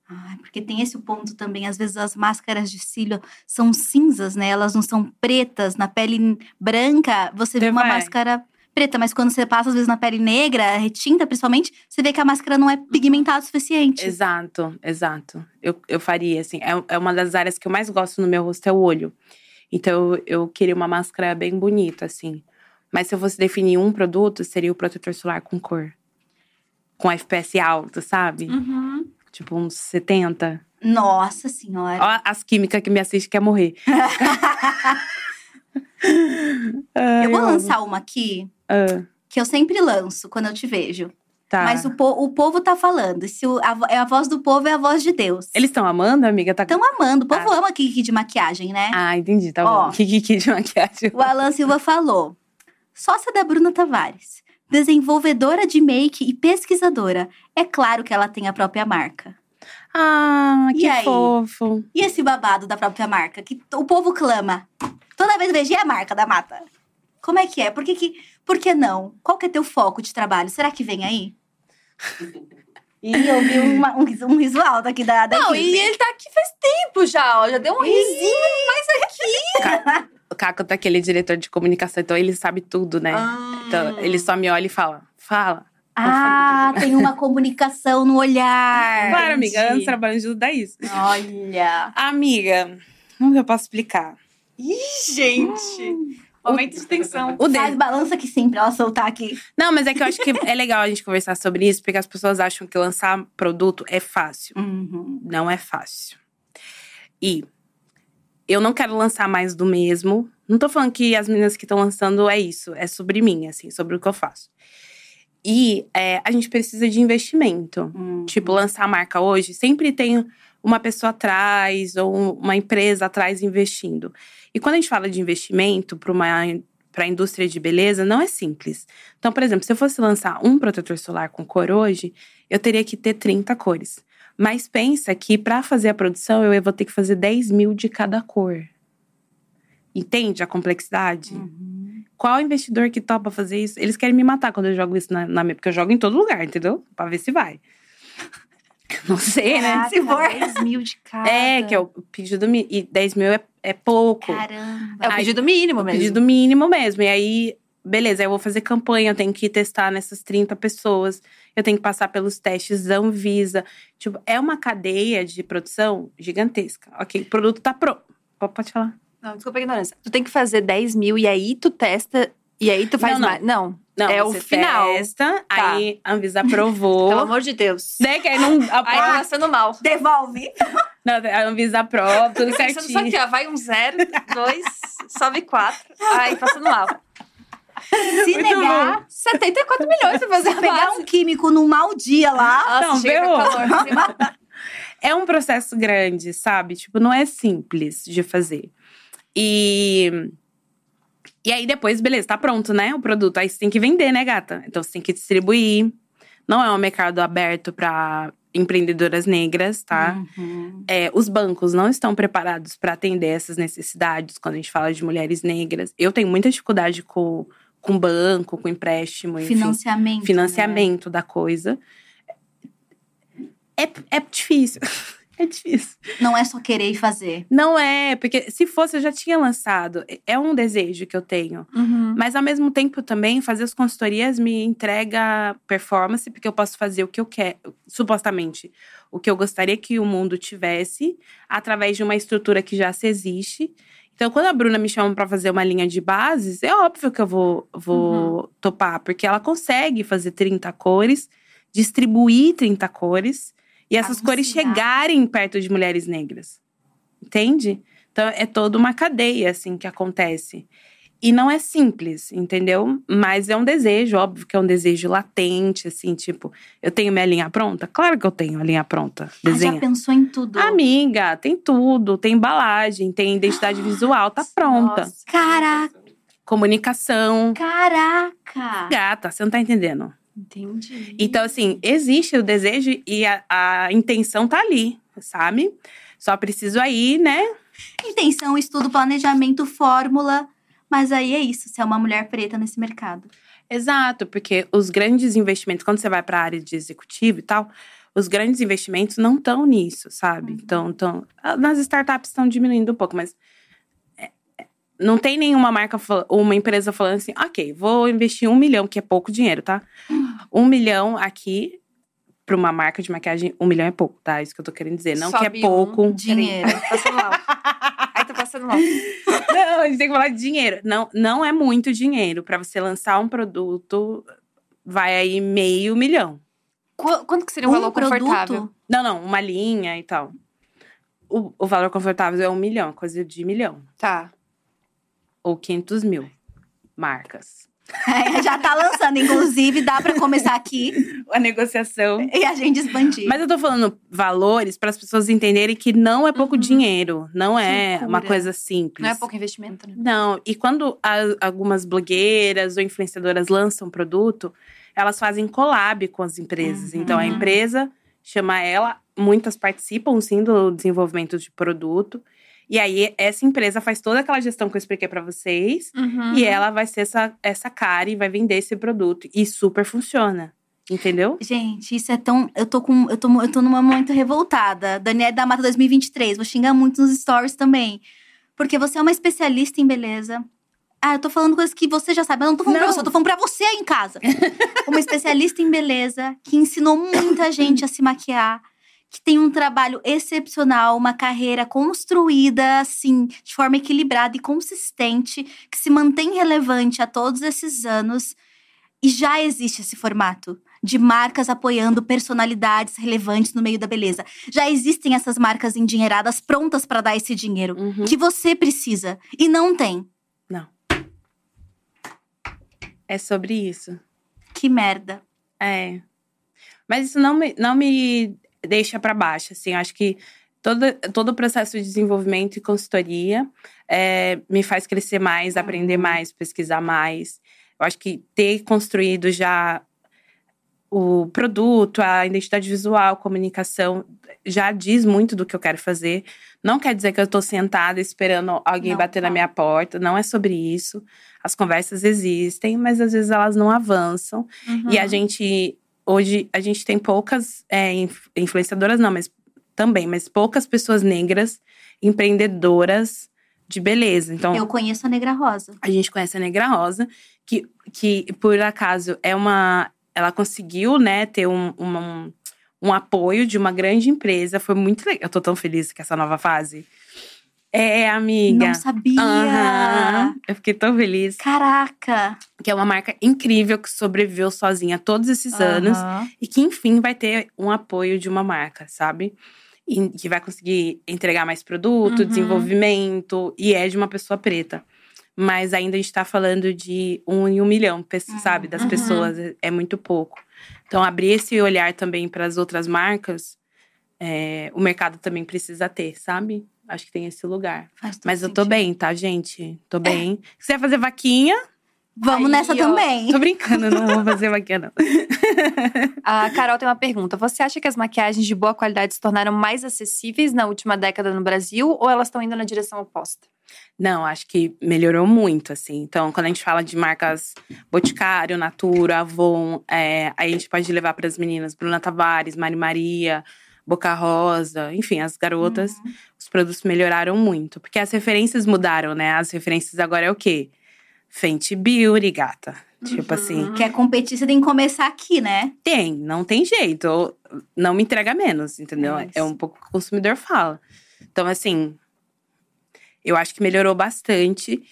Ai, porque tem esse ponto também. Às vezes as máscaras de cílio são cinzas, né? Elas não são pretas. Na pele branca, você vê uma vai. máscara preta. Mas quando você passa, às vezes, na pele negra, retinta principalmente, você vê que a máscara não é pigmentada o suficiente. Exato, exato. Eu, eu faria, assim. É, é uma das áreas que eu mais gosto no meu rosto, é o olho. Então, eu, eu queria uma máscara bem bonita, assim. Mas se eu fosse definir um produto, seria o protetor solar com cor. Com FPS alto, sabe? Uhum. Tipo uns 70. Nossa senhora. Ó, as químicas que me assistem quer morrer. eu vou lançar uma aqui, Ah, que eu sempre lanço quando eu te vejo. tá. Mas o, po- o povo tá falando. Se o- a, é a voz do povo é a voz de Deus. Eles estão amando, amiga? Tá... estão amando. O povo ama Kiki de maquiagem, né? Ah, entendi, tá Ó. bom. Kiki de maquiagem. O Alan Silva falou: sócia da Bruna Tavares, desenvolvedora de make e pesquisadora. É claro que ela tem a própria marca. Ah, E que aí? fofo. E esse babado da própria marca? Que o povo clama. Toda vez vejo "E a marca da mata. Como é que é? Por que, que, por que não? Qual que é teu foco de trabalho? Será que vem aí? E eu vi uma- um, riso- um riso alto aqui da, da Não, equipe. e ele tá aqui faz tempo já, ó. Já deu um risinho. O Caco tá aquele diretor de comunicação, então ele sabe tudo, né? Ah. Então ele só me olha e fala: fala. Ah, tem uma comunicação no olhar. Claro, amiga, anos trabalhando de tudo é isso. Olha. Amiga, como que eu posso explicar? Ih, gente. Momento de tensão. O Faz balança aqui sim pra ela soltar aqui. Não, mas é que eu acho que é legal a gente conversar sobre isso, porque as pessoas acham que lançar produto é fácil. Uhum. Não é fácil. E eu não quero lançar mais do mesmo. Não tô falando que as meninas que estão lançando é isso. É sobre mim, assim, sobre o que eu faço. E é, a gente precisa de investimento. Uhum. Tipo, lançar a marca hoje, sempre tem uma pessoa atrás ou uma empresa atrás investindo. E quando a gente fala de investimento para uma para a indústria de beleza, não é simples. Então, por exemplo, se eu fosse lançar um protetor solar com cor hoje, eu teria que ter 30 cores. Mas pensa que para fazer a produção, eu vou ter que fazer 10 mil de cada cor. Entende a complexidade? Uhum. Qual investidor que topa fazer isso? Eles querem me matar quando eu jogo isso na, na minha. Porque eu jogo em todo lugar, entendeu? Pra ver se vai. Não sei, né? Caraca, Se for. 10 mil de cada. É, que é o pedido mínimo. E 10 mil é, é pouco. Caramba. É o pedido mínimo o mesmo. pedido mínimo mesmo. E aí, beleza, eu vou fazer campanha, eu tenho que testar nessas 30 pessoas, eu tenho que passar pelos testes da Anvisa. Tipo, é uma cadeia de produção gigantesca. Ok, o produto tá pronto. Pode falar. Não, desculpa a ignorância. Tu tem que fazer 10 mil e aí tu testa e aí tu faz Não, não. mais. Não. Não, é o final. testa, Tá. aí a Anvisa aprovou. Pelo amor de Deus. né, que aí não Aí tá aprova. passando mal. Devolve. Não, a Anvisa aprova, tudo Pensando só certinho. aqui, ó. Vai um zero, dois, sobe quatro. Aí, passando mal. Se Muito negar, 74 milhões pra fazer se pegar base. um químico num mau dia lá. Nossa, Não, chega viu? com calor. É um processo grande, sabe? Tipo, não é simples de fazer. E. E aí depois, beleza, tá pronto, né? O produto. Aí você tem que vender, né, gata? Então você tem que distribuir. Não é um mercado aberto para empreendedoras negras, tá? Uhum. É, os bancos não estão preparados para atender essas necessidades quando a gente fala de mulheres negras. Eu tenho muita dificuldade com, com banco, com empréstimo, enfim, Financiamento. né? financiamento da coisa. É, é difícil. É difícil. Não é só querer e fazer. Não é, porque se fosse, eu já tinha lançado. É um desejo que eu tenho. Uhum. Mas ao mesmo tempo também, fazer as consultorias me entrega performance, porque eu posso fazer o que eu quero, supostamente, o que eu gostaria que o mundo tivesse, através de uma estrutura que já se existe. Então, quando a Bruna me chama para fazer uma linha de bases, é óbvio que eu vou, vou topar, porque ela consegue fazer 30 cores, distribuir 30 cores, e essas cores Anunciar. chegarem perto de mulheres negras. Entende? Então, é toda uma cadeia, assim, que acontece. E não é simples, entendeu? Mas é um desejo, óbvio que é um desejo latente, assim, tipo, eu tenho minha linha pronta? Claro que eu tenho a linha pronta. Ah, já Desenha. pensou em tudo. Amiga, tem tudo, tem embalagem, tem identidade visual, tá pronta. Nossa. Caraca, Comunicação. caraca. Gata, você não tá entendendo. Entendi. Então, assim, existe o desejo e a, a intenção tá ali, sabe? Só preciso aí, né? Intenção, estudo, planejamento, fórmula. Mas aí é isso, você é uma mulher preta nesse mercado. Exato, porque os grandes investimentos, quando você vai para a área de executivo e tal, os grandes investimentos não estão nisso, sabe? Então, tão, nas startups estão diminuindo um pouco, mas é, é, não tem nenhuma marca, uma empresa falando assim, ok, vou investir um milhão, que é pouco dinheiro, tá? Um milhão aqui para uma marca de maquiagem, um milhão é pouco, tá? Isso que eu tô querendo dizer. Não que é Sobe pouco. Um, Dinheiro. Tô passando mal. Ai, tô passando mal. Não, a gente tem que falar de dinheiro. Não, não é muito dinheiro. Para você lançar um produto, vai aí meio milhão. Qu- Quanto que seria um valor produto, confortável? Não, não, uma linha e tal. O, o valor confortável é um milhão, coisa de milhão. Tá. Ou 500 mil marcas. É, já tá lançando, inclusive, dá pra começar aqui A negociação. e a gente expandir. Mas eu tô falando valores para as pessoas entenderem que não é pouco Uhum. dinheiro. Não é uma coisa simples. Não é pouco investimento, né? Não, e quando a- algumas blogueiras ou influenciadoras lançam produto, elas fazem collab com as empresas. Uhum. Então a empresa chama ela, muitas participam sim do desenvolvimento de produto. E aí essa empresa faz toda aquela gestão que eu expliquei pra vocês, Uhum. e ela vai ser essa, essa cara e vai vender esse produto. E super funciona. Entendeu? Gente, isso é tão. Eu tô com. Eu tô, eu tô num momento revoltada. Daniela da Mata 2023. Vou xingar muito nos stories também. Porque você é uma especialista em beleza. Ah, eu tô falando coisas que você já sabe. Eu não tô falando pra Não. você, eu tô falando pra você aí em casa. uma especialista em beleza que ensinou muita gente a se maquiar. Que tem um trabalho excepcional, uma carreira construída, assim, de forma equilibrada e consistente, que se mantém relevante há todos esses anos. E já existe esse formato de marcas apoiando personalidades relevantes no meio da beleza. Já existem essas marcas endinheiradas prontas para dar esse dinheiro Uhum. que você precisa e não tem. É sobre isso. Que merda. É. Mas isso não me, não me deixa para baixo, assim. Acho que todo, todo o processo de desenvolvimento e consultoria é, me faz crescer mais, aprender mais, pesquisar mais. Eu acho que ter construído já o produto, a identidade visual, comunicação, já diz muito do que eu quero fazer. Não quer dizer que eu estou sentada esperando alguém Não, bater na não. minha porta. Não é sobre isso. As conversas existem, mas às vezes elas não avançam. Uhum. E a gente, hoje, a gente tem poucas é, inf- influenciadoras, não, mas também, mas poucas pessoas negras, empreendedoras, de beleza. Então, Eu conheço a Negra Rosa. a gente conhece a Negra Rosa, que, que por acaso é uma. Ela conseguiu, né, ter um, um, um apoio de uma grande empresa. Foi muito legal. Eu tô tão feliz com essa nova fase. É, amiga. Não sabia. Aham. Eu fiquei tão feliz. Caraca. Que é uma marca incrível que sobreviveu sozinha todos esses anos Aham. e que, enfim, vai ter um apoio de uma marca, sabe? E que vai conseguir entregar mais produto, Uhum. desenvolvimento, e é de uma pessoa preta. Mas ainda a gente tá falando de um em um milhão, pe- sabe? Das Uhum. pessoas, é- é muito pouco. Então, abrir esse olhar também para as outras marcas, é, o mercado também precisa ter, sabe? Acho que tem esse lugar. Mas eu tô sentido. bem, tá, gente? Tô bem. Se quiser fazer vaquinha, Vamos Aí, nessa ó. também. tô brincando, não vou fazer vaquinha, não. A Carol tem uma pergunta. Você acha que as maquiagens de boa qualidade se tornaram mais acessíveis na última década no Brasil ou elas estão indo na direção oposta? Não, acho que melhorou muito, assim. Então, quando a gente fala de marcas Boticário, Natura, Avon, é, aí a gente pode levar para as meninas Bruna Tavares, Mari Maria, Boca Rosa, enfim, as garotas. Os produtos melhoraram muito. Porque as referências mudaram, né? As referências agora é o quê? Fenty Beauty, gata. Tipo assim, Quer competir, você tem que começar aqui, né? tem, não tem jeito. Não me entrega menos, entendeu? É É, um pouco o que o consumidor fala. Então, assim, eu acho que melhorou bastante.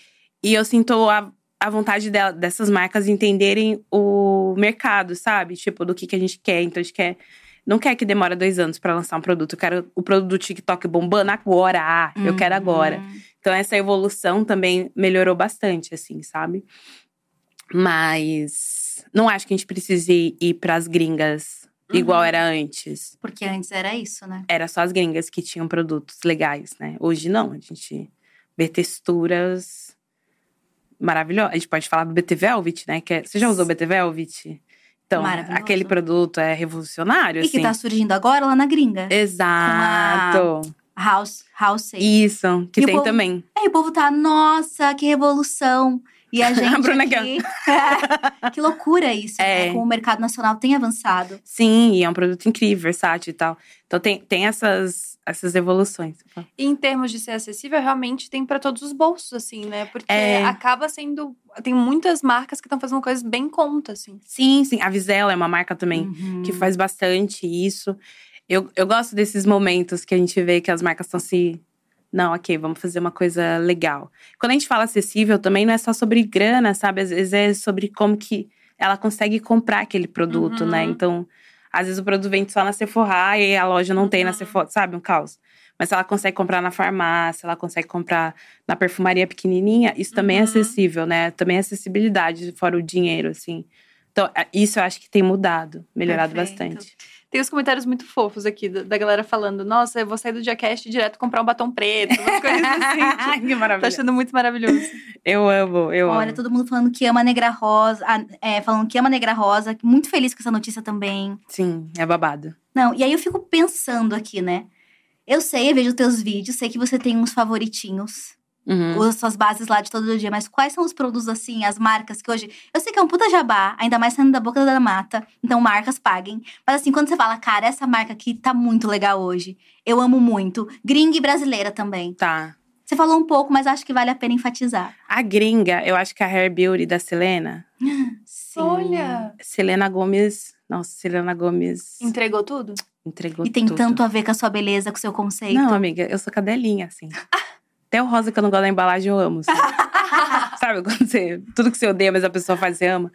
E eu sinto a, a vontade dela- dessas marcas entenderem o mercado, sabe? Tipo, do que, que a gente quer. Então, a gente quer. Não quer que demore dois anos pra lançar um produto. Eu quero o produto do TikTok bombando agora. Ah, eu quero agora. Então, essa evolução também melhorou bastante, assim, sabe? Mas não acho que a gente precise ir pras gringas igual era antes. Porque antes era isso, né? Era só as gringas que tinham produtos legais, né? Hoje não, a gente vê texturas maravilhosas. A gente pode falar do BT Velvet, né? Que é- Você já usou BT Velvet? Então, aquele produto é revolucionário, E que assim. tá surgindo agora lá na gringa. Exato. House, House Safe. Isso, que E tem povo- também. Aí o povo tá, nossa, que revolução. E a gente Bruna aqui… que loucura isso, É. né? Como o mercado nacional tem avançado. Sim, e é um produto incrível, versátil e tal. Então tem, tem essas, essas evoluções. E em termos de ser acessível, realmente tem para todos os bolsos, assim, né? Porque É. acaba sendo. Tem muitas marcas que estão fazendo coisas bem em conta, assim. Sim, sim. A Visela é uma marca também Uhum. que faz bastante isso. Eu, eu gosto desses momentos que a gente vê que as marcas estão se. Não, ok, vamos fazer uma coisa legal. Quando a gente fala acessível, também não é só sobre grana, sabe? Às vezes é sobre como que ela consegue comprar aquele produto, Uhum. né? Então, às vezes o produto vende só na Sephora e a loja não tem na Uhum. Sephora, sabe? Um caos. Mas se ela consegue comprar na farmácia, ela consegue comprar na perfumaria pequenininha, isso também é Uhum. acessível, né? Também é acessibilidade, fora o dinheiro, assim. Então, a- isso eu acho que tem mudado, melhorado Perfeito. bastante. Tem uns comentários muito fofos aqui da, da galera falando: Nossa, eu vou sair do Diacast e direto comprar um batom preto, umas coisas assim. que Tô maravilha. achando muito maravilhoso. Eu amo, eu Olha, amo. todo mundo falando que ama a Negra Rosa, ah, é, falando que ama a Negra Rosa, muito feliz com essa notícia também. Sim, é babado. Não, e aí eu fico pensando aqui, né? Eu sei, eu vejo os teus vídeos, sei que você tem uns favoritinhos, Uhum. as suas bases lá de todo dia, mas quais são os produtos, assim, as marcas que hoje. Eu sei que é um puta jabá, ainda mais saindo da boca da mata, então marcas paguem. Mas assim, quando você fala, cara, essa marca aqui tá muito legal hoje, eu amo muito. Gringa e brasileira também. Tá. Você falou um pouco, mas acho que vale a pena enfatizar. A gringa, eu acho que a Hair Beauty da Selena. Sim. Olha! Selena Gomes. Nossa, Selena Gomes Entregou tudo? entregou E tem tudo. tanto a ver com a sua beleza, com o seu conceito. Não, amiga, eu sou cadelinha, assim. Até o rosa que eu não gosto da embalagem, eu amo. Sabe, Sabe quando você. Tudo que você odeia, mas a pessoa faz, você ama.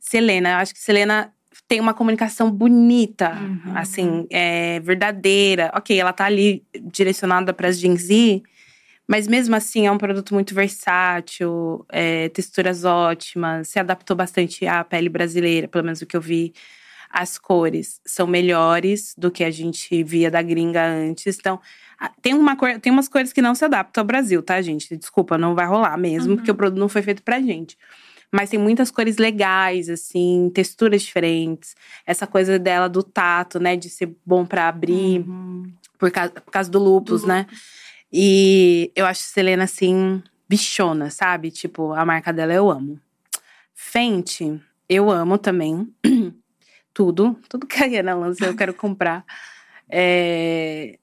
Selena, eu acho que Selena tem uma comunicação bonita, Uhum. assim, é, verdadeira. Ok, ela tá ali direcionada para as Gen Z, mas mesmo assim é um produto muito versátil, é, texturas ótimas, se adaptou bastante à pele brasileira, pelo menos o que eu vi. As cores são melhores do que a gente via da gringa antes. Então, tem, uma cor, tem umas cores que não se adaptam ao Brasil, tá, gente? Desculpa, não vai rolar mesmo, Uhum. porque o produto não foi feito pra gente. Mas tem muitas cores legais, assim, texturas diferentes. Essa coisa dela do tato, né? De ser bom pra abrir, Uhum. por, causa, por causa do lupus, né? E eu acho Selena, assim, bichona, sabe? Tipo, a marca dela eu amo. Fenty, eu amo também. tudo. Tudo que a Rihanna lança, eu quero comprar. É,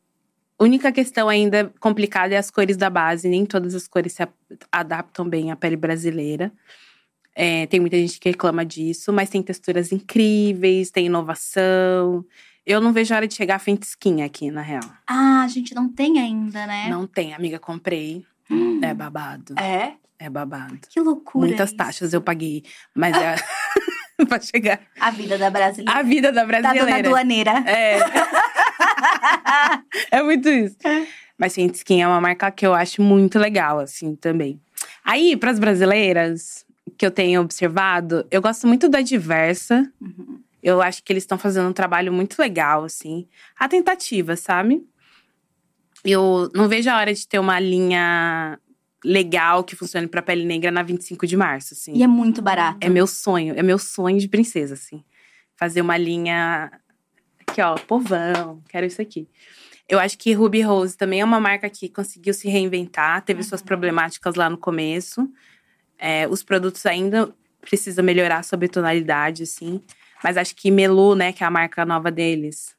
única questão ainda complicada é as cores da base. Nem todas as cores se adaptam bem à pele brasileira. É, tem muita gente que reclama disso, mas tem texturas incríveis, tem inovação. Eu não vejo a hora de chegar a Fenty Skin aqui, na real. Ah, a gente não tem ainda, né? Não tem, amiga, comprei. É babado. É? É babado. Que loucura. Muitas isso. taxas eu paguei, mas é pra chegar A vida da brasileira. a vida da da dona brasileira. aduaneira. É. é muito isso. Mas Fenty Skin é uma marca que eu acho muito legal, assim, também. Aí, pras brasileiras, que eu tenho observado, eu gosto muito da Diversa. Eu acho que eles estão fazendo um trabalho muito legal, assim. A tentativa, sabe? Eu não vejo a hora de ter uma linha legal que funcione pra pele negra na 25 de março, assim. E é muito barato. É meu sonho, é meu sonho de princesa, assim. Fazer uma linha. Aqui, ó, povão, quero isso aqui. Eu acho que Ruby Rose também é uma marca que conseguiu se reinventar, teve suas problemáticas lá no começo. É, os produtos ainda precisam melhorar sobre tonalidade, assim. Mas acho que Melu, né, que é a marca nova deles,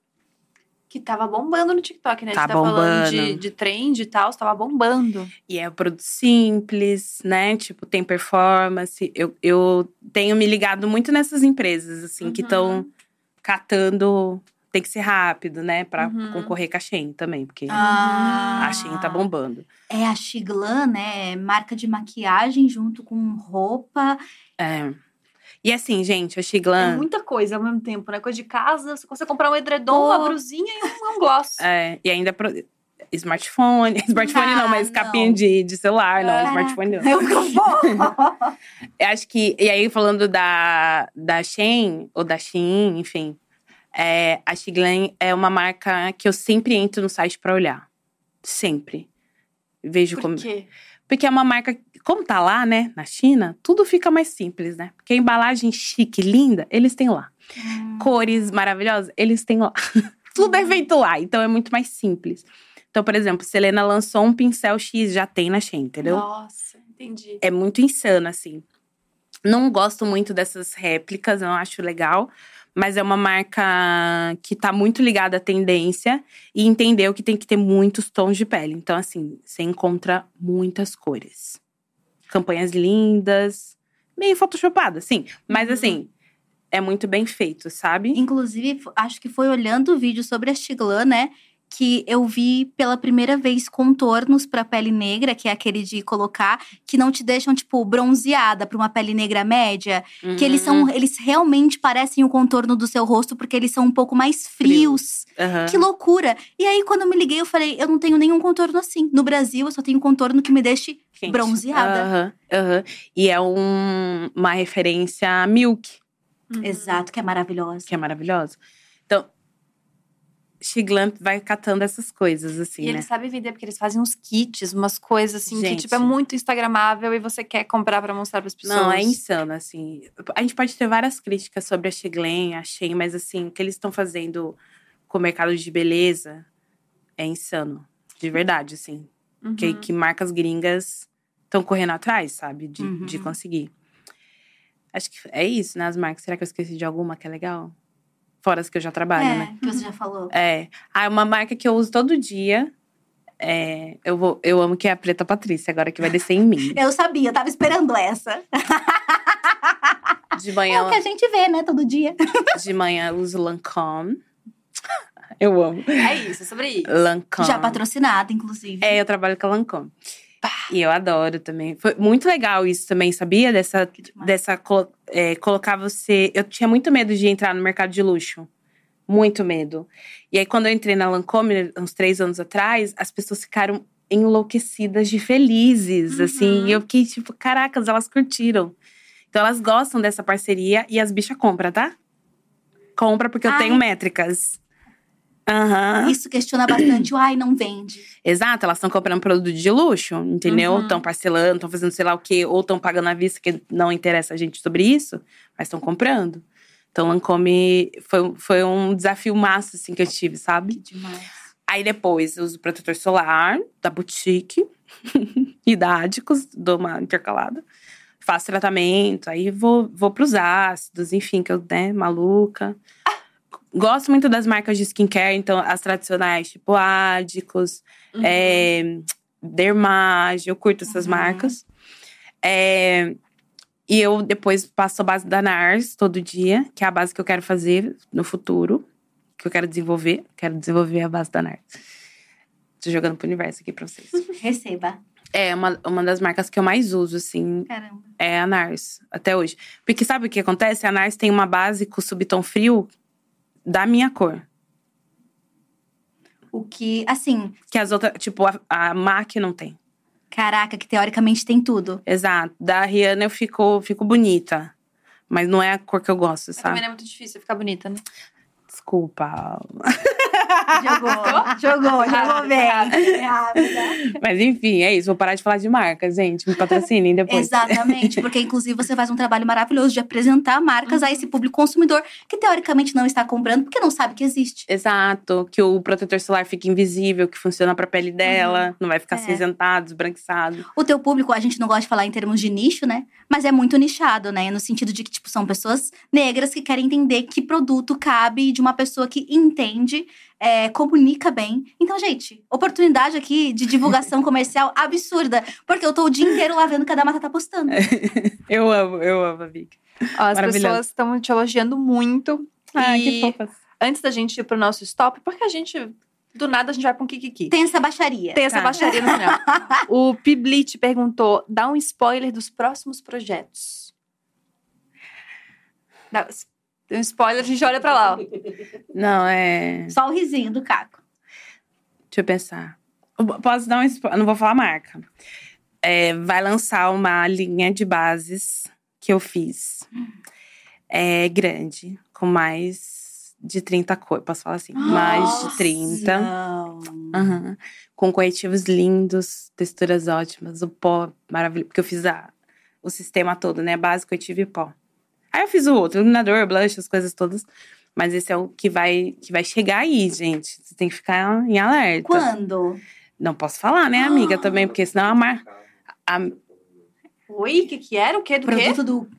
Que tava bombando no TikTok, né? Tá a gente tá falando de, de trend e tal, tava bombando. E é um produto simples, né? Tipo, tem performance. Eu, eu tenho me ligado muito nessas empresas, assim, que Uhum. estão catando. Tem que ser rápido, né? Pra Uhum. concorrer com a Shein também, porque Ah. a Shein tá bombando. É a Xiglan, né? Marca de maquiagem junto com roupa. É. E assim, gente, a É Xiglan. muita coisa ao mesmo tempo, né? Coisa de casa, você consegue comprar um edredom, uma Oh. brusinha e um, um gloss. É, e ainda. Pro... Smartphone. Smartphone Ah, não, mas não. capinha de, de celular, não. É. Smartphone não. Eu vou. Eu acho que. E aí, falando da, da Shein, ou da Shein, enfim. É, a Xiglan é uma marca que eu sempre entro no site pra olhar. Sempre. Vejo Por como. quê? Porque é uma marca. Como tá lá, né, na China, tudo fica mais simples, né? Porque a embalagem chique, linda, eles têm lá. Cores maravilhosas, eles têm lá. tudo é feito lá, então é muito mais simples. Então, por exemplo, Selena lançou um pincel X, já tem na Shein, entendeu? Nossa, entendi. é muito insano, assim. Não gosto muito dessas réplicas, eu não acho legal. Mas é uma marca que tá muito ligada à tendência e entendeu que tem que ter muitos tons de pele. Então, assim, você encontra muitas cores. Campanhas lindas, meio photoshopadas, sim. Mas, Uhum. assim, é muito bem feito, sabe? Inclusive, acho que foi olhando o vídeo sobre a Xiglan, né? Que eu vi pela primeira vez contornos pra pele negra, que é aquele de colocar, que não te deixam, tipo, bronzeada pra uma pele negra média. Que eles Uhum. são. Eles realmente parecem o contorno do seu rosto, porque eles são um pouco mais frios. Aham. Que loucura! E aí, quando eu me liguei, eu falei, eu não tenho nenhum contorno assim. No Brasil, eu só tenho contorno que me deixe Quente. bronzeada. Aham, aham. E é um- uma referência a Milk. Uhum. Exato, que é maravilhosa. que é maravilhosa. Xiglan vai catando essas coisas, assim, E né? eles sabem vender, porque eles fazem uns kits, umas coisas assim, Gente. que tipo, é muito instagramável e você quer comprar pra mostrar pras pessoas. Não, é insano, assim. A gente pode ter várias críticas sobre a Xiglan, a Shein, mas assim, o que eles estão fazendo com o mercado de beleza é insano. De verdade, assim. Uhum. Que, que marcas gringas estão correndo atrás, sabe? De, Uhum. de conseguir. Acho que é isso, né? As marcas. Será que eu esqueci de alguma que é legal? Fora as que eu já trabalho, é, né? que você já falou. É. Ah, uma marca que eu uso todo dia. É, eu, vou, eu amo que é a Preta Patrícia, agora que vai descer em mim. Eu sabia, eu tava esperando essa. De É manhã, o que a gente vê, né, todo dia. de manhã eu uso Lancôme. Eu amo. É isso, é sobre isso. Lancôme. Já patrocinada, inclusive. É, eu trabalho com a Lancôme. E eu adoro também. Foi muito legal isso também, sabia? Dessa, dessa é, colocar você. Eu tinha muito medo de entrar no mercado de luxo. Muito medo. E aí, quando eu entrei na Lancôme, uns três anos atrás, as pessoas ficaram enlouquecidas de felizes, Uhum. assim. E eu fiquei tipo, caracas, elas curtiram. Então, elas gostam dessa parceria e as bichas compram, tá? Compra porque eu Ai. tenho métricas. Aham. Isso questiona bastante. o Ai, não vende. Exato, elas estão comprando produto de luxo, entendeu? Uhum. Estão parcelando, estão fazendo sei lá o quê, ou estão pagando à vista, que não interessa a gente sobre isso, mas estão comprando. Então, Lancome foi, foi um desafio massa, assim, que eu tive, sabe? Demais. Aí depois eu uso protetor solar da Boutique e da Adicos, dou uma intercalada. Faço tratamento, aí vou, vou pros ácidos, enfim, que eu, né, maluca. Gosto muito das marcas de skincare, então as tradicionais, tipo Adicos, Uhum. é, Dermage, eu curto essas Uhum. marcas. É, e eu depois passo a base da NARS todo dia, que é a base que eu quero fazer no futuro, que eu quero desenvolver. Quero desenvolver a base da NARS. Tô jogando pro universo aqui pra vocês. Receba. É uma, uma das marcas que eu mais uso, assim, Caramba. é a NARS, até hoje. Porque sabe o que acontece? A NARS tem uma base com subtom frio da minha cor. O que, assim, Que as outras, tipo, a, a MAC não tem. caraca, que teoricamente tem tudo. Exato. Da Rihanna eu fico, fico bonita. Mas não é a cor que eu gosto, Mas também sabe? não é muito difícil ficar bonita, né? Desculpa. Jogou, jogou, jogou bem. Mas enfim, é isso. Vou parar de falar de marca, gente. Me patrocinem depois. Exatamente, porque inclusive você faz um trabalho maravilhoso de apresentar marcas a esse público consumidor que teoricamente não está comprando porque não sabe que existe. Exato. Que o protetor solar fique invisível, que funciona pra pele dela. Não vai ficar É. cinzentado, esbranquiçado. O teu público, a gente não gosta de falar em termos de nicho, né? Mas é muito nichado, né? No sentido de que, tipo, são pessoas negras que querem entender que produto cabe de uma pessoa que entende, é, comunica bem. Então, gente, oportunidade aqui de divulgação comercial absurda. Porque eu tô o dia inteiro lá vendo o que a Damata tá postando. Eu amo, eu amo, amiga. Ó, as pessoas estão te elogiando muito. Ai, e que fofas. antes da gente ir pro nosso stop, porque a gente, do nada, a gente vai pra um Kikiki. Tem essa baixaria. Tem essa Tá. baixaria no final. o Piblit perguntou: dá um spoiler dos próximos projetos. Dá- Tem um spoiler, a gente olha pra lá. ó. Não, é. Só o risinho do Caco. Deixa eu pensar. Posso dar um spoiler? Não vou falar marca. É, vai lançar uma linha de bases que eu fiz. É grande, com mais de 30 cores. Posso falar assim? mais de 30. Não. Aham. Com corretivos lindos, texturas ótimas, o pó maravilhoso. Porque eu fiz a, o sistema todo, né? Base, corretivo e pó. Aí eu fiz o outro, iluminador, blush, as coisas todas. Mas esse é o que vai, que vai chegar aí, gente. Você tem que ficar em alerta. Quando? Não posso falar, né, amiga, também, porque senão a mar... a- Oi, o que, que era? O que do quê? Produto do.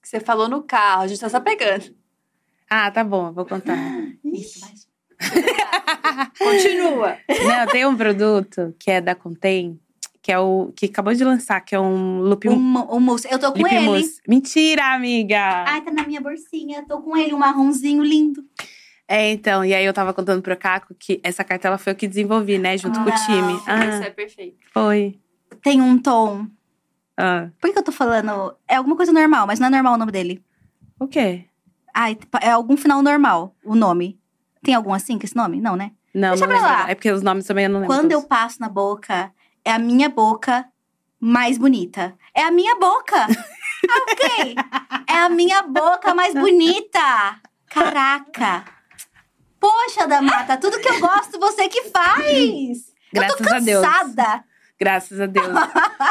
Que você falou no carro, a gente tá só pegando. Ah, tá bom, eu vou contar. Isso, mas. Continua. Não, tem um produto que é da Contém, que é o que acabou de lançar, que é um lip, Um, um mousse. Eu tô com ele. mousse. Mentira, amiga! Ai, tá na minha bolsinha. Tô com ele, um marronzinho lindo. É, então, e aí eu tava contando pro Caco que essa cartela foi eu que desenvolvi, né, junto com o time. Isso Ah, é perfeito. foi. Tem um tom. Ah, Por que eu tô falando? É alguma coisa normal, mas não é normal o nome dele. o quê? Ai, é algum final normal o nome. Tem algum assim com esse nome? Não, né? Não, Deixa não pra lembro. lá. É porque os nomes também eu não lembro. Quando eu todos. passo na boca, é a minha boca mais bonita. É a minha boca. ok. É a minha boca mais bonita. Caraca. Poxa, Damata, tudo que eu gosto, você que faz. Graças eu tô a Deus. cansada. Graças a Deus.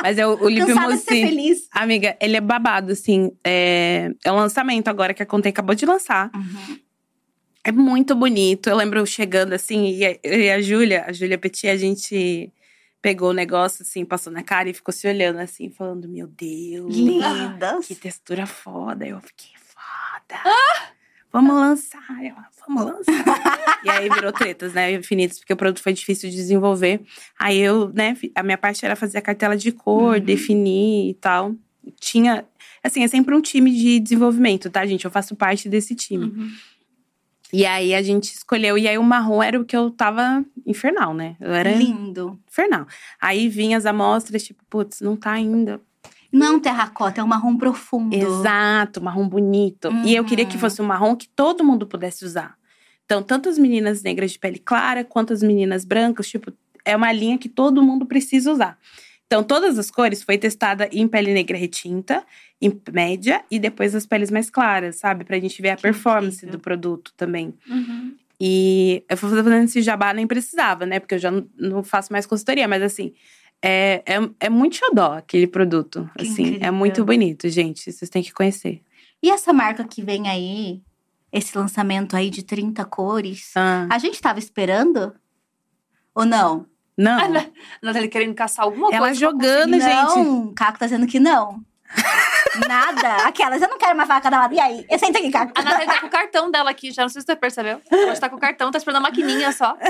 Mas é o, lip Cansada mousse. feliz. Amiga, ele é babado, assim. É, é um lançamento agora que a Contém acabou de lançar. É muito bonito. Eu lembro chegando assim, e a, e a Júlia, a Júlia Petit, a gente pegou o negócio assim, passou na cara e ficou se olhando assim, falando: Meu Deus, Lindas. que textura foda. Eu fiquei foda. Vamos lançar, eu, vamos lançar. e aí virou tretas, né? Infinitas, porque o produto foi difícil de desenvolver. Aí eu, né, a minha parte era fazer a cartela de cor, definir e tal. Tinha, assim, é sempre um time de desenvolvimento, tá, gente? Eu faço parte desse time. E aí a gente escolheu, e aí o marrom era o que eu tava infernal, né? Eu era Lindo. infernal. Aí vinha as amostras, tipo, putz, não tá ainda. Não terracota, é um marrom profundo. Exato, marrom bonito. E eu queria que Uhum. fosse um marrom que todo mundo pudesse usar. Então, tanto as meninas negras de pele clara, quanto as meninas brancas, tipo, é uma linha que todo mundo precisa usar. Então, todas as cores foi testada em pele negra retinta, em média e depois as peles mais claras, sabe? Pra gente ver a Que performance incrível. do produto também. Uhum. E eu fui fazendo esse jabá, nem precisava, né? Porque eu já não, faço mais consultoria, mas assim, é, é, é muito xodó aquele produto. Que assim, é incrível. muito bonito, gente. Vocês têm que conhecer. E essa marca que vem aí, esse lançamento aí de 30 cores, Ah, a gente tava esperando? Ou não? Não. Ah, não. Nathalie querendo caçar alguma Ela coisa. pra jogando, gente. não, o Caco tá dizendo que não. Nada. Aquelas, eu não quero mais falar com a Damata. E aí? Eu sento aqui, cara. A Nathalie tá com o cartão dela aqui, já não sei se você percebeu. Ela tá com o cartão, tá esperando a maquininha só.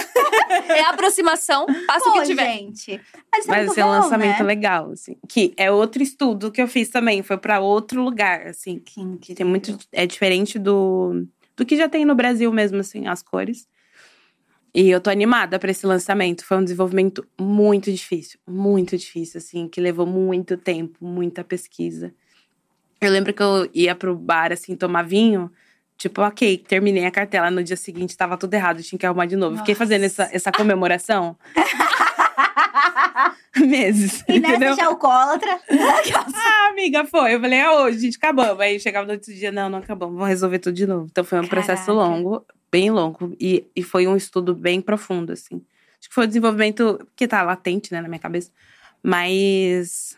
É a aproximação, passa o Pô, que tiver. gente. Mas, Mas muito esse é um bom, lançamento né? legal, assim. Que é outro estudo que eu fiz também. Foi pra outro lugar, assim. Que Que tem muito. É diferente do, do que já tem no Brasil mesmo, assim, as cores. E eu tô animada pra esse lançamento. Foi um desenvolvimento muito difícil. Muito difícil, assim, que levou muito tempo, muita pesquisa. Eu lembro que eu ia pro bar, assim, tomar vinho. Tipo, ok, terminei a cartela. No dia seguinte tava tudo errado, tinha que arrumar de novo. Fiquei fazendo essa, essa comemoração. Meses. E nessa entendeu? já alcoólatra. Ah, amiga, foi. Eu falei, é hoje, gente, acabamos. Aí chegava no outro dia, não, não acabamos, vamos resolver tudo de novo. Então foi um processo Caraca. longo, bem longo. E, e foi um estudo bem profundo, assim. Acho que foi um desenvolvimento que tá latente, né, na minha cabeça. Mas.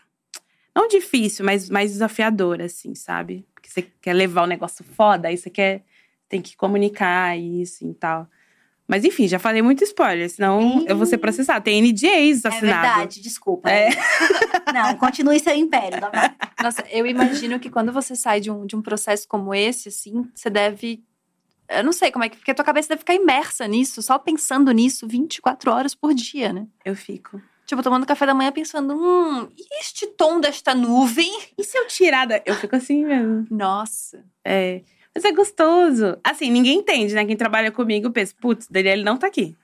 Não difícil, mas mais desafiador, assim, sabe? Porque você quer levar o negócio foda, aí você quer. Tem que comunicar isso e tal. Mas enfim, já falei muito spoiler, senão eu vou ser processada. Tem NDAs É assinado. verdade, desculpa. É. Não, continue seu império. Nossa, eu imagino que quando você sai de um, de um processo como esse, assim, você deve. Eu não sei como é que. Porque a tua cabeça deve ficar imersa nisso, só pensando nisso 24 horas por dia, né? Eu fico. Tipo, tomando café da manhã pensando, hum, e este tom desta nuvem? E se eu tirar da. Eu fico assim mesmo. Nossa. É. Mas é gostoso. Assim, ninguém entende, né? Quem trabalha comigo pensa, putz, Daniele não tá aqui.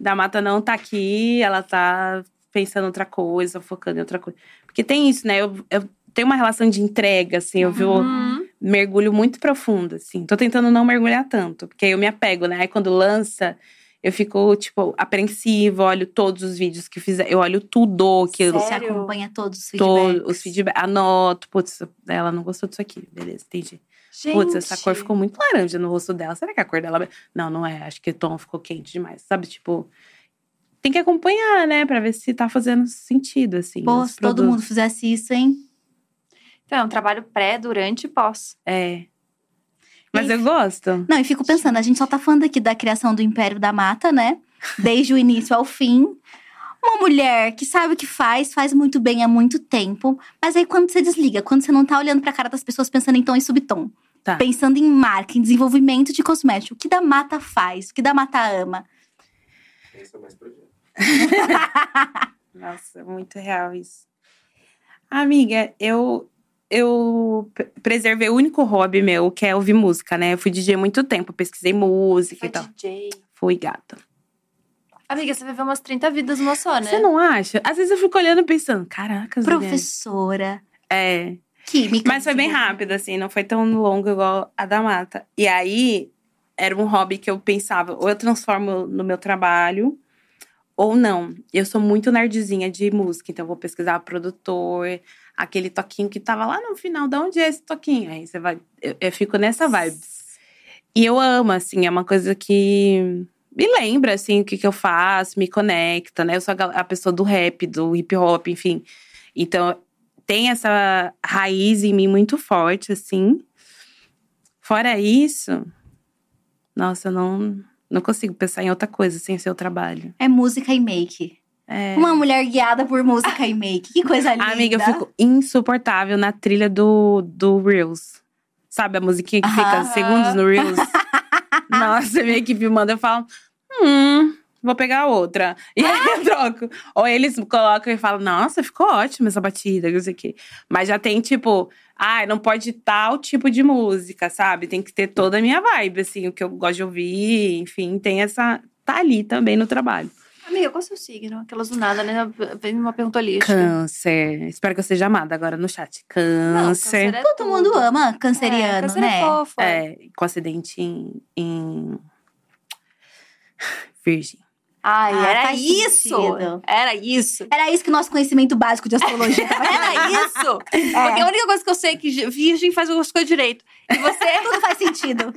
Da Mata não tá aqui, ela tá pensando outra coisa, focando em outra coisa. Porque tem isso, né? Eu, eu tenho uma relação de entrega, assim, eu vi o Hum, mergulho muito profundo, assim. Tô tentando não mergulhar tanto, porque aí eu me apego, né? Aí quando lança, eu fico, tipo, apreensivo, olho todos os vídeos que fizer, eu olho tudo que eu. Você Sério? acompanha todos os feedbacks. Todos os feedbacks. Anoto, putz, ela não gostou disso aqui. Beleza, entendi. gente. Putz, essa cor ficou muito laranja no rosto dela. Será que a cor dela. Não, não é. Acho que o tom ficou quente demais. Sabe, tipo. Tem que acompanhar, né? Pra ver se tá fazendo sentido, assim. Pô, se todo mundo fizesse isso, hein? Então, é um trabalho pré, durante e pós. É. Mas E- eu gosto. Não, e fico pensando, a gente só tá falando aqui da criação do Império da Mata, né? Desde o início ao fim. Uma mulher que sabe o que faz, faz muito bem há muito tempo. Mas aí quando você desliga, quando você não tá olhando pra cara das pessoas pensando em tom e subtom. Tá. Pensando em marca, em desenvolvimento de cosmético. O que da Mata faz? O que da Mata ama? Nossa, muito real isso. Amiga, eu. Eu pre- preservei o único hobby meu, que é ouvir música, né? Eu fui DJ muito tempo, pesquisei música Foi e tal. DJ. Fui gata. Amiga, você viveu umas 30 vidas uma só, né? Você não acha? Às vezes eu fico olhando e pensando, caraca, Professora, É. química. Mas foi bem rápido, assim, não foi tão longo igual a da mata. E aí, era um hobby que eu pensava, ou eu transformo no meu trabalho, ou não. Eu sou muito nerdzinha de música, então eu vou pesquisar produtor, aquele toquinho que tava lá no final, de onde é esse toquinho? Aí você vai. Eu, eu fico nessa vibe. E eu amo, assim, é uma coisa que me lembra, assim, o que, que eu faço, me conecta, né? Eu sou a, pessoa do rap, do hip hop, enfim. Então, tem essa raiz em mim muito forte, assim. Fora isso, nossa, eu não, não consigo pensar em outra coisa sem ser o trabalho. É música e make. É. Uma mulher guiada por música e make. Que coisa linda. Amiga, eu fico insuportável na trilha do, do Reels. Sabe a musiquinha que fica Aham. segundos no Reels? Nossa, minha equipe manda eu falo, hum, vou pegar outra. E aí eu troco. Ou eles colocam e falam, nossa, ficou ótima essa batida, não sei o quê. Mas já tem, tipo, ah, não pode tal tipo de música, sabe? Tem que ter toda a minha vibe, assim, o que eu gosto de ouvir, enfim, tem essa. Tá ali também no trabalho. Amiga, qual é o seu signo? Aquelas do nada, né? Vem uma pergunta ali. Câncer. Espero que eu seja amada agora no chat. Não, Câncer. é Todo tudo. mundo ama canceriano, é, câncer né? É fofo. é. É, com acidente em, em Virgem. Ai, Ah, era isso! sentido. Era isso! Era isso que nosso conhecimento básico de astrologia Era isso! Porque a única coisa que eu sei é que virgem faz as coisas direito. E você Tudo faz sentido. Anos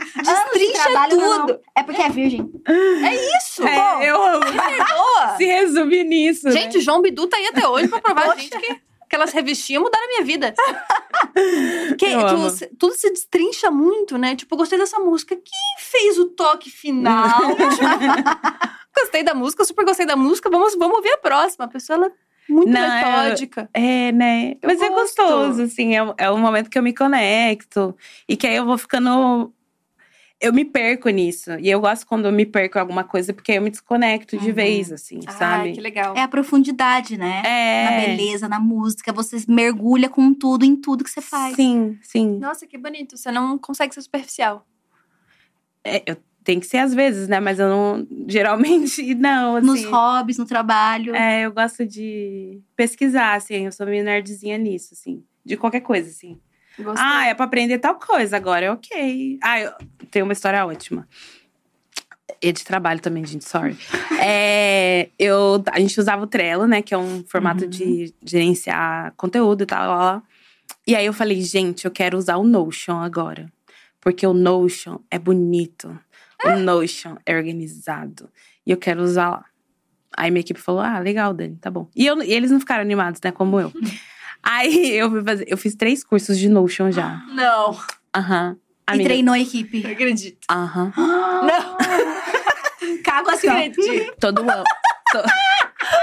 de destrincha trabalho, não, não. tudo. É porque é virgem. É isso! É, eu amo. Perdoa! Se resume nisso. né? Gente, o João Bidu tá aí até hoje pra provar a gente que aquelas revistinhas mudaram a minha vida. Eu tu- tudo se destrincha muito, né? Tipo, gostei dessa música. Quem fez o toque final? gostei da música, super gostei da música. Vamos, vamos ouvir a próxima. A pessoa, ela Muito Não, metódica. É, né? Eu Mas é gosto. gostoso, assim. É, é um momento que eu me conecto. E que aí eu vou ficando. Eu me perco nisso. E eu gosto quando eu me perco em alguma coisa, porque eu me desconecto de Uhum. vez, assim, Ai, sabe? que legal. É a profundidade, né? É. Na beleza, na música. Você mergulha com tudo, em tudo que você faz. Sim, sim. Nossa, que bonito. Você não consegue ser superficial. É, eu tenho que ser às vezes, né? Mas eu não. Geralmente, não. Assim, Nos hobbies, no trabalho. É, eu gosto de pesquisar, assim. Eu sou meio nerdzinha nisso, assim. De qualquer coisa, assim. Gostei. Ah, é pra aprender tal coisa agora, é ok. Ah, eu tenho uma história ótima. E de trabalho também, gente, sorry. É, eu, a gente usava o Trello, né? Que é um formato de gerenciar conteúdo e tal. Lá, lá. E aí eu falei, gente, eu quero usar o Notion agora. Porque o Notion é bonito. O Notion é organizado. E eu quero usar lá. Aí minha equipe falou: ah, legal, Dani, tá bom. E, eu, e eles não ficaram animados, né? Como eu. Aí eu, fui fazer, eu fiz três cursos de Notion já. Não, Aham. E treinou a equipe. não acredito. Aham. Não, Cago assim, ó. acredito. Todo ano. to-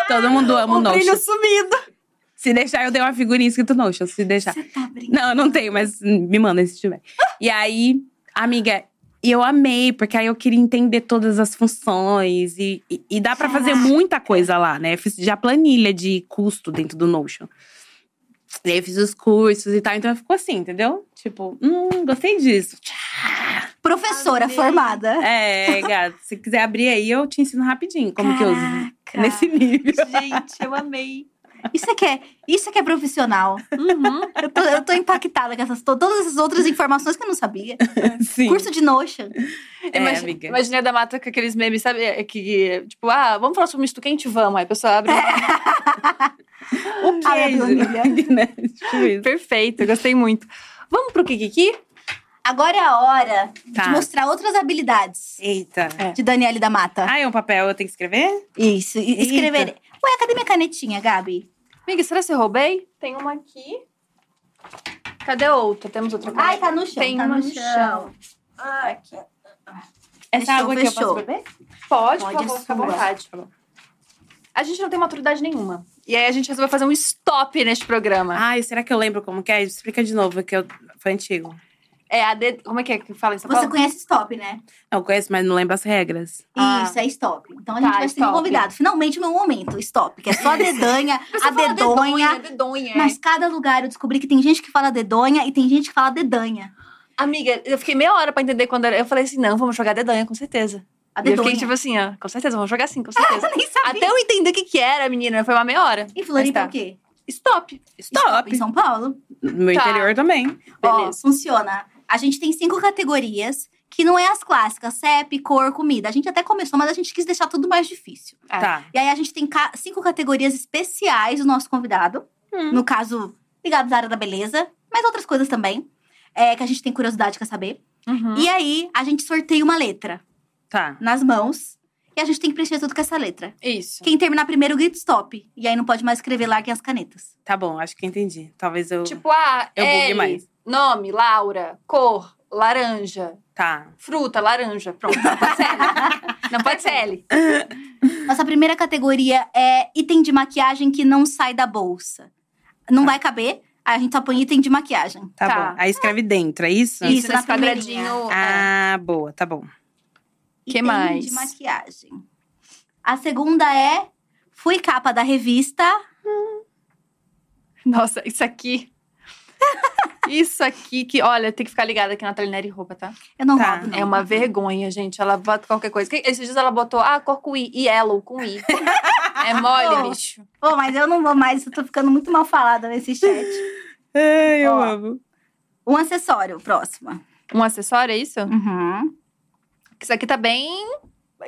Todo mundo ama o O brilho Notion. sumido. Se deixar, eu dei uma figurinha escrito Notion. Se deixar. Você tá brincando. Não, eu não tenho, mas me manda se tiver. E aí, amiga, e eu amei, porque aí eu queria entender todas as funções. E, e, e dá pra fazer muita coisa lá, né? Eu fiz já planilha de custo dentro do Notion. E aí eu fiz os cursos e tal, então ficou assim, entendeu? Tipo, hum, gostei disso. Professora Amei. formada. É, gato, se quiser abrir aí, eu te ensino rapidinho como que eu uso. Caraca. Nesse nível. Gente, eu amei. Isso é que é, isso é que é profissional. Uhum. Eu tô, eu tô impactada com essas, to- todas essas outras informações que eu não sabia. Sim. Curso de Notion. É, Imagina, amiga. Imaginei a da mata com aqueles memes, sabe? É Que, tipo, ah, vamos falar sobre um misto quente? Vamos. Aí a pessoa abre. O queijo. Adonilha. né? Tipo isso. Perfeito, eu gostei muito. Vamos pro Kikiki? Agora é a hora Tá. de mostrar outras habilidades Eita. É. de Daniele da Mata. Ah, é um papel, eu tenho que escrever? Isso, e- escrever. Ué, cadê minha canetinha, Gabi? Amiga, será que eu roubei? Tem uma aqui. Cadê outra? Temos outra aqui. Ai, tá no chão, Tem tá uma no chão. chão. Ah, aqui. Essa Fechou, água aqui eu fechou. posso beber? Pode, Pode, por favor, é fica à vontade. A gente não tem maturidade nenhuma. E aí a gente resolveu fazer um stop neste programa. Ai, será que eu lembro como que é? Explica de novo, que eu... foi antigo. É a de... Como é que é que fala em São Você Paulo? conhece stop, né? Eu conheço, mas não lembro as regras. Ah. Isso, é stop. Então a Tá, gente vai ser um convidado. Finalmente, meu momento, stop. Que é só a dedanha, Você a fala dedonha. dedonha. Mas cada lugar eu descobri que tem gente que fala dedonha e tem gente que fala dedanha. Amiga, eu fiquei meia hora pra entender quando era. Eu falei assim: não, vamos jogar dedanha, com certeza. A E eu dedonha. fiquei tipo assim, ó, com certeza, vamos jogar sim, com certeza. Nem sabia. Até eu entender o que que era, menina, foi uma meia hora. Em Floripa, tá. o quê? Stop. Stop! Em São Paulo. No meu Tá. interior também. Ó, Beleza. funciona. A gente tem cinco categorias, que não é as clássicas, CEP, cor, comida. A gente até começou, mas a gente quis deixar tudo mais difícil. É. Tá. E aí a gente tem ca- cinco categorias especiais do nosso convidado. Hum. No caso, ligados à área da beleza, mas outras coisas também. É, que a gente tem curiosidade, quer saber. Uhum. E aí, a gente sorteia uma letra Tá. nas mãos. E a gente tem que preencher tudo com essa letra. Isso. Quem terminar primeiro, grita stop. E aí não pode mais escrever, larguem as canetas. Tá bom, acho que entendi. Talvez eu. Tipo, ah, Eu L, mais. nome, Laura, cor, laranja, Tá. fruta, laranja. Pronto, não pode ser L. não pode ser L. Nossa primeira categoria é item de maquiagem que não sai da bolsa. Não vai caber, aí a gente só põe item de maquiagem. Tá, Tá. bom. Aí escreve dentro, é isso? Isso, Isso, na nesse quadradinho. é. Ah, boa, tá bom. Que mais? de maquiagem. A segunda é fui capa da revista. Nossa, isso aqui. isso aqui que, olha, tem que ficar ligada aqui na Talineri Roupa, tá? Eu não Tá. roubo, não. É uma vergonha, gente. Ela bota qualquer coisa. Esses dias ela botou, ah, cor com I, yellow com I. é mole, bicho. Pô, mas eu não vou mais, eu tô ficando muito mal falada nesse chat. Ai, eu amo. Um acessório, próxima. Um acessório, é isso? Uhum. Isso aqui tá bem.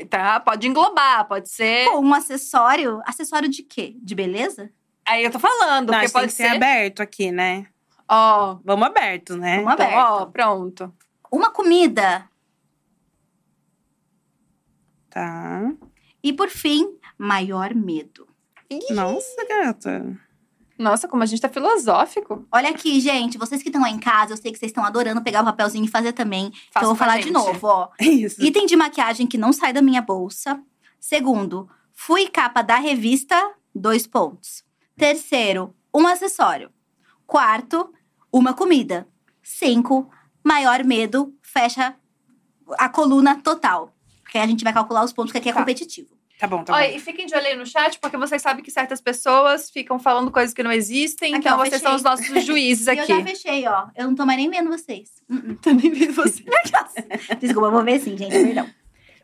Tá, pode englobar, pode ser. Pô, um acessório. Acessório de quê? De beleza? Aí eu tô falando, Não, porque pode que ser ser. aberto aqui, né? Ó, Vamos aberto, né? Vamos então, aberto. ó, pronto. Uma comida. Tá. E por fim, maior medo. Nossa, gata. Nossa, como a gente tá filosófico. Olha aqui, gente, vocês que estão aí em casa, eu sei que vocês estão adorando pegar o papelzinho e fazer também. então eu vou falar de gente. novo, ó. Isso. Item de maquiagem que não sai da minha bolsa. Segundo, fui capa da revista, dois pontos. Terceiro, um acessório. Quarto, uma comida. Cinco, maior medo, fecha a coluna total. Porque aí a gente vai calcular os pontos, que aqui é Tá. competitivo. Tá bom, tá bom. Olha, e fiquem de olho aí no chat, porque vocês sabem que certas pessoas ficam falando coisas que não existem. Aqui, então ó, vocês fechei. são os nossos juízes aqui. eu já fechei, ó. Eu não tô mais nem vendo vocês. Uh-uh. Tô nem vendo você. Desculpa, eu vou ver sim, gente. Perdão.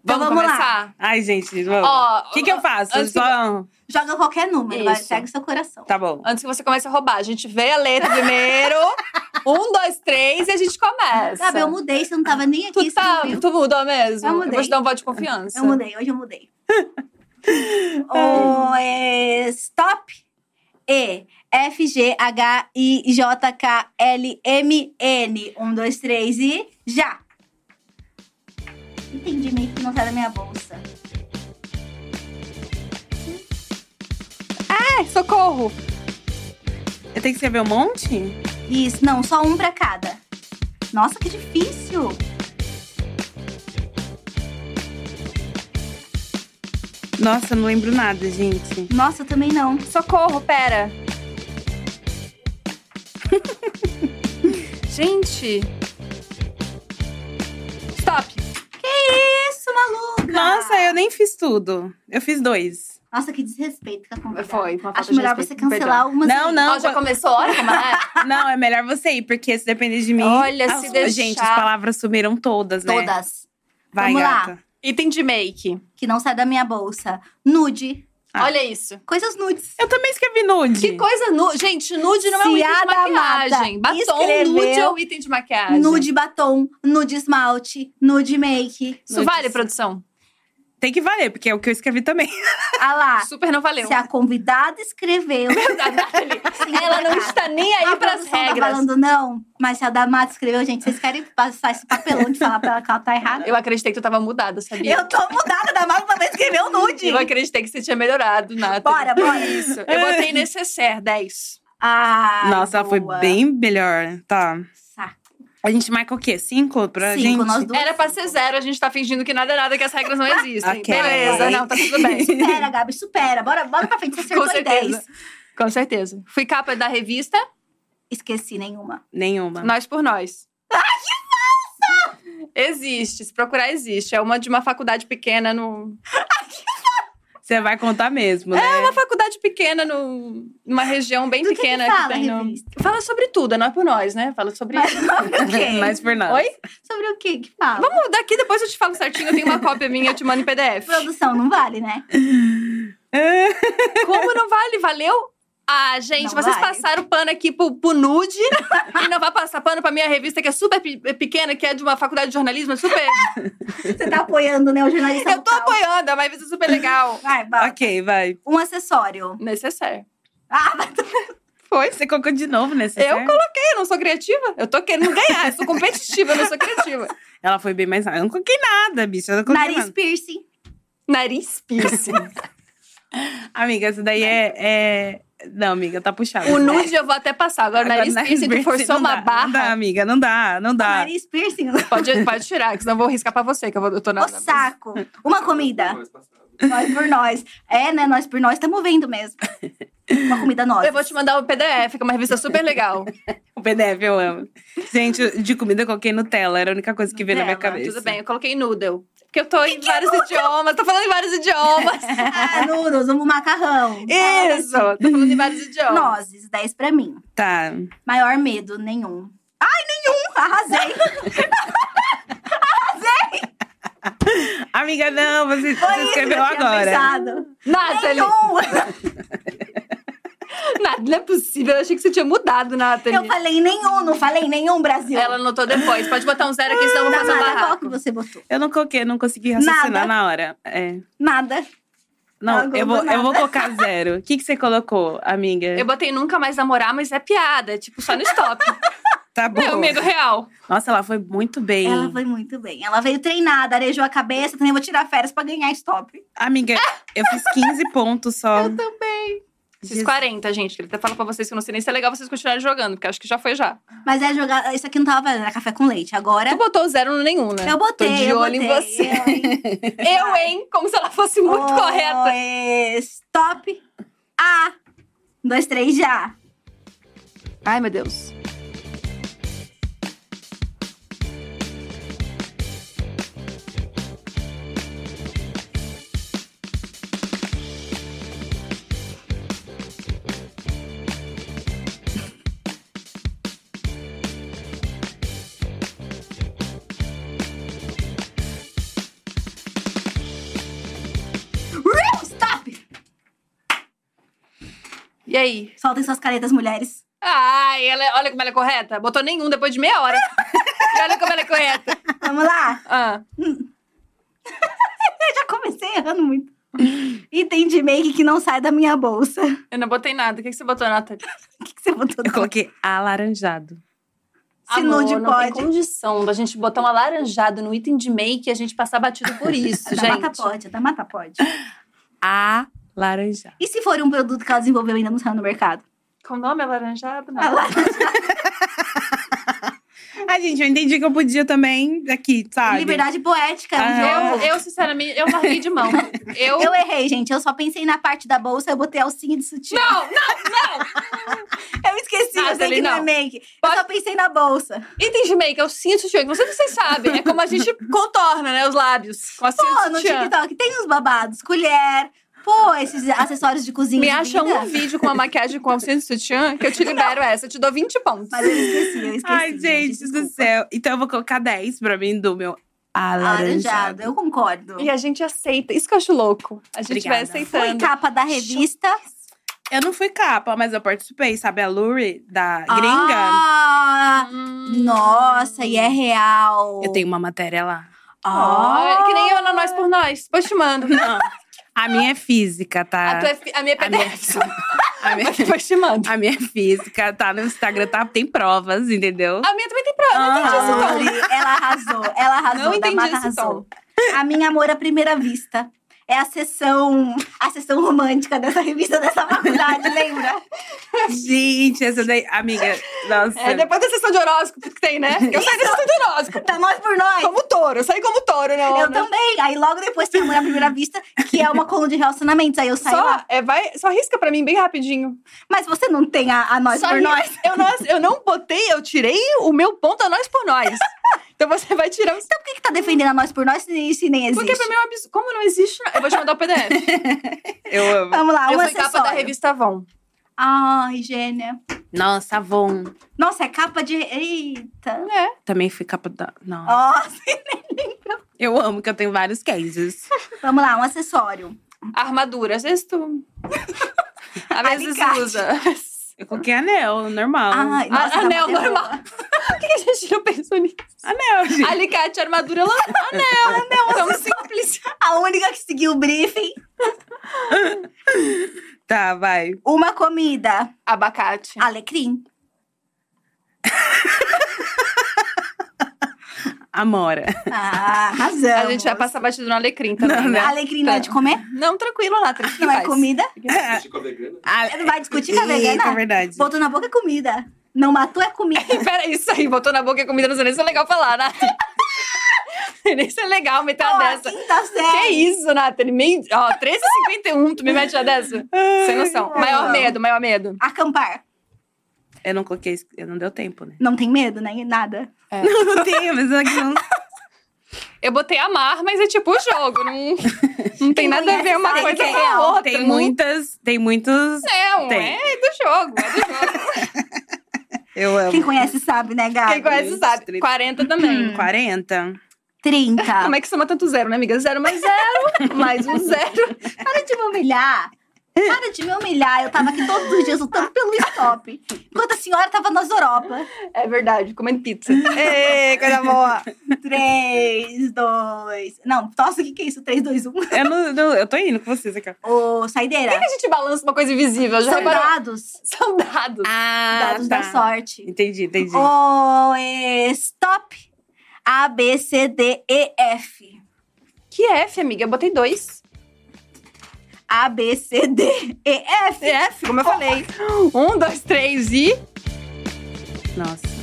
Então Vamos, vamos lá. começar? Ai, gente, vamos. Ó, O que, que eu faço? antes que- Só... Joga qualquer número, vai, segue o seu coração. Tá bom. Antes que você comece a roubar, a gente vê a letra primeiro. um, dois, três e a gente começa. Sabe, eu mudei, você não tava nem aqui. Tu, tá, tu mudou mesmo? Eu mudei. vou te dar um voto de confiança. Eu mudei, hoje eu mudei. o é, stop. E F G H I J K L M N. Um, dois, três e já. Entendi meio que não sai da minha bolsa. Ai, socorro! Eu tenho que escrever um monte? Isso, não, só um pra cada. Nossa, que difícil. Nossa, eu não lembro nada, gente. Nossa, eu também não. Socorro, pera. gente. Nem fiz tudo. Eu fiz dois. Nossa, que desrespeito com a convidada. Foi, uma falta Acho de melhor respeito, você cancelar perdão. algumas Não, não. Ó, já começou? Olha como é. Não, é melhor você ir, porque se depender de mim. Olha, as- se deixar. Gente, as palavras sumiram todas, né? Todas. Vai, Vamos lá. gata. Item de make. Que não sai da minha bolsa. Nude. Ah. Olha isso. Coisas nudes. Eu também escrevi nude. Que coisa nude. Gente, nude não é um item a de maquiagem. Batom escreveu nude é um item de maquiagem. Nude batom, nude esmalte, nude make. Isso vale, produção? Tem que valer, porque é o que eu escrevi também. Ah lá. Super não valeu. Se a convidada escreveu. Ela não está nem aí a pras produção tá regras. falando não, mas se a Damata escreveu, gente, vocês querem passar esse papelão de falar pra ela que ela tá errada? Eu acreditei que tu tava mudada, sabia? Eu tô mudada, a Damata também escreveu nude. Eu acreditei que você tinha melhorado, Nathalie. Bora, bora. Isso. Eu botei necessaire 10. Ah, Nossa, ela foi bem melhor. Tá. A gente marca o quê? Cinco pra Cinco, gente? nós duas. Era pra ser zero, a gente tá fingindo que nada é nada, que as regras não existem. Ok. Beleza, não, tá tudo bem. Supera, Gabi, supera. Bora, bora pra frente, você Com acertou em certeza. 10. Com certeza. Fui capa da revista Esqueci nenhuma. Nenhuma. Nós por Nós. Ai, que falsa! Existe, se procurar existe. É uma de uma faculdade pequena no... Você vai contar mesmo, né? É uma faculdade pequena no, numa região bem Do que que pequena fala a tem no... Fala sobre tudo, é Nós por Nós, né? Fala sobre... Mas sobre o quê? Mas por nada. Oi? Sobre o quê que fala? Vamos, daqui depois eu te falo certinho, eu tenho uma cópia minha, eu te mando em PDF. Produção, não vale, né? Como não vale? Valeu? Ah, gente, Não vocês vale. passaram pano aqui pro, pro nude e não vai passar pano pra minha revista, que é super pe- pequena, que é de uma faculdade de jornalismo, é super. Você tá apoiando, né, o jornalista Eu tô local. apoiando, é uma revista super legal. Vai, vai. Ok, vai. Um acessório. Necessário. Ah, vai. Foi? Você colocou de novo nesse Eu coloquei, eu não sou criativa. Eu tô querendo ganhar, eu sou competitiva, eu não sou criativa. Ela foi bem mais. Eu não coloquei nada, bicho. Eu não coloquei Nariz nada. piercing. Nariz piercing. Amiga, essa daí é, é- Não, amiga, tá puxado. O nude eu vou até passar. Agora, Agora, nariz piercing, tu forçou uma dá, barra. Não dá, amiga, não dá, não dá. Nariz piercing. Pode, pode tirar, que senão eu vou riscar pra você, que eu, vou, eu tô na. O saco. Uma comida. Nós por nós. É, né? Nós por nós estamos vendo mesmo. Uma comida nossa. Eu vou te mandar o PDF, que é uma revista super legal. O PDF eu amo. Gente, de comida eu coloquei Nutella, era a única coisa que veio na minha Nutella, cabeça. Tudo bem, eu coloquei noodle. Porque eu tô em vários idiomas, tô falando em vários idiomas. Ah, noodles, um macarrão. Isso, tô falando em vários idiomas. Nozes, 10 pra mim. Tá. Maior medo, nenhum. Ai, nenhum! Arrasei! Amiga, não, você, você Foi que escreveu agora. pensado. Nathalie, Nenhum! Nathalie, não é possível, eu achei que você tinha mudado, Nathalie. Eu falei nenhum, não falei nenhum, Brasil. Ela anotou depois, pode botar um zero aqui, senão eu vou fazer um Nada, qual barraco. que você botou? Eu não coloquei, não consegui raciocinar Nada. na hora. É. Nada. Não, eu vou, eu vou nada. colocar zero. O que, que você colocou, amiga? Eu botei nunca mais namorar, mas é piada, é tipo só no stop. Tá bom. é o medo real. Nossa, ela foi muito bem. Ela foi muito bem. Ela veio treinada, arejou a cabeça, também vou tirar férias pra ganhar stop. Amiga, eu fiz 15 pontos só. Eu também. Jesus. 40, gente. Queria até falar pra vocês que eu não sei nem se é legal vocês continuarem jogando, porque acho que já foi já. Mas é jogar. Isso aqui não tava era café com leite. Agora. Tu botou zero no nenhum, né? Eu botei. Tô de eu olho botei, em você. Eu, hein? Eu, hein? Como se ela fosse muito Oh, correta. Stop. A. Um, dois, três, já. Ai, meu Deus. Aí? Soltem suas caretas, mulheres. Ai, ela, é- olha como ela é correta. Botou nenhum depois de meia hora. e olha como ela é correta. Vamos lá. Ah, Eu já comecei errando muito. Item de make que não sai da minha bolsa. O eu não botei nada. O que, que você botou, Nathalie? que, que você botou? Eu coloquei alaranjado. Se Amor, não pode. tem condição da gente botar um alaranjado no item de make e a gente passar batido por isso, A da gente. mata pode, a da mata pode. Alaranjado. E se for um produto que ela desenvolveu e ainda não saiu no mercado? Com o nome alaranjado? Não. Ai, gente, eu entendi que eu podia também aqui, sabe? Liberdade poética. é Ah. Eu, eu, sinceramente, eu larguei de mão. Eu. Eu errei, gente. Eu só pensei na parte da bolsa, eu botei alcinha de sutiã. Não, não! Eu esqueci, eu sei que não é não. make. Eu Pode- só pensei na bolsa. Item de make, eu sinto sutiã. que Vocês, vocês sabem. É como a gente contorna, né? Os lábios. Com a Pô, de no sutiã. TikTok tem uns babados. Colher. Pô, esses acessórios de cozinha Me de acha vida. um vídeo com a maquiagem com alcinha de sutiã que eu te libero essa. Eu te dou 20 pontos. Mas eu esqueci, eu esqueci. Ai, gente do desculpa. céu. Então eu vou colocar 10 pra mim do meu Alaranjado, alaranjado. eu concordo. E a gente aceita. Isso que eu acho louco. A gente vai Obrigada. aceitando. Foi capa da revista. Eu não fui capa, mas eu participei, sabe? A Luri, da gringa. Ah, Hum. nossa, e é real. Eu tenho uma matéria lá. Ó, que nem eu na Nós por Nós. Depois te mando. Não. A minha é física, tá? A, tua é fi- a minha é A minha- PDF. A minha, mando. a minha é física, tá no Instagram, tá? Tem provas, entendeu? A minha também tem prova. Não entendi esse tom. Ela arrasou, ela arrasou, Não da entendi Mata esse arrasou. A minha amor à primeira vista. É a sessão, a sessão romântica dessa revista dessa faculdade, lembra? Gente, essa daí. Amiga, nossa. É depois da sessão de horóscopo que tem, né? Eu saí da sessão de horóscopo. Tá nós por nós. Como touro. Eu saí como touro, né? Eu também. Aí logo depois tem amor à primeira vista, que é uma coluna de relacionamentos. Aí eu saí Só, lá. é, vai, só risca pra mim bem rapidinho. Mas você não tem a, a nós Só por nós? Eu não, eu não botei, eu tirei o meu ponto a nós por nós. Então você vai tirar o Então por que, que tá defendendo a nós por nós se, se nem existe? Porque pra mim é um absurdo. Como não existe, eu vou te mandar o PDF. Eu amo. Vamos lá, eu um fui capa da revista Avon. Ai, gênia. Nossa, Avon. Nossa, é capa de... Eita. Também fui capa da. Não. Nossa. Eu amo que eu tenho vários cases. Vamos lá, um acessório. Armadura, às vezes tu. Às vezes usa. Eu coloquei anel, normal. Ai, nossa, A- tá anel normal. Por que que a gente não pensou nisso? Anel, gente. Alicate, armadura, ela... anel. Anel, tão simples. A única que seguiu o briefing. Tá, vai. Uma comida. Abacate. Alecrim. Amora. Ah, arrasamos. A gente vai passar batido no alecrim também, Não, né? Alecrim não é de comer? Não, tranquilo, Nathalie. Não é comida? Ah, Vai discutir com a vegana? Eita, verdade. Botou na boca é comida. Não matou é comida. Pera, isso aí, botou na boca a comida, não sei nem se é legal falar, nem se é legal meter uma Pô, dessa. quinta Que isso, Nathalie? Meio... Ó, 13h51, tu me mete uma dessa? Sem noção. Ai, Maior não. medo, maior medo. Acampar. Eu não coloquei. Eu não deu tempo, né? Não tem medo, né? Nada. Não, não tenho, mas é que não. Eu botei amar, mas é tipo o jogo. Não, não tem nada a ver uma coisa é com a real. outra. Tem não- muitas. Tem muitos. Não, Tem. é do jogo, é do jogo. Eu amo. Quem conhece sabe, né, Gabi? Quem conhece sabe. 40 também. 40. 30. Como é que soma tanto zero, né, amiga? Zero mais zero, mais um zero. Para de me humilhar. Para de me humilhar. Eu tava aqui todos os dias lutando pelo stop. Enquanto a senhora tava nas Europa. É verdade, comendo pizza. Ei, coisa boa. 3, 2. Não, tosse, o que, que é isso? 3, 2, 1. Eu, não, não- eu tô indo com vocês aqui. Ô, Por saideira. que a gente balança uma coisa invisível? Já São reparou? dados. São dados. Ah, Dados da sorte. Entendi, entendi. O stop. A, B, C, D, E, F. Que F, amiga? Eu botei dois. A, B, C, D, E, F. F, como eu falei. Um, dois, três e. Nossa.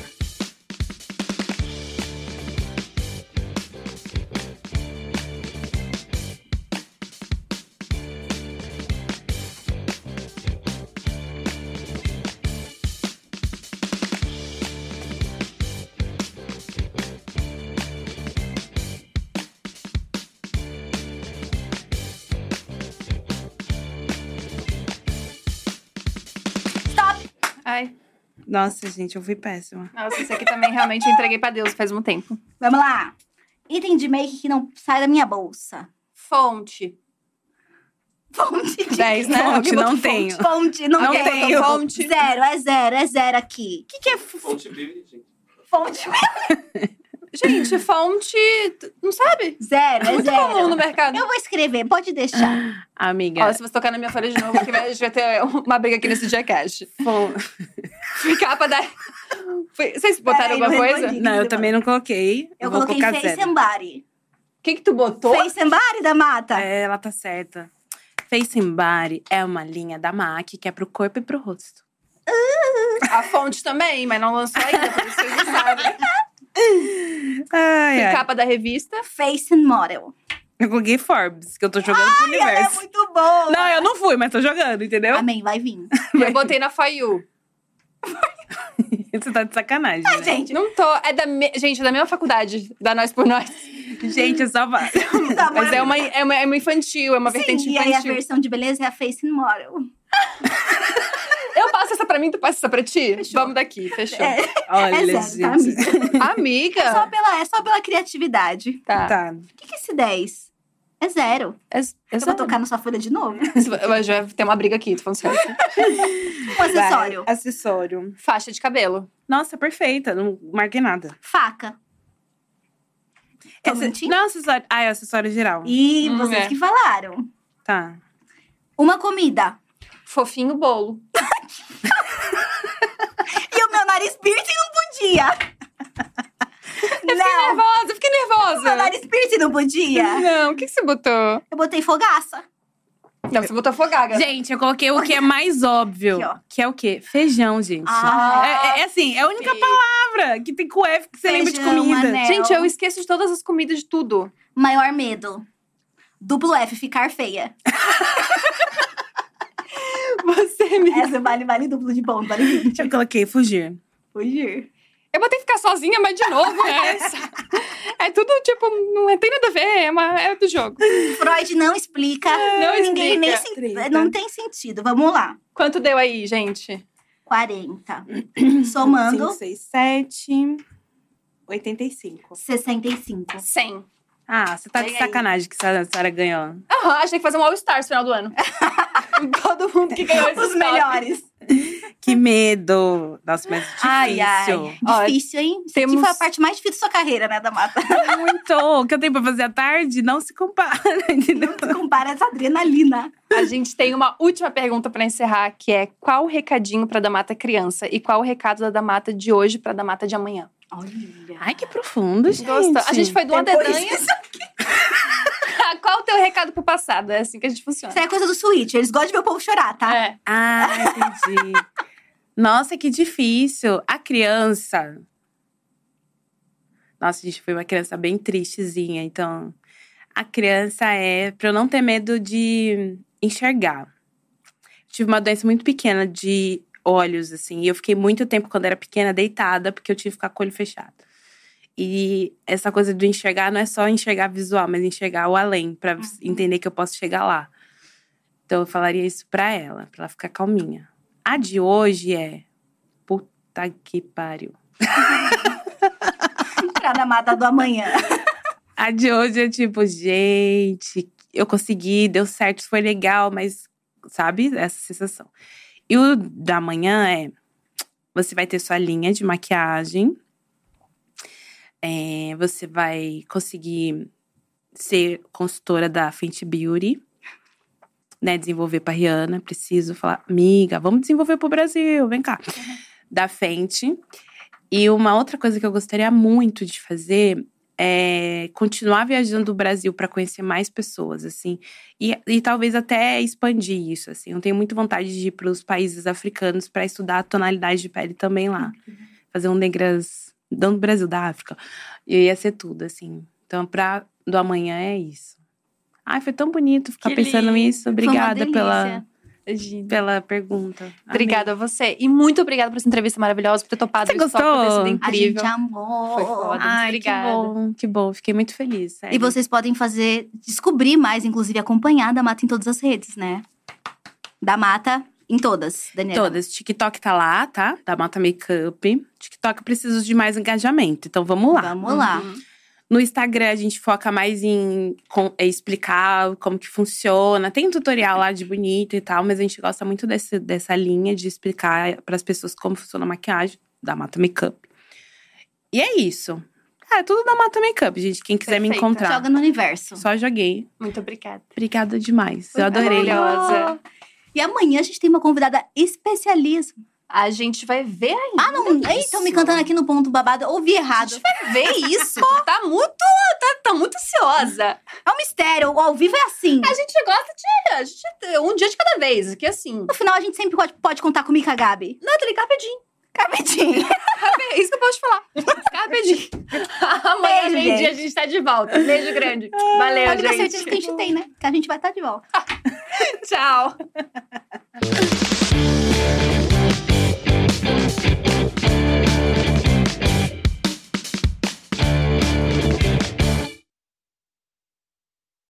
Nossa, gente, eu fui péssima. nossa, esse aqui também realmente eu entreguei pra Deus faz um tempo. Vamos lá. Item de make que não sai da minha bolsa. Fonte. Fonte. de- 10, né? Fonte, não fonte? tenho. Fonte, não, Não tem. tenho. Fonte. Zero, é zero, é zero aqui. O que, que é Fonte vive, gente. fonte? Gente, fonte. Não sabe? Zero, é Muito zero. comum no mercado. Eu vou escrever, pode deixar. Amiga, Ó, se você tocar na minha folha de novo, que vai, a gente vai ter uma briga aqui nesse Jackass. fon- Fui capa da. Fui- Vocês botaram Peraí, alguma não coisa? Não, eu também não coloquei. Eu vou coloquei face zero. and body. O que, que tu botou? Face and body da mata. É, ela tá certa. Face and Body é uma linha da MAC que é pro corpo e pro rosto. A fonte também, mas não lançou ainda, por isso vocês não sabem. Ai, ai. capa da revista. Face and model. Eu coloquei Forbes, que eu tô jogando pro Ela é universo. muito boa. Não, eu não fui, mas tô jogando, entendeu? Amém, vai vir. Eu botei na For You. Você tá de sacanagem, né? Gente, Não tô. É da me... Gente, é da mesma faculdade, da Nós por Nós. Gente, é só vai. tá Mas é uma, é uma, é uma infantil, é uma vertente Sim, e aí a infantil. versão de beleza é a face and model. Eu passo essa pra mim, tu passa essa pra ti? Fechou. Tá Vamos daqui, fechou. É, Olha, é zero, tá, gente. amiga? Amiga! É só, pela, é só pela criatividade. Tá. Tá. O que, que é esse 10? É zero. É, é Eu vou zero. tocar na sua folha de novo. Mas já tem uma briga aqui, tô falando sério. Um acessório. Vai, acessório. Faixa de cabelo. Nossa, perfeita. Não marquei nada. Faca. Esse-? Não, acessório. Ah, é acessório geral. Ih, Hum, vocês é. que falaram. Tá. Uma comida. Fofinho bolo. E o meu nariz piercing não podia. Eu fiquei não, nervosa, fiquei meu nervosa. nariz piercing não podia. Não, o que, que você botou? Eu botei fogaça. Não, você botou fogaga. Gente, eu coloquei o que é mais óbvio. Aqui, ó. que é o quê? Feijão, gente. Ah, é, é assim, é a única sim. palavra que tem com F que você lembra de Feijão, comida. anel. Gente, eu esqueço de todas as comidas de tudo. Maior medo. Duplo F, ficar feia. Você me. Essa vale, vale duplo de ponto, vale 20. Eu coloquei fugir. Fugir. Eu botei ficar sozinha, mas de novo, né? é tudo, tipo, não tem nada a ver, é, uma, é do jogo. Freud não explica. Não Ninguém nem explica. se- Treta. Não tem sentido. Vamos lá. Quanto deu aí, gente? 40. Somando, 5, 6, 7, 85. 65. 100. Ah, você tá de Vem aí. sacanagem que a senhora ganhou. Aham, a gente tem que fazer um All-Star no final do ano. Todo mundo que ganhou esses Os melhores. Que medo! Nossa, mas difícil. Ai, ai. Difícil, hein? Isso temos- foi a parte mais difícil da sua carreira, né, da mata? Muito! O que eu tenho pra fazer à tarde não se compara, entendeu? Não compara essa adrenalina. A gente tem uma última pergunta pra encerrar, que é qual o recadinho pra Damata criança e qual o recado da Damata de hoje pra Damata de amanhã? Olha. Ai, que profundo, gente. Gostou? A gente foi do Depois dedanha. Qual o teu recado pro passado? É assim que a gente funciona. Isso é coisa do Switch. Eles gostam de ver o povo chorar, tá? É. Ah, entendi. Nossa, que difícil. A criança. Nossa, a gente foi uma criança bem tristezinha. Então, a criança é pra eu não ter medo de enxergar. Tive uma doença muito pequena de olhos, assim. E eu fiquei muito tempo, quando era pequena, deitada, porque eu tive que ficar com o olho fechado. E essa coisa do enxergar não é só enxergar visual, mas enxergar o além, pra entender que eu posso chegar lá. Então eu falaria isso pra ela, pra ela ficar calminha. A de hoje é. Puta que pariu. Da mata do amanhã. A de hoje é tipo, gente, eu consegui, deu certo, foi legal, mas sabe? Essa sensação. E o da manhã é: você vai ter sua linha de maquiagem, é, você vai conseguir ser consultora da Fenty Beauty, né? Desenvolver pra Rihanna. Preciso falar, amiga, vamos desenvolver pro Brasil, vem cá. Da Fenty. E uma outra coisa que eu gostaria muito de fazer é continuar viajando o Brasil para conhecer mais pessoas, assim, e, e talvez até expandir isso, assim. Eu tenho muita vontade de ir para os países africanos para estudar a tonalidade de pele também lá, fazer um negras do Brasil, da África, e ia ser tudo, assim. Então, para do amanhã é isso. Ai, foi tão bonito ficar Que pensando lindo. nisso. Obrigada pela, delícia. pela pergunta. Amei. Obrigada a você. E muito obrigada por essa entrevista maravilhosa, por ter topado Você isso, só por ter gostou? sido A incrível. gente amou. Foi foda. Ai, Obrigada. que bom, que bom. Fiquei muito feliz, sério. E vocês podem fazer, descobrir mais, inclusive acompanhar da Mata em todas as redes, né? Da Mata Em todas, Daniela. Todas. TikTok tá lá, tá? Da Mata Makeup. TikTok precisa de mais engajamento, então vamos lá. Vamos lá. Uhum. No Instagram, a gente foca mais em com- é, explicar como que funciona. Tem um tutorial lá de bonito e tal, mas a gente gosta muito desse, dessa linha de explicar para as pessoas como funciona a maquiagem da Mata Makeup. E é isso. Ah, é tudo da Mata Makeup, gente. Quem quiser me Perfeita. encontrar. Joga no universo. Só joguei. Muito obrigada. Obrigada demais. Eu adorei. Maravilhosa. E amanhã a gente tem uma convidada especialíssima. A gente vai ver ainda. Ah, não. Ei, estão me cantando aqui no ponto babado. Ouvi errado. Ver isso. tá muito. Tá, tá muito ansiosa. É um mistério. O ao vivo é assim. A gente gosta de. A gente, um dia de cada vez. Que assim. No final, a gente sempre pode, pode contar comigo e com a Gabi. Nathalie, carpedinho. Carpetinho. É isso que eu posso falar. Carpedinho. Amanhã, Beijo, meio-dia, gente. a gente tá de volta. Beijo grande. Valeu, única gente. certeza que a gente tem, né? Que a gente vai estar de volta. Tchau.